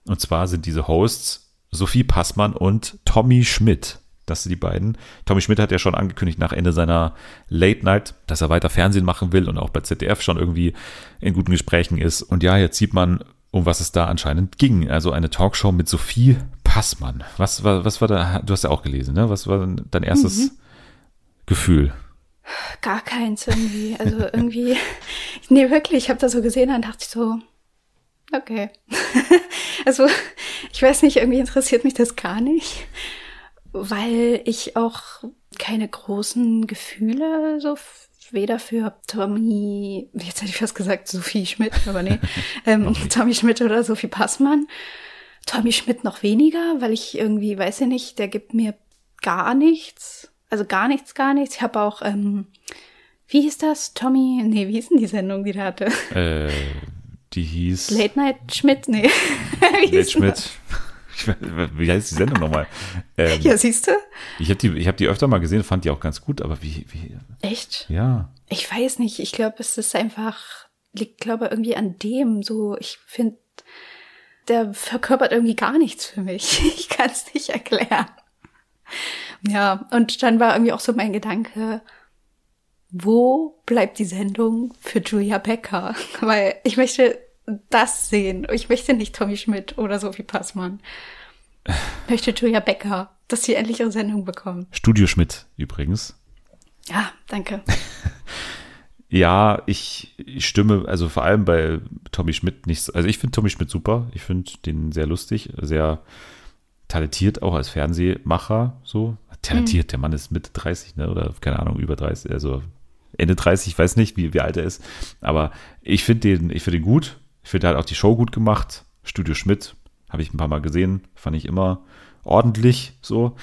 Und zwar sind diese Hosts Sophie Passmann und Tommy Schmidt. Das sind die beiden. Tommy Schmidt hat ja schon angekündigt nach Ende seiner Late Night, dass er weiter Fernsehen machen will und auch bei ZDF schon irgendwie in guten Gesprächen ist. Und ja, jetzt sieht man, um was es da anscheinend ging. Also eine Talkshow mit Sophie Passmann. Was war, was war da? Du hast ja auch gelesen, ne? Was war dein erstes Gefühl? Gar keins irgendwie. Also irgendwie, nee, wirklich, ich habe das so gesehen und dachte ich so, okay. also, ich weiß nicht, irgendwie interessiert mich das gar nicht, weil ich auch keine großen Gefühle so weder für Tommy, jetzt hätte ich fast gesagt Sophie Schmidt, aber nee, ähm, Tommy Schmidt oder Sophie Passmann. Tommy Schmidt noch weniger, weil ich irgendwie, weiß ich nicht, der gibt mir gar nichts. Also gar nichts, gar nichts. Ich habe auch, ähm, wie hieß das? Tommy, nee, wie hieß denn die Sendung, die der hatte? Äh, die hieß Late Night Schmidt, nee. wie das? Schmidt. Ich Wie heißt die Sendung nochmal? Ähm, Ja, siehst du? Ich habe die, ich hab die öfter mal gesehen, fand die auch ganz gut, aber wie, wie, Echt? ja. Ich weiß nicht. Ich glaube, es ist einfach, liegt, glaube irgendwie an dem. So, ich finde, der verkörpert irgendwie gar nichts für mich. Ich kann es nicht erklären. Ja, und dann war irgendwie auch so mein Gedanke, wo bleibt die Sendung für Julia Becker? Weil ich möchte das sehen. Ich möchte nicht Tommy Schmidt oder Sophie Passmann. Ich möchte Julia Becker, dass sie endlich ihre Sendung bekommen. Studio Schmidt übrigens. Ja, danke. Ja, ich, ich stimme, also vor allem bei Tommy Schmidt nicht, so- also ich finde Tommy Schmidt super, ich finde den sehr lustig, sehr talentiert auch als Fernsehmacher, so. Talentiert, der Mann ist Mitte 30, ne, oder keine Ahnung, über 30, also Ende 30, ich weiß nicht, wie, wie alt er ist, aber ich finde den, ich finde den gut, ich finde, er hat auch die Show gut gemacht, Studio Schmidt, habe ich ein paar Mal gesehen, fand ich immer ordentlich, so.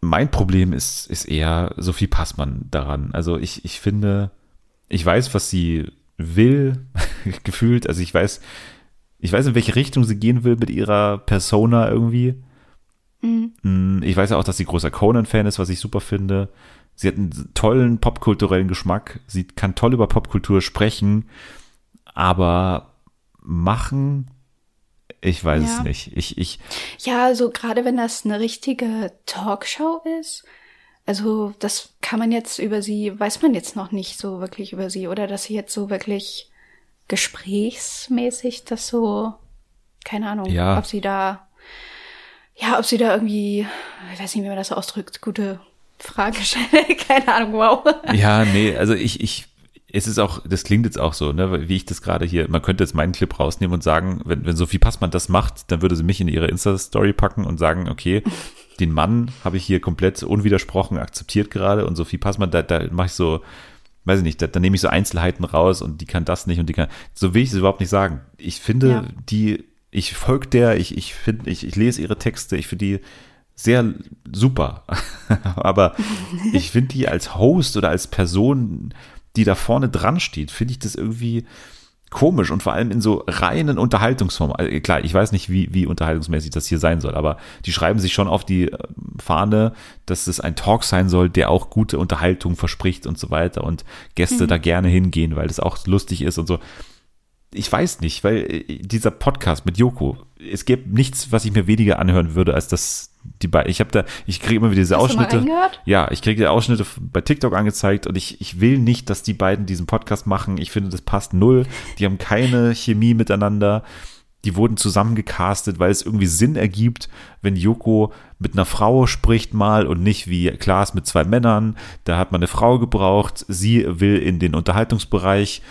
Mein Problem ist, ist eher Sophie Passmann daran, also ich, ich finde, ich weiß, was sie will, gefühlt. Also ich weiß, ich weiß, in welche Richtung sie gehen will mit ihrer Persona irgendwie. Mm, Ich weiß ja auch, dass sie großer Conan-Fan ist, was ich super finde. Sie hat einen tollen popkulturellen Geschmack. Sie kann toll über Popkultur sprechen, aber machen, ich weiß es Ja. nicht. Ich, ich, Ja, also gerade wenn das eine richtige Talkshow ist, also das kann man jetzt über sie, weiß man jetzt noch nicht so wirklich über sie, oder dass sie jetzt so wirklich gesprächsmäßig das so, keine Ahnung, Ja. ob sie da, ja, ob sie da irgendwie, ich weiß nicht, wie man das ausdrückt, gute Frage keine Ahnung, wow. Ja, nee, also ich, ich, es ist auch, das klingt jetzt auch so, ne, wie ich das gerade hier, man könnte jetzt meinen Clip rausnehmen und sagen, wenn, wenn Sophie Passmann das macht, dann würde sie mich in ihre Insta-Story packen und sagen, okay, den Mann habe ich hier komplett unwidersprochen akzeptiert gerade und Sophie Passmann, da, da mache ich so, weiß ich nicht, da, da nehme ich so Einzelheiten raus und die kann das nicht und die kann, so will ich es überhaupt nicht sagen. Ich finde, Ja. die, ich folge der, ich, ich finde, ich, ich lese ihre Texte, ich finde die sehr super. Aber ich finde die als Host oder als Person, die da vorne dran steht, finde ich das irgendwie, komisch und vor allem in so reinen Unterhaltungsformen. Also klar, ich weiß nicht, wie, wie unterhaltungsmäßig das hier sein soll, aber die schreiben sich schon auf die äh, Fahne, dass es ein Talk sein soll, der auch gute Unterhaltung verspricht und so weiter und Gäste Mhm. da gerne hingehen, weil das auch lustig ist und so. Ich weiß nicht, weil äh, dieser Podcast mit Joko, es gibt nichts, was ich mir weniger anhören würde, als das die beiden. Ich habe da, ich kriege immer wieder diese Hast du mal Ausschnitte. Ja, ich kriege Ausschnitte bei TikTok angezeigt und ich, ich will nicht, dass die beiden diesen Podcast machen. Ich finde, das passt null. Die haben keine Chemie miteinander. Die wurden zusammengecastet, weil es irgendwie Sinn ergibt, wenn Joko mit einer Frau spricht mal und nicht wie Klaas mit zwei Männern. Da hat man eine Frau gebraucht. Sie will in den Unterhaltungsbereich.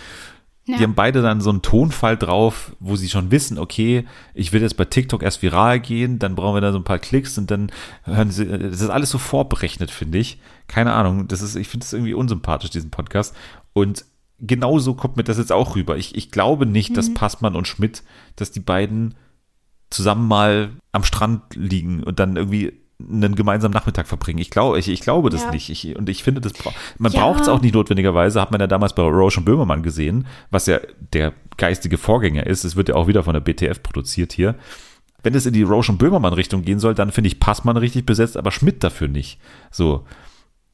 Ja. Die haben beide dann so einen Tonfall drauf, wo sie schon wissen, okay, ich will jetzt bei TikTok erst viral gehen, dann brauchen wir da so ein paar Klicks und dann hören sie, das ist alles so vorberechnet, finde ich. Keine Ahnung, das ist, ich finde es irgendwie unsympathisch, diesen Podcast. Und genauso kommt mir das jetzt auch rüber. Ich, ich glaube nicht, dass Passmann und Schmidt, dass die beiden zusammen mal am Strand liegen und dann irgendwie einen gemeinsamen Nachmittag verbringen. Ich glaube, ich, ich glaube das Ja. nicht. Ich, und ich finde, das man Ja. braucht es auch nicht notwendigerweise. Hat man ja damals bei Roche und Böhmermann gesehen, was ja der geistige Vorgänger ist. Es wird ja auch wieder von der BTF produziert hier. Wenn es in die Roche und Böhmermann Richtung gehen soll, dann finde ich Passmann richtig besetzt, aber Schmidt dafür nicht. So.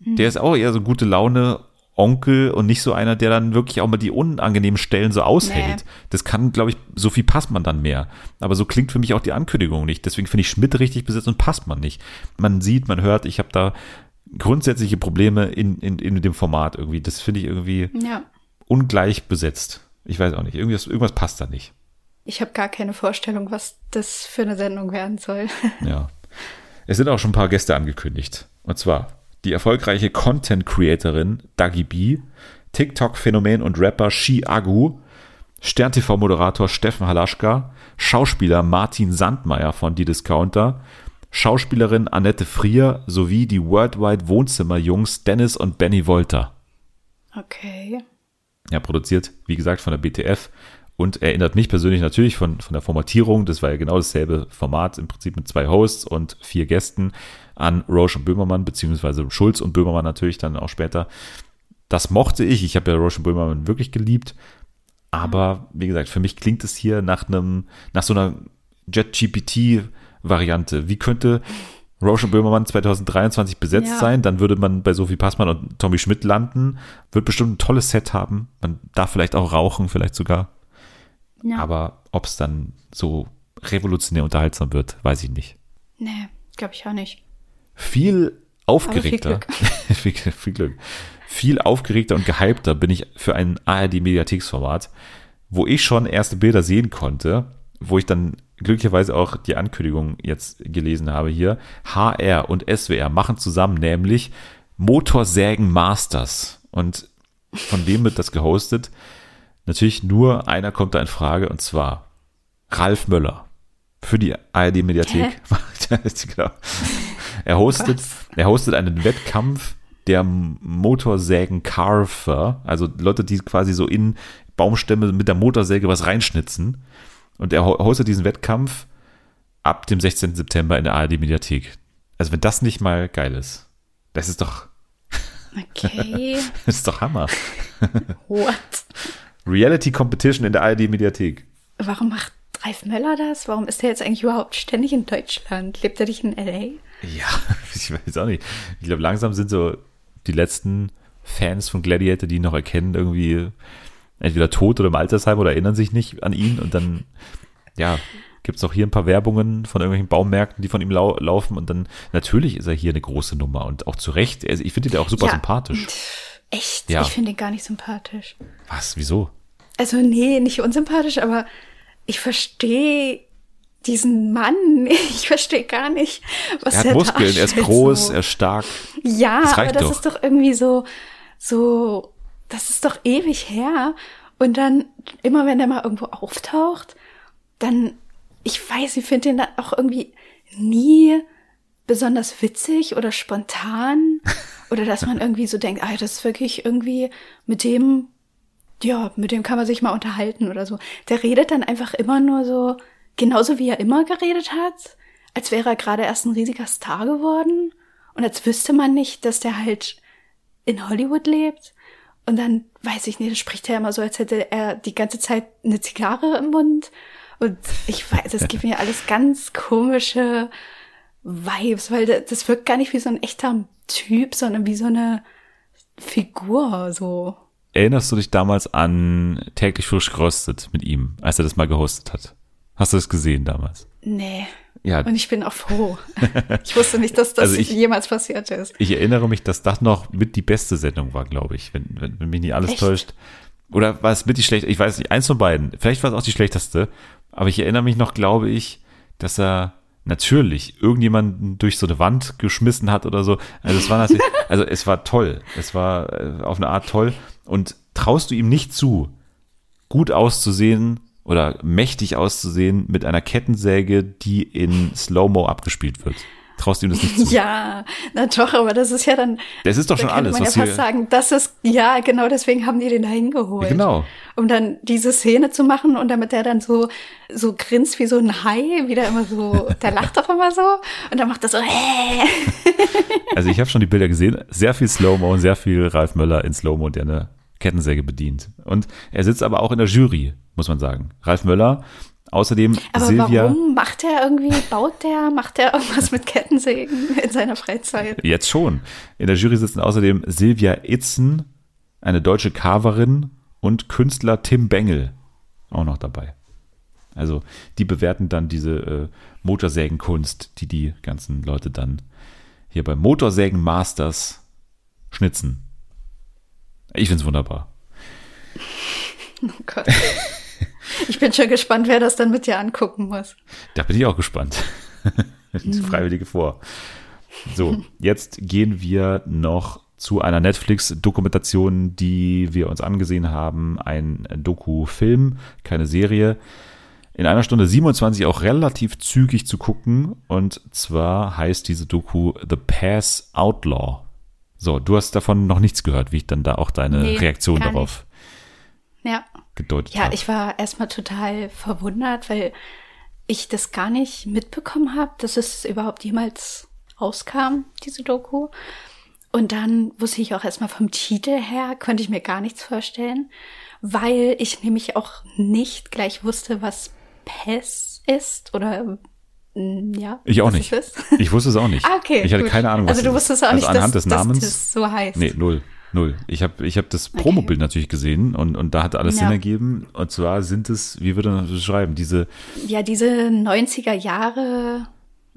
Der ist auch eher so gute Laune Onkel und nicht so einer, der dann wirklich auch mal die unangenehmen Stellen so aushält. Nee. Das kann, glaube ich, so viel passt man dann mehr. Aber so klingt für mich auch die Ankündigung nicht. Deswegen finde ich Schmidt richtig besetzt und passt man nicht. Man sieht, man hört, ich habe da grundsätzliche Probleme in, in, in dem Format irgendwie. Das finde ich irgendwie Ja. ungleich besetzt. Ich weiß auch nicht. Irgendwas, irgendwas passt da nicht. Ich habe gar keine Vorstellung, was das für eine Sendung werden soll. Ja. Es sind auch schon ein paar Gäste angekündigt. Und zwar die erfolgreiche Content-Creatorin Dagi B, TikTok-Phänomen und Rapper Shi Agu, Stern-TV-Moderator Steffen Halaschka, Schauspieler Martin Sandmeier von Die Discounter, Schauspielerin Annette Frier sowie die Worldwide Wohnzimmer-Jungs Dennis und Benny Wolter. Okay. Ja, produziert, wie gesagt, von der BTF und erinnert mich persönlich natürlich von, von der Formatierung, das war ja genau dasselbe Format, im Prinzip mit zwei Hosts und vier Gästen an Roche und Böhmermann, beziehungsweise Schulz und Böhmermann natürlich dann auch später. Das mochte ich, ich habe ja Roche und Böhmermann wirklich geliebt, aber wie gesagt, für mich klingt es hier nach einem, nach so einer Jet-GPT-Variante. Wie könnte Roche und Böhmermann 2023 besetzt Ja. sein? Dann würde man bei Sophie Passmann und Tommy Schmidt landen. Wird bestimmt ein tolles Set haben. Man darf vielleicht auch rauchen, vielleicht sogar. Ja. Aber ob es dann so revolutionär unterhaltsam wird, weiß ich nicht. nee, glaube ich auch nicht. Viel aufgeregter. viel viel, viel Glück. Viel aufgeregter und gehypter bin ich für ein ARD-Mediatheksformat, wo ich schon erste Bilder sehen konnte, wo ich dann glücklicherweise auch die Ankündigung jetzt gelesen habe hier. HR und SWR machen zusammen nämlich Motorsägen Masters. Und von wem wird das gehostet? Natürlich nur einer kommt da in Frage und zwar Ralf Möller für die ARD-Mediathek. genau. Er hostet, er hostet einen Wettkampf der Motorsägen-Carver, also Leute, die quasi so in Baumstämme mit der Motorsäge was reinschnitzen. Und er ho- hostet diesen Wettkampf ab dem 16. September in der ARD-Mediathek. Also wenn das nicht mal geil ist, das ist doch, Okay. das ist doch Hammer. What? Reality Competition in der ARD-Mediathek. Warum macht Ralf Möller das? Warum ist er jetzt eigentlich überhaupt ständig in Deutschland? Lebt er nicht in L.A.? Ja, ich weiß auch nicht. Ich glaube, langsam sind so die letzten Fans von Gladiator, die ihn noch erkennen, irgendwie entweder tot oder im Altersheim oder erinnern sich nicht an ihn und dann, ja, gibt es auch hier ein paar Werbungen von irgendwelchen Baumärkten, die von ihm lau laufen und dann, natürlich ist er hier eine große Nummer und auch zu Recht. Also ich finde ihn auch super Ja. sympathisch. Echt? Ja. Ich finde ihn gar nicht sympathisch. Was? Wieso? Also nee, nicht unsympathisch, aber ich verstehe diesen Mann. Ich verstehe gar nicht, was Er hat er Muskeln, er ist groß, so. er ist stark. Ja, Das aber das doch. ist doch irgendwie so, so, das ist doch ewig her. Und dann, immer wenn er mal irgendwo auftaucht, dann, ich weiß, ich finde den dann auch irgendwie nie besonders witzig oder spontan. Oder dass man irgendwie so denkt, ah, das ist wirklich irgendwie mit dem, ja, mit dem kann man sich mal unterhalten oder so. Der redet dann einfach immer nur so, genauso wie er immer geredet hat, als wäre er gerade erst ein riesiger Star geworden und als wüsste man nicht, dass der halt in Hollywood lebt. Und dann weiß ich nicht, spricht er immer so, als hätte er die ganze Zeit eine Zigarre im Mund. Und ich weiß, es gibt mir alles ganz komische Vibes, weil das, das wirkt gar nicht wie so ein echter Typ, sondern wie so eine Figur, so. Erinnerst du dich damals an täglich frisch geröstet mit ihm, als er das mal gehostet hat? Hast du das gesehen damals? Nee. Ja, Und ich bin auch froh. Ich wusste nicht, dass das Also ich- jemals passiert ist. ich erinnere mich, dass das noch mit die beste Sendung war, glaube ich, wenn, wenn, wenn mich nicht alles Echt? täuscht. Oder war es mit die schlechte? Ich weiß nicht, eins von beiden. Vielleicht war es auch die schlechteste. Aber ich erinnere mich noch, glaube ich, dass er natürlich irgendjemanden durch so eine Wand geschmissen hat oder so. Also es war natürlich, also es war toll. Es war äh, auf eine Art toll. Und traust du ihm nicht zu, gut auszusehen oder mächtig auszusehen mit einer Kettensäge, die in Slow-Mo abgespielt wird? Traust ihm das nicht zu? Ja, na doch, aber das ist ja dann. Das ist doch schon alles, man was ja fast sagen, das ist, ja, genau deswegen haben die den da hingeholt. Genau. Um dann diese Szene zu machen und damit der dann so, so grinst wie so ein Hai, wieder immer so, der lacht doch immer so und dann macht er so, hä. Also ich habe schon die Bilder gesehen. Sehr viel Slow-Mo und sehr viel Ralf Möller in Slow-Mo, der eine Kettensäge bedient. Und er sitzt aber auch in der Jury, muss man sagen. Ralf Möller, außerdem Aber Silvia. warum macht er irgendwie, baut der, macht der irgendwas mit Kettensägen in seiner Freizeit? Jetzt schon. In der Jury sitzen außerdem Silvia Itzen, eine deutsche Carverin und Künstler Tim Bengel auch noch dabei. Also die bewerten dann diese äh, Motorsägenkunst, die die ganzen Leute dann hier beim Motorsägen Masters schnitzen. Ich find's wunderbar. Oh Gott. Ich bin schon gespannt, wer das dann mit dir angucken muss. Da bin ich auch gespannt. Die Freiwillige vor. So, jetzt gehen wir noch zu einer Netflix-Dokumentation, die wir uns angesehen haben. Ein Doku-Film, keine Serie. In einer Stunde 27 auch relativ zügig zu gucken. Und zwar heißt diese Doku The Pass Outlaw. So, du hast davon noch nichts gehört, wie ich dann da auch deine Nee, Reaktion darauf Ja. Gedeutet Ja, habe. ich war erstmal total verwundert, weil ich das gar nicht mitbekommen habe, dass es überhaupt jemals rauskam, diese Doku. Und dann wusste ich auch erstmal vom Titel her, konnte ich mir gar nichts vorstellen, weil ich nämlich auch nicht gleich wusste, was PES ist oder mm, ja. Ich auch nicht. Ich wusste es auch nicht. Ah, okay. Ich hatte gut. keine Ahnung, was Also du wusstest auch also nicht, anhand dass, des Namens. dass das so heißt. Nee, null. Null. Ich habe ich hab das Promobild natürlich gesehen und, und da hat alles Ja. Sinn ergeben. Und zwar sind es, wie würde man das beschreiben, diese, Ja, diese 90er Jahre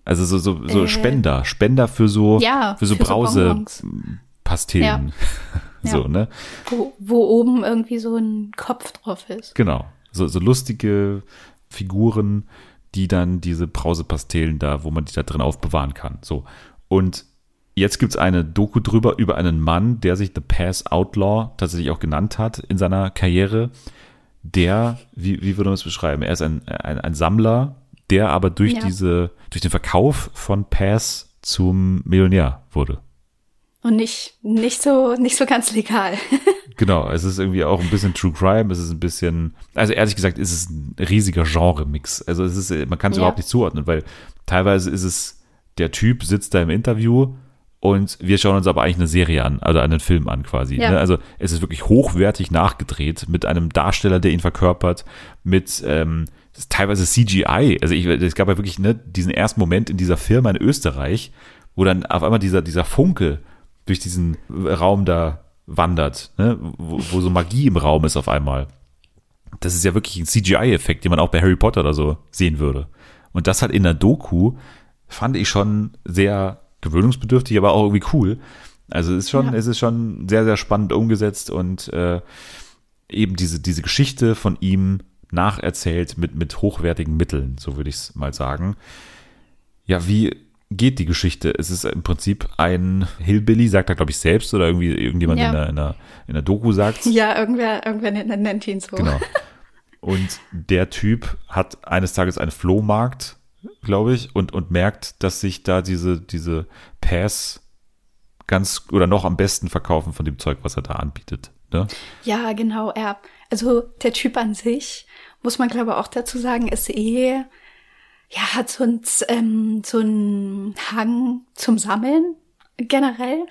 also so, so, so Äh. Spender, Spender für so, Ja, für so für so Brause so, Ja. ne? wo, wo oben irgendwie so ein Kopf drauf ist. Genau. So, so lustige Figuren, die dann diese Brausepastillen da, wo man die da drin aufbewahren kann. So. Und jetzt gibt's eine Doku drüber über einen Mann, der sich The Pass Outlaw tatsächlich auch genannt hat in seiner Karriere. Der, wie, wie würde man es beschreiben? Er ist ein, ein, ein Sammler, der aber durch Ja. diese, durch den Verkauf von Pass zum Millionär wurde. Und nicht, nicht so, nicht so ganz legal. Genau, es ist irgendwie auch ein bisschen True Crime, es ist ein bisschen, also ehrlich gesagt, ist es ein riesiger Genre-Mix. Also es ist, man kann es Ja. überhaupt nicht zuordnen, weil teilweise ist es, der Typ sitzt da im Interview und wir schauen uns aber eigentlich eine Serie an, oder einen Film an quasi. Ja. Ne? Also es ist wirklich hochwertig nachgedreht mit einem Darsteller, der ihn verkörpert, mit ähm, teilweise CGI. Also ich, es gab ja wirklich ne, diesen ersten Moment in dieser Firma in Österreich, wo dann auf einmal dieser, dieser Funke durch diesen Raum da wandert, ne? wo, wo so Magie im Raum ist auf einmal. Das ist ja wirklich ein CGI-Effekt, den man auch bei Harry Potter oder so sehen würde. Und das halt in der Doku fand ich schon sehr gewöhnungsbedürftig, aber auch irgendwie cool. Also es ist schon, Ja. es ist schon sehr, sehr spannend umgesetzt und äh, eben diese, diese Geschichte von ihm nacherzählt mit, mit hochwertigen Mitteln, so würde ich es mal sagen. Ja, wie geht die Geschichte? Es ist im Prinzip ein Hillbilly, sagt er, glaube ich, selbst oder irgendwie irgendjemand Ja. in, der, in, der, in der Doku sagt Ja, irgendwer, irgendwer nennt, nennt ihn so. Genau. Und der Typ hat eines Tages einen Flohmarkt, glaube ich, und, und merkt, dass sich da diese, diese Pass ganz oder noch am besten verkaufen von dem Zeug, was er da anbietet. Ne? Ja, genau. Er, also der Typ an sich, muss man glaube ich auch dazu sagen, ist eh, ja, hat so ein, ähm, so ein Hang zum Sammeln generell.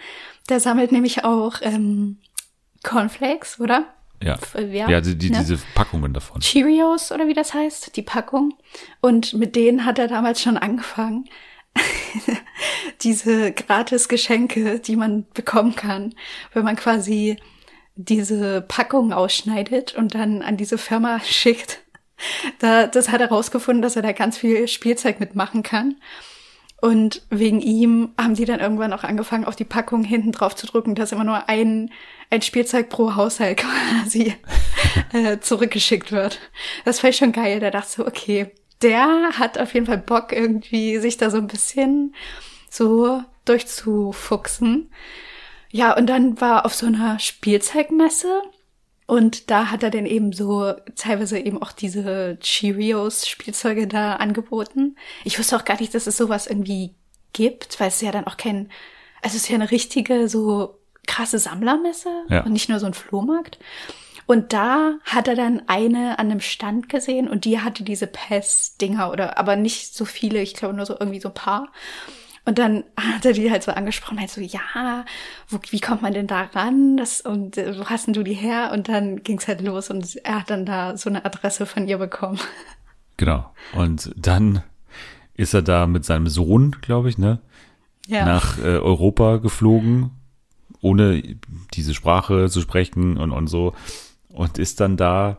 Der sammelt nämlich auch ähm, Cornflakes, oder? Ja. F- äh, ja, Ja, die, die, ne? diese Packungen davon. Cheerios oder wie das heißt, die Packung. Und mit denen hat er damals schon angefangen. diese gratis Geschenke, die man bekommen kann, wenn man quasi diese Packung ausschneidet und dann an diese Firma schickt. Da, das hat er rausgefunden, dass er da ganz viel Spielzeug mitmachen kann. Und wegen ihm haben die dann irgendwann auch angefangen, auf die Packung hinten drauf zu drücken, dass immer nur ein, ein Spielzeug pro Haushalt quasi äh, zurückgeschickt wird. Das fand ich schon geil. Da dachte ich so, okay, der hat auf jeden Fall Bock, irgendwie sich da so ein bisschen so durchzufuchsen. Ja, und dann war auf so einer Spielzeugmesse und da hat er dann eben so teilweise eben auch diese Cheerios-Spielzeuge da angeboten. Ich wusste auch gar nicht, dass es sowas irgendwie gibt, weil es ja dann auch kein, also es ist ja eine richtige, so krasse Sammlermesse Ja. und nicht nur so ein Flohmarkt. Und da hat er dann eine an einem Stand gesehen und die hatte diese Pest-Dinger oder, aber nicht so viele, ich glaube nur so irgendwie so ein paar. Und dann hat er die halt so angesprochen, halt so, ja, wo, wie kommt man denn da ran? Das, und äh, wo hast denn du die her? Und dann ging's halt los und er hat dann da so eine Adresse von ihr bekommen. Genau. Und dann ist er da mit seinem Sohn, glaube ich, ne, Ja. nach äh, Europa geflogen, ohne diese Sprache zu sprechen und, und so. Und ist dann da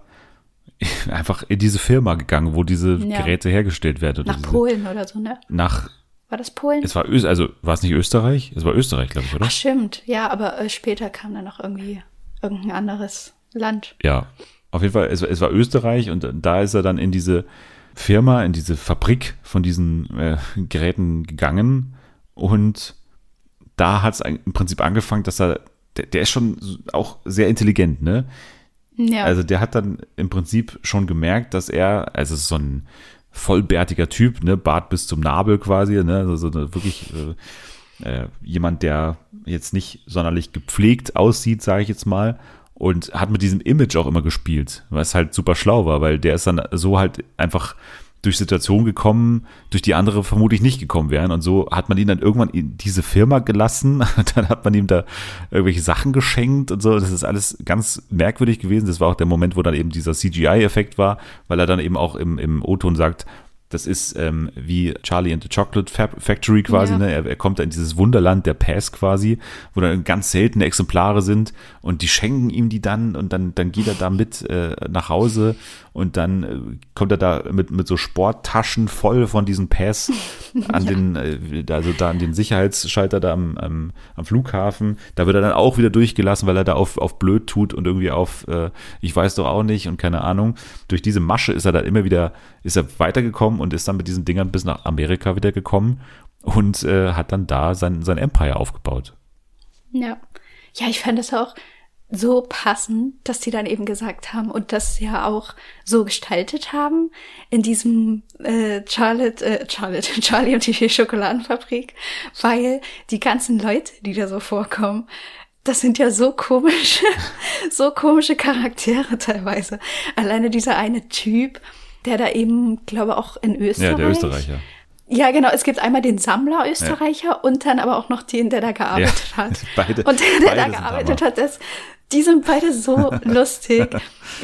einfach in diese Firma gegangen, wo diese Ja. Geräte hergestellt werden. Nach diese, Polen oder so, ne? Nach, War das Polen? es war also war es nicht Österreich? Es war Österreich, glaube ich, oder? Ach, stimmt. Ja, aber äh, später kam dann noch irgendwie irgendein anderes Land. Ja, auf jeden Fall, es, war- es war Österreich und da ist er dann in diese Firma, in diese Fabrik von diesen äh, Geräten gegangen und da hat es im Prinzip angefangen, dass er, der, der ist schon auch sehr intelligent, ne? Ja. Also der hat dann im Prinzip schon gemerkt, dass er, also so ein vollbärtiger Typ, ne, Bart bis zum Nabel quasi, ne, also wirklich äh, äh, jemand, der jetzt nicht sonderlich gepflegt aussieht, sage ich jetzt mal, und hat mit diesem Image auch immer gespielt, was halt super schlau war, weil der ist dann so halt einfach durch Situationen gekommen, durch die andere vermutlich nicht gekommen wären. Und so hat man ihn dann irgendwann in diese Firma gelassen. Dann hat man ihm da irgendwelche Sachen geschenkt und so. Das ist alles ganz merkwürdig gewesen. Das war auch der Moment, wo dann eben dieser CGI-Effekt war, weil er dann eben auch im, im O-Ton sagt, das ist ähm, wie Charlie and the Chocolate Factory quasi. Ja. Ne? Er, er kommt da in dieses Wunderland der Pass quasi, wo dann ganz seltene Exemplare sind und die schenken ihm die dann und dann, dann geht er da mit äh, nach Hause und dann äh, kommt er da mit, mit so Sporttaschen voll von diesen Pass an den, äh, also da an den Sicherheitsschalter da am, am, am Flughafen. Da wird er dann auch wieder durchgelassen, weil er da auf, auf blöd tut und irgendwie auf, äh, ich weiß doch auch nicht und keine Ahnung. Durch diese Masche ist er dann immer wieder, ist er weitergekommen und ist dann mit diesen Dingern bis nach Amerika wieder gekommen und äh, hat dann da sein, sein Empire aufgebaut. Ja. Ja, ich fand es auch so passend, dass die dann eben gesagt haben und das ja auch so gestaltet haben in diesem äh, Charlotte, äh, Charlotte, Charlie und die Schokoladenfabrik, weil die ganzen Leute, die da so vorkommen, das sind ja so komische, so komische Charaktere teilweise. Alleine dieser eine Typ, der da eben, glaube auch in Österreich. Ja, der Österreicher. Ja, genau. Es gibt einmal den Sammler Österreicher und dann aber auch noch den, der da gearbeitet Ja, hat. beide- und der, der beide da gearbeitet hat, das, die sind beide so lustig.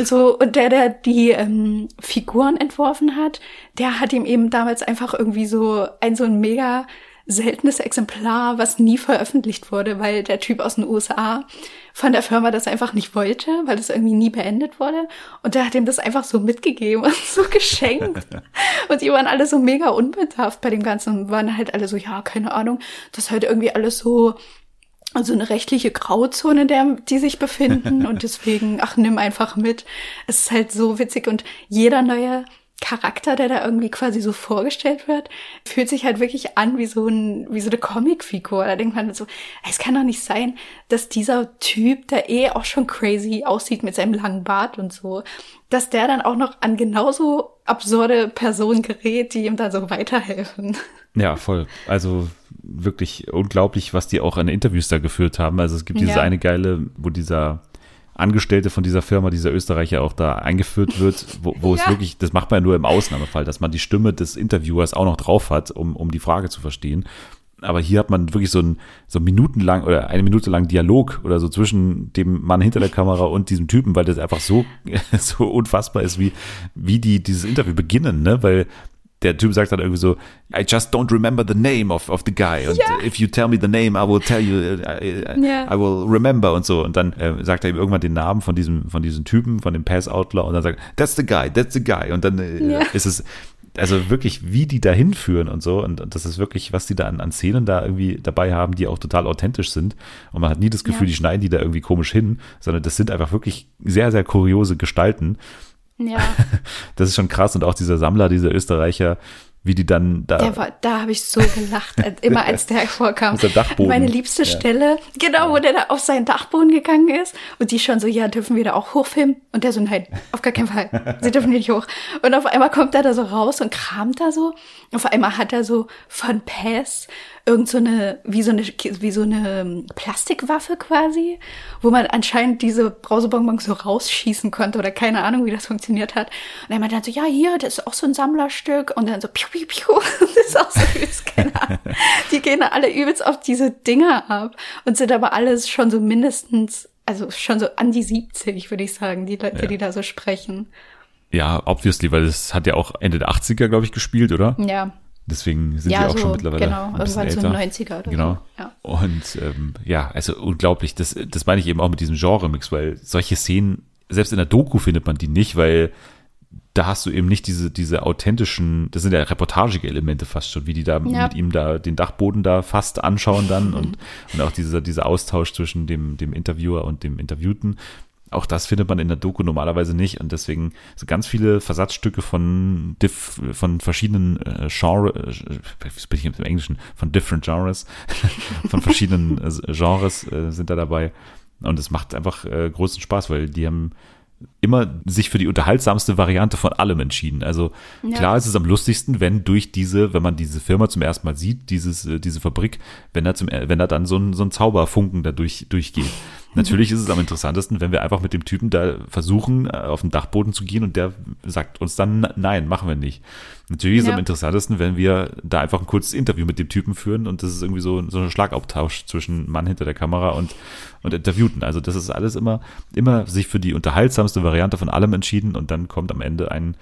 So, und der, der die ähm, Figuren entworfen hat, der hat ihm eben damals einfach irgendwie so ein so ein mega seltenes Exemplar, was nie veröffentlicht wurde, weil der Typ aus den USA von der Firma das einfach nicht wollte, weil das irgendwie nie beendet wurde. Und der hat ihm das einfach so mitgegeben und so geschenkt. und die waren alle so mega unbedarft bei dem Ganzen und waren halt alle so, ja, keine Ahnung, das ist halt irgendwie alles so, also eine rechtliche Grauzone, in der die sich befinden und deswegen, ach, nimm einfach mit. Es ist halt so witzig und jeder neue Charakter, der da irgendwie quasi so vorgestellt wird, fühlt sich halt wirklich an wie so ein, wie so eine Comicfigur. Da denkt man so, es kann doch nicht sein, dass dieser Typ, der eh auch schon crazy aussieht mit seinem langen Bart und so, dass der dann auch noch an genauso absurde Personen gerät, die ihm da so weiterhelfen. Ja, voll. Also wirklich unglaublich, was die auch an Interviews da geführt haben. Also es gibt diese Ja. eine geile, wo dieser Angestellte von dieser Firma, dieser Österreicher auch da eingeführt wird, wo, wo es Ja. wirklich, das macht man ja nur im Ausnahmefall, dass man die Stimme des Interviewers auch noch drauf hat, um, um die Frage zu verstehen. aber hier hat man wirklich so ein so minutenlang oder eine Minute lang Dialog oder so zwischen dem Mann hinter der Kamera und diesem Typen, weil das einfach so so unfassbar ist, wie wie die dieses Interview beginnen, ne? Weil der Typ sagt dann irgendwie so, I just don't remember the name of, of the guy. Und Ja. if you tell me the name, I will tell you, I, I, Ja. I will remember und so. Und dann äh, sagt er ihm irgendwann den Namen von diesem, von diesem Typen, von dem Pass Outlaw und dann sagt, that's the guy, that's the guy. Und dann äh, Ja. ist es, also wirklich, wie die da hinführen und so. Und, und das ist wirklich, was die da an, an Szenen da irgendwie dabei haben, die auch total authentisch sind. Und man hat nie das Gefühl, die schneiden die da irgendwie komisch hin, sondern das sind einfach wirklich sehr, sehr kuriose Gestalten. Ja, Das ist schon krass. Und auch dieser Sammler, dieser Österreicher, wie die dann da. der war, da habe ich so gelacht, als- immer als der vorkam. Der Dachboden. Meine liebste Ja. Stelle, genau, wo der da auf seinen Dachboden gegangen ist und die schon so, ja, dürfen wir da auch hochfilmen? Und der so, nein, auf gar keinen Fall. Sie dürfen nicht hoch. Und auf einmal kommt er da so raus und kramt da so. Auf einmal hat er so von Pass irgend so eine, wie so eine, wie so eine ähm, Plastikwaffe quasi, wo man anscheinend diese Brausebonbons so rausschießen konnte oder keine Ahnung, wie das funktioniert hat. Und er meinte dann so, ja, hier, das ist auch so ein Sammlerstück. Und dann so, piu, piu, piu. Das ist auch so übelst, keine Ahnung. Die gehen da alle übelst auf diese Dinger ab und sind aber alles schon so mindestens, also schon so an die 70, würde ich sagen, die Leute, Ja. die da so sprechen. Ja, obviously, weil das hat ja auch Ende der 80er, glaube ich, gespielt, oder? Ja, Deswegen sind Ja, die auch so, schon mittlerweile genau, ein bisschen irgendwann so älter. 90er oder genau. so, ja. Und ähm, ja, also unglaublich. Das, das meine ich eben auch mit diesem Genre-Mix, weil solche Szenen, selbst in der Doku findet man die nicht, weil da hast du eben nicht diese, diese authentischen, das sind ja reportagige Elemente fast schon, wie die da Ja. mit ihm da den Dachboden da fast anschauen dann und, und auch dieser, dieser Austausch zwischen dem, dem Interviewer und dem Interviewten. Auch das findet man in der Doku normalerweise nicht und deswegen so ganz viele Versatzstücke von diff, von verschiedenen äh, Genre, äh, wie bin ich jetzt im Englischen, von different Genres, von verschiedenen äh, Genres äh, sind da dabei und es macht einfach äh, großen Spaß, weil die haben immer sich für die unterhaltsamste Variante von allem entschieden. Also Ja. klar ist es am lustigsten, wenn durch diese, wenn man diese Firma zum ersten Mal sieht, dieses, äh, diese Fabrik, wenn da zum, wenn da dann so ein, so ein Zauberfunken da durch, durchgeht. Natürlich ist es am interessantesten, wenn wir einfach mit dem Typen da versuchen, äh, auf den Dachboden zu gehen und der sagt uns dann, nein, machen wir nicht. Natürlich ist es Ja. am interessantesten, wenn wir da einfach ein kurzes Interview mit dem Typen führen und das ist irgendwie so, so ein Schlagabtausch zwischen Mann hinter der Kamera und, und Interviewten. Also das ist alles immer, immer sich für die unterhaltsamste Variante von allem entschieden und dann kommt am Ende ein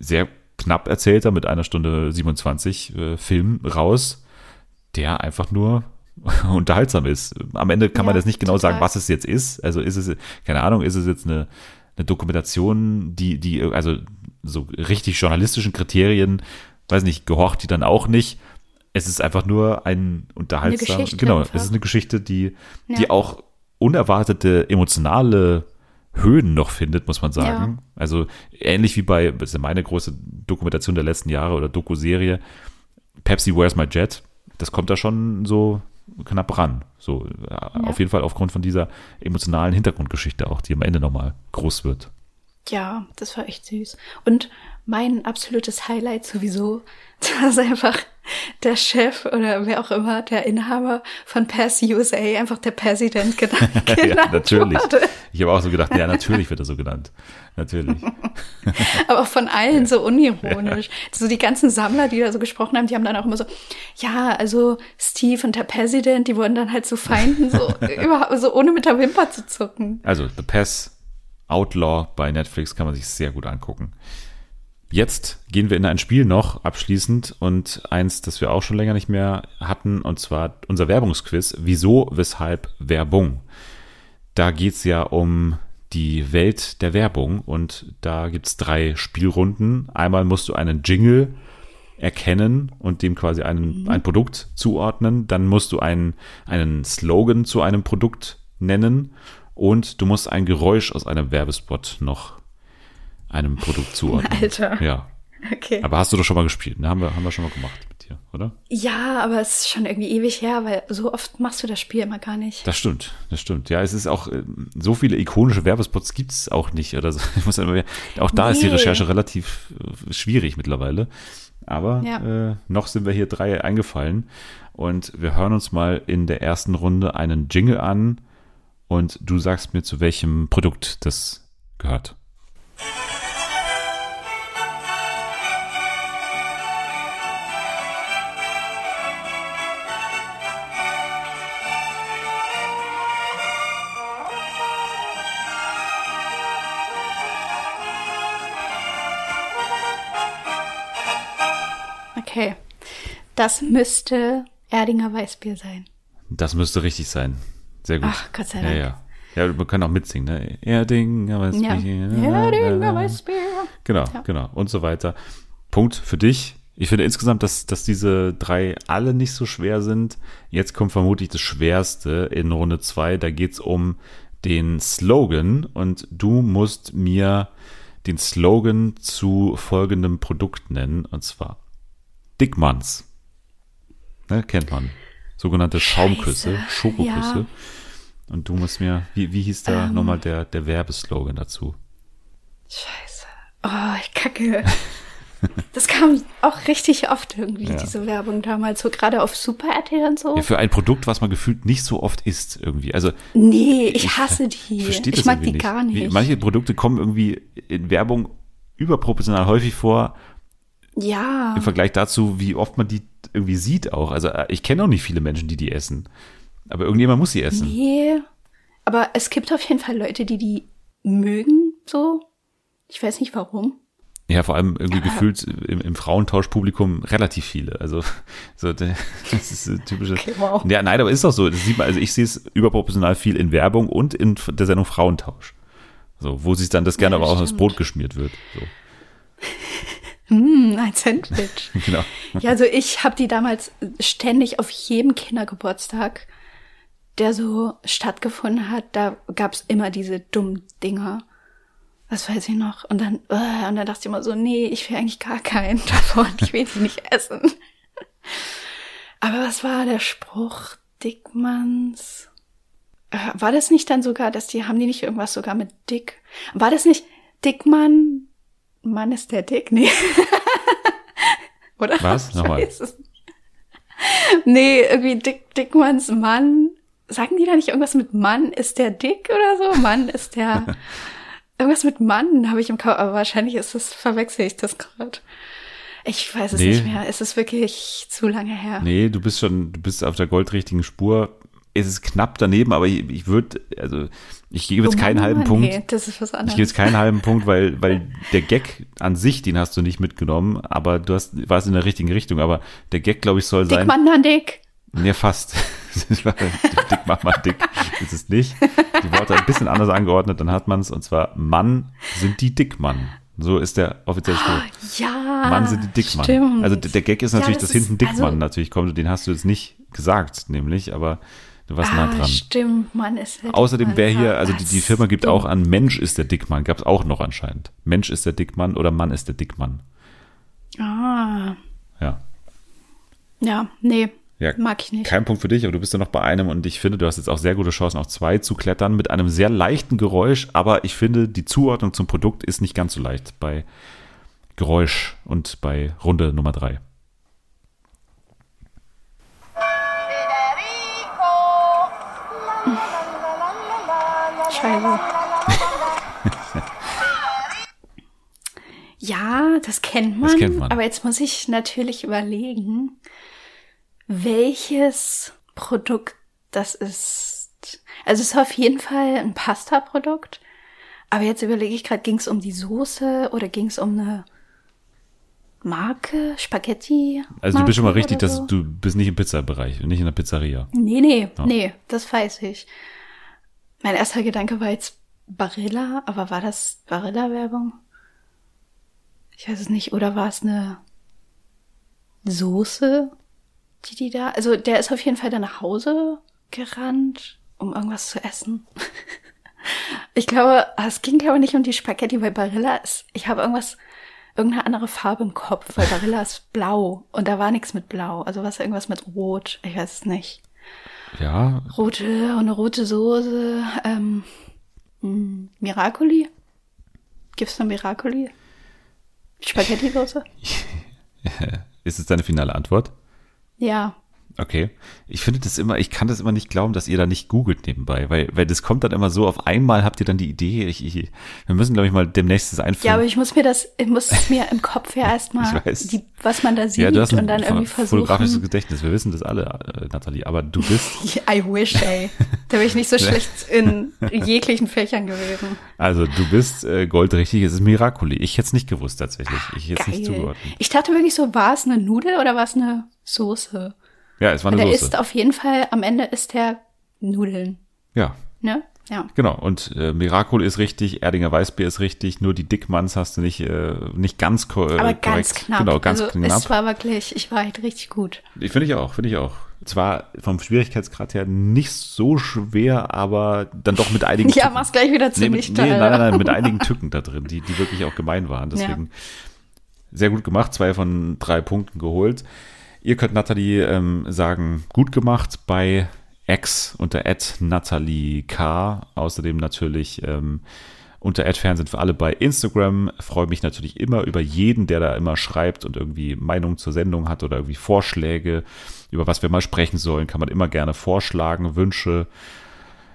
sehr knapp erzählter mit einer Stunde 27 äh, Film raus, der einfach nur unterhaltsam ist. Am Ende kann man Ja, jetzt nicht genau total. sagen, was es jetzt ist. Also ist es, keine Ahnung, ist es jetzt eine, eine Dokumentation, die, die, also so richtig journalistischen Kriterien, weiß nicht, gehorcht die dann auch nicht. Es ist einfach nur ein unterhaltsam, genau, einfach. es ist eine Geschichte, die, Ja. die auch unerwartete emotionale Höhen noch findet, muss man sagen. Also ähnlich wie bei, das ist ja meine große Dokumentation der letzten Jahre oder Doku-Serie, Pepsi Where's My Jet, das kommt da schon so knapp ran. So, äh, auf jeden Fall aufgrund von dieser emotionalen Hintergrundgeschichte auch, die am Ende nochmal groß wird. Ja, das war echt süß. Und mein absolutes Highlight sowieso, dass einfach der Chef oder wer auch immer, der Inhaber von Pass USA, einfach der Präsident genannt, ja, genannt natürlich. wurde. Ich habe auch so gedacht, ja, natürlich wird er so genannt. Natürlich. Aber von allen so unironisch. So die ganzen Sammler, die da so gesprochen haben, die haben dann auch immer so, ja, also Steve und der Präsident, die wurden dann halt so Feinden, so, überhaupt, so ohne mit der Wimper zu zucken. Also, The Pass Outlaw bei Netflix kann man sich sehr gut angucken. Jetzt gehen wir in ein Spiel noch abschließend und eins, das wir auch schon länger nicht mehr hatten, und zwar unser Werbungsquiz. Wieso, weshalb Werbung? Da geht's ja um die Welt der Werbung und da gibt's drei Spielrunden. Einmal musst du einen Jingle erkennen und dem quasi einen, ein Produkt zuordnen. Dann musst du einen, einen Slogan zu einem Produkt nennen und du musst ein Geräusch aus einem Werbespot noch einem Produkt zuordnen. Alter. Ja. Okay. Aber hast du doch schon mal gespielt, ne? Haben wir, haben wir schon mal gemacht mit dir, oder? Ja, aber es ist schon irgendwie ewig her, weil so oft machst du das Spiel immer gar nicht. Das stimmt, das stimmt. Ja, es ist auch, ähm, so viele ikonische Werbespots gibt's auch nicht. Oder so. Ich muss immer, auch da ist die Nee. Recherche relativ äh, schwierig mittlerweile. Aber Ja. äh, noch sind wir hier drei eingefallen. Und wir hören uns mal in der ersten Runde einen Jingle an. Und du sagst mir, zu welchem Produkt das gehört. Okay. Das müsste Erdinger Weißbier sein. Das müsste richtig sein. Sehr gut. Ach, Gott sei Dank. Ja, ja man kann auch mitsingen, ne? Erdinger, was Ja. Erdinger Weißbier. Genau, Ja. genau. Und so weiter. Punkt für dich. Ich finde insgesamt, dass, dass diese drei alle nicht so schwer sind. Jetzt kommt vermutlich das Schwerste in Runde zwei. Da geht's um den Slogan und du musst mir den Slogan zu folgendem Produkt nennen und zwar Dickmanns. Ne, kennt man. Sogenannte Schaumküsse, Scheiße. Schokoküsse. Ja. Und du musst mir, wie, wie hieß da Ähm. nochmal der, der Werbeslogan dazu? Scheiße. Oh, ich kacke. Das kam auch richtig oft irgendwie, Ja. diese Werbung damals, so gerade auf Super RTL und so. Ja, für ein Produkt, was man gefühlt nicht so oft isst irgendwie. Also nee, ich hasse die. ich ich mag die gar Wie, nicht. manche Produkte kommen irgendwie in Werbung überproportional häufig vor ja. im Vergleich dazu, wie oft man die irgendwie sieht auch. Also äh, ich kenne auch nicht viele Menschen, die die essen. Aber irgendjemand muss sie essen. Nee. Aber es gibt auf jeden Fall Leute, die die mögen, so. Ich weiß nicht warum. Ja, vor allem irgendwie gefühlt im, im Frauentauschpublikum relativ viele. Also so, das ist ein typische. Okay, wow. Ja, nein, aber ist doch so. Das sieht man, also ich sehe es überproportional viel in Werbung und in der Sendung Frauentausch. So, wo sich dann das gerne Ja, aber auch ins. Brot geschmiert wird. So, Hm, ein Sandwich. genau. ja, also ich habe die damals ständig auf jedem Kindergeburtstag, der so stattgefunden hat, da gab's immer diese dummen Dinger. Das weiß ich noch. Und dann, äh, und dann dachte ich immer so, nee, ich will eigentlich gar keinen davon. Ich will die nicht essen. Aber was war der Spruch? Dickmanns. Äh, War das nicht dann sogar, dass die, haben die nicht irgendwas sogar mit Dick? War das nicht Dickmann? Mann ist der Dick? Nee. Oder? Was? Nochmal. Nee, irgendwie Dick, Dickmanns Mann. Sagen die da nicht irgendwas mit Mann ist der dick oder so? Mann ist der. irgendwas mit Mann habe ich im Kopf, aber wahrscheinlich ist das, verwechsel ich das gerade. Ich weiß es Nee. nicht mehr. Es ist wirklich zu lange her. Nee, du bist schon, du bist auf der goldrichtigen Spur. Es ist knapp daneben, aber ich, ich würde, also ich gebe jetzt Oh keinen Mann, halben Mann, Punkt. Nee, das ist was Ich anderes. gebe jetzt keinen halben Punkt, weil, weil der Gag an sich, den hast du nicht mitgenommen, aber du hast, warst in der richtigen Richtung. Aber der Gag, glaube ich, soll Dick sein. Mann, Mann, Dick. Ja, fast. Dick macht man dick. Ist es nicht. Die Worte ein bisschen anders angeordnet, dann hat man es. Und zwar Mann sind die Dickmann. So ist der offizielle Spruch. Ja. Mann sind die Dickmann. Stimmt. Also der der Gag ist natürlich, Ja, das dass hinten Dickmann also- natürlich kommt. Den hast du jetzt nicht gesagt, nämlich, aber du warst nah ah, dran. stimmt, Mann ist der Außerdem wäre hier, Ah, also die, das die Firma gibt auch an Mensch ist der Dickmann, gab es auch noch anscheinend. Mensch ist der Dickmann oder Mann ist der Dickmann. Ah, Ja. ja, nee, Ja, mag ich nicht. Kein Punkt für dich, aber du bist ja noch bei einem und ich finde, du hast jetzt auch sehr gute Chancen, auf zwei zu klettern mit einem sehr leichten Geräusch, aber ich finde, die Zuordnung zum Produkt ist nicht ganz so leicht bei Geräusch und bei Runde Nummer drei. Scheiße. ja, das kennt man. Das kennt man. Aber jetzt muss ich natürlich überlegen, welches Produkt das ist. Also es ist auf jeden Fall ein Pasta-Produkt. Aber jetzt überlege ich gerade, ging es um die Soße oder ging es um eine Marke, Spaghetti? Also du bist schon mal Marke richtig, oder dass so? du bist nicht im Pizzabereich und nicht in der Pizzeria. Nee, nee, nee, das weiß ich. Mein erster Gedanke war jetzt Barilla, aber war das Barilla-Werbung? Ich weiß es nicht. Oder war es eine Soße, die die da... Also der ist auf jeden Fall dann nach Hause gerannt, um irgendwas zu essen. ich glaube, es ging aber nicht um die Spaghetti, weil Barilla ist... Ich habe irgendwas... Irgendeine andere Farbe im Kopf, weil Barilla ist blau und da war nichts mit blau. Also was irgendwas mit rot. Ich weiß es nicht. Ja, Rote, eine rote Soße. Ähm, mh, Miracoli? Gibt's eine Miracoli? Spaghetti-Soße? ist es deine finale Antwort? Ja. Okay. Ich finde das immer, ich kann das immer nicht glauben, dass ihr da nicht googelt nebenbei, weil, weil das kommt dann immer so, auf einmal habt ihr dann die Idee, ich, ich, wir müssen, glaube ich, mal demnächst das einführen. Ja, aber ich muss mir das, ich muss es mir im Kopf ja erstmal, was man da sieht ja, du hast ein und dann irgendwie fotografisches versuchen. Gedächtnis, wir wissen das alle, äh, Nathalie, aber du bist, I wish, ey. Da bin ich nicht so schlecht in jeglichen Fächern gewesen. Also du bist äh, goldrichtig, es ist Miracoli. Ich hätte es nicht gewusst tatsächlich. Ich hätte es nicht zugeordnet. Ich dachte wirklich so, war es eine Nudel oder war es eine Soße? Ja, es war eine der Soße. isst auf jeden Fall, am Ende isst der Nudeln. Ja, Ne? Ja. genau. Und äh, Miracoli ist richtig, Erdinger Weißbier ist richtig, nur die Dickmanns hast du nicht, äh, nicht ganz ko äh, Aber korrekt. ganz knapp. Genau, ganz also knapp. es war wirklich, ich war halt richtig gut. Ich finde ich auch, finde ich auch. Zwar vom Schwierigkeitsgrad her nicht so schwer, aber dann doch mit einigen Ja, Tücken. mach's gleich wieder nee, ziemlich mit, nee, toll. nein, nein, nein, mit einigen Tücken da drin, die, die wirklich auch gemein waren. Deswegen sehr gut gemacht, zwei von drei Punkten geholt. Ihr könnt Nathalie ähm, sagen, gut gemacht bei X unter Natalie K. Außerdem natürlich ähm, unter Fernsehen für alle bei Instagram. Freue mich natürlich immer über jeden, der da immer schreibt und irgendwie Meinungen zur Sendung hat oder irgendwie Vorschläge, über was wir mal sprechen sollen. Kann man immer gerne vorschlagen, Wünsche.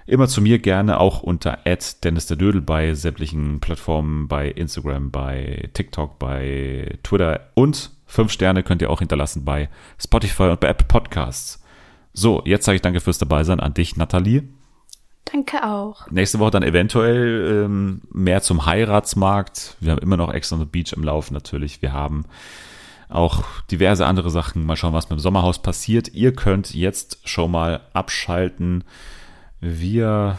Immer zu mir gerne auch unter Dennis der Dödel bei sämtlichen Plattformen, bei Instagram, bei TikTok, bei Twitter und fünf Sterne könnt ihr auch hinterlassen bei Spotify und bei Apple Podcasts. So, jetzt sage ich danke fürs Dabeisein an dich, Nathalie. Danke auch. Nächste Woche dann eventuell ähm, mehr zum Heiratsmarkt. Wir haben immer noch Ex on the Beach im Lauf natürlich. Wir haben auch diverse andere Sachen. Mal schauen, was mit dem Sommerhaus passiert. Ihr könnt jetzt schon mal abschalten. Wir,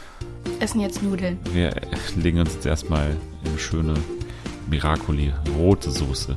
Essen jetzt Nudeln. wir legen uns jetzt erstmal in schöne Miracoli rote Soße.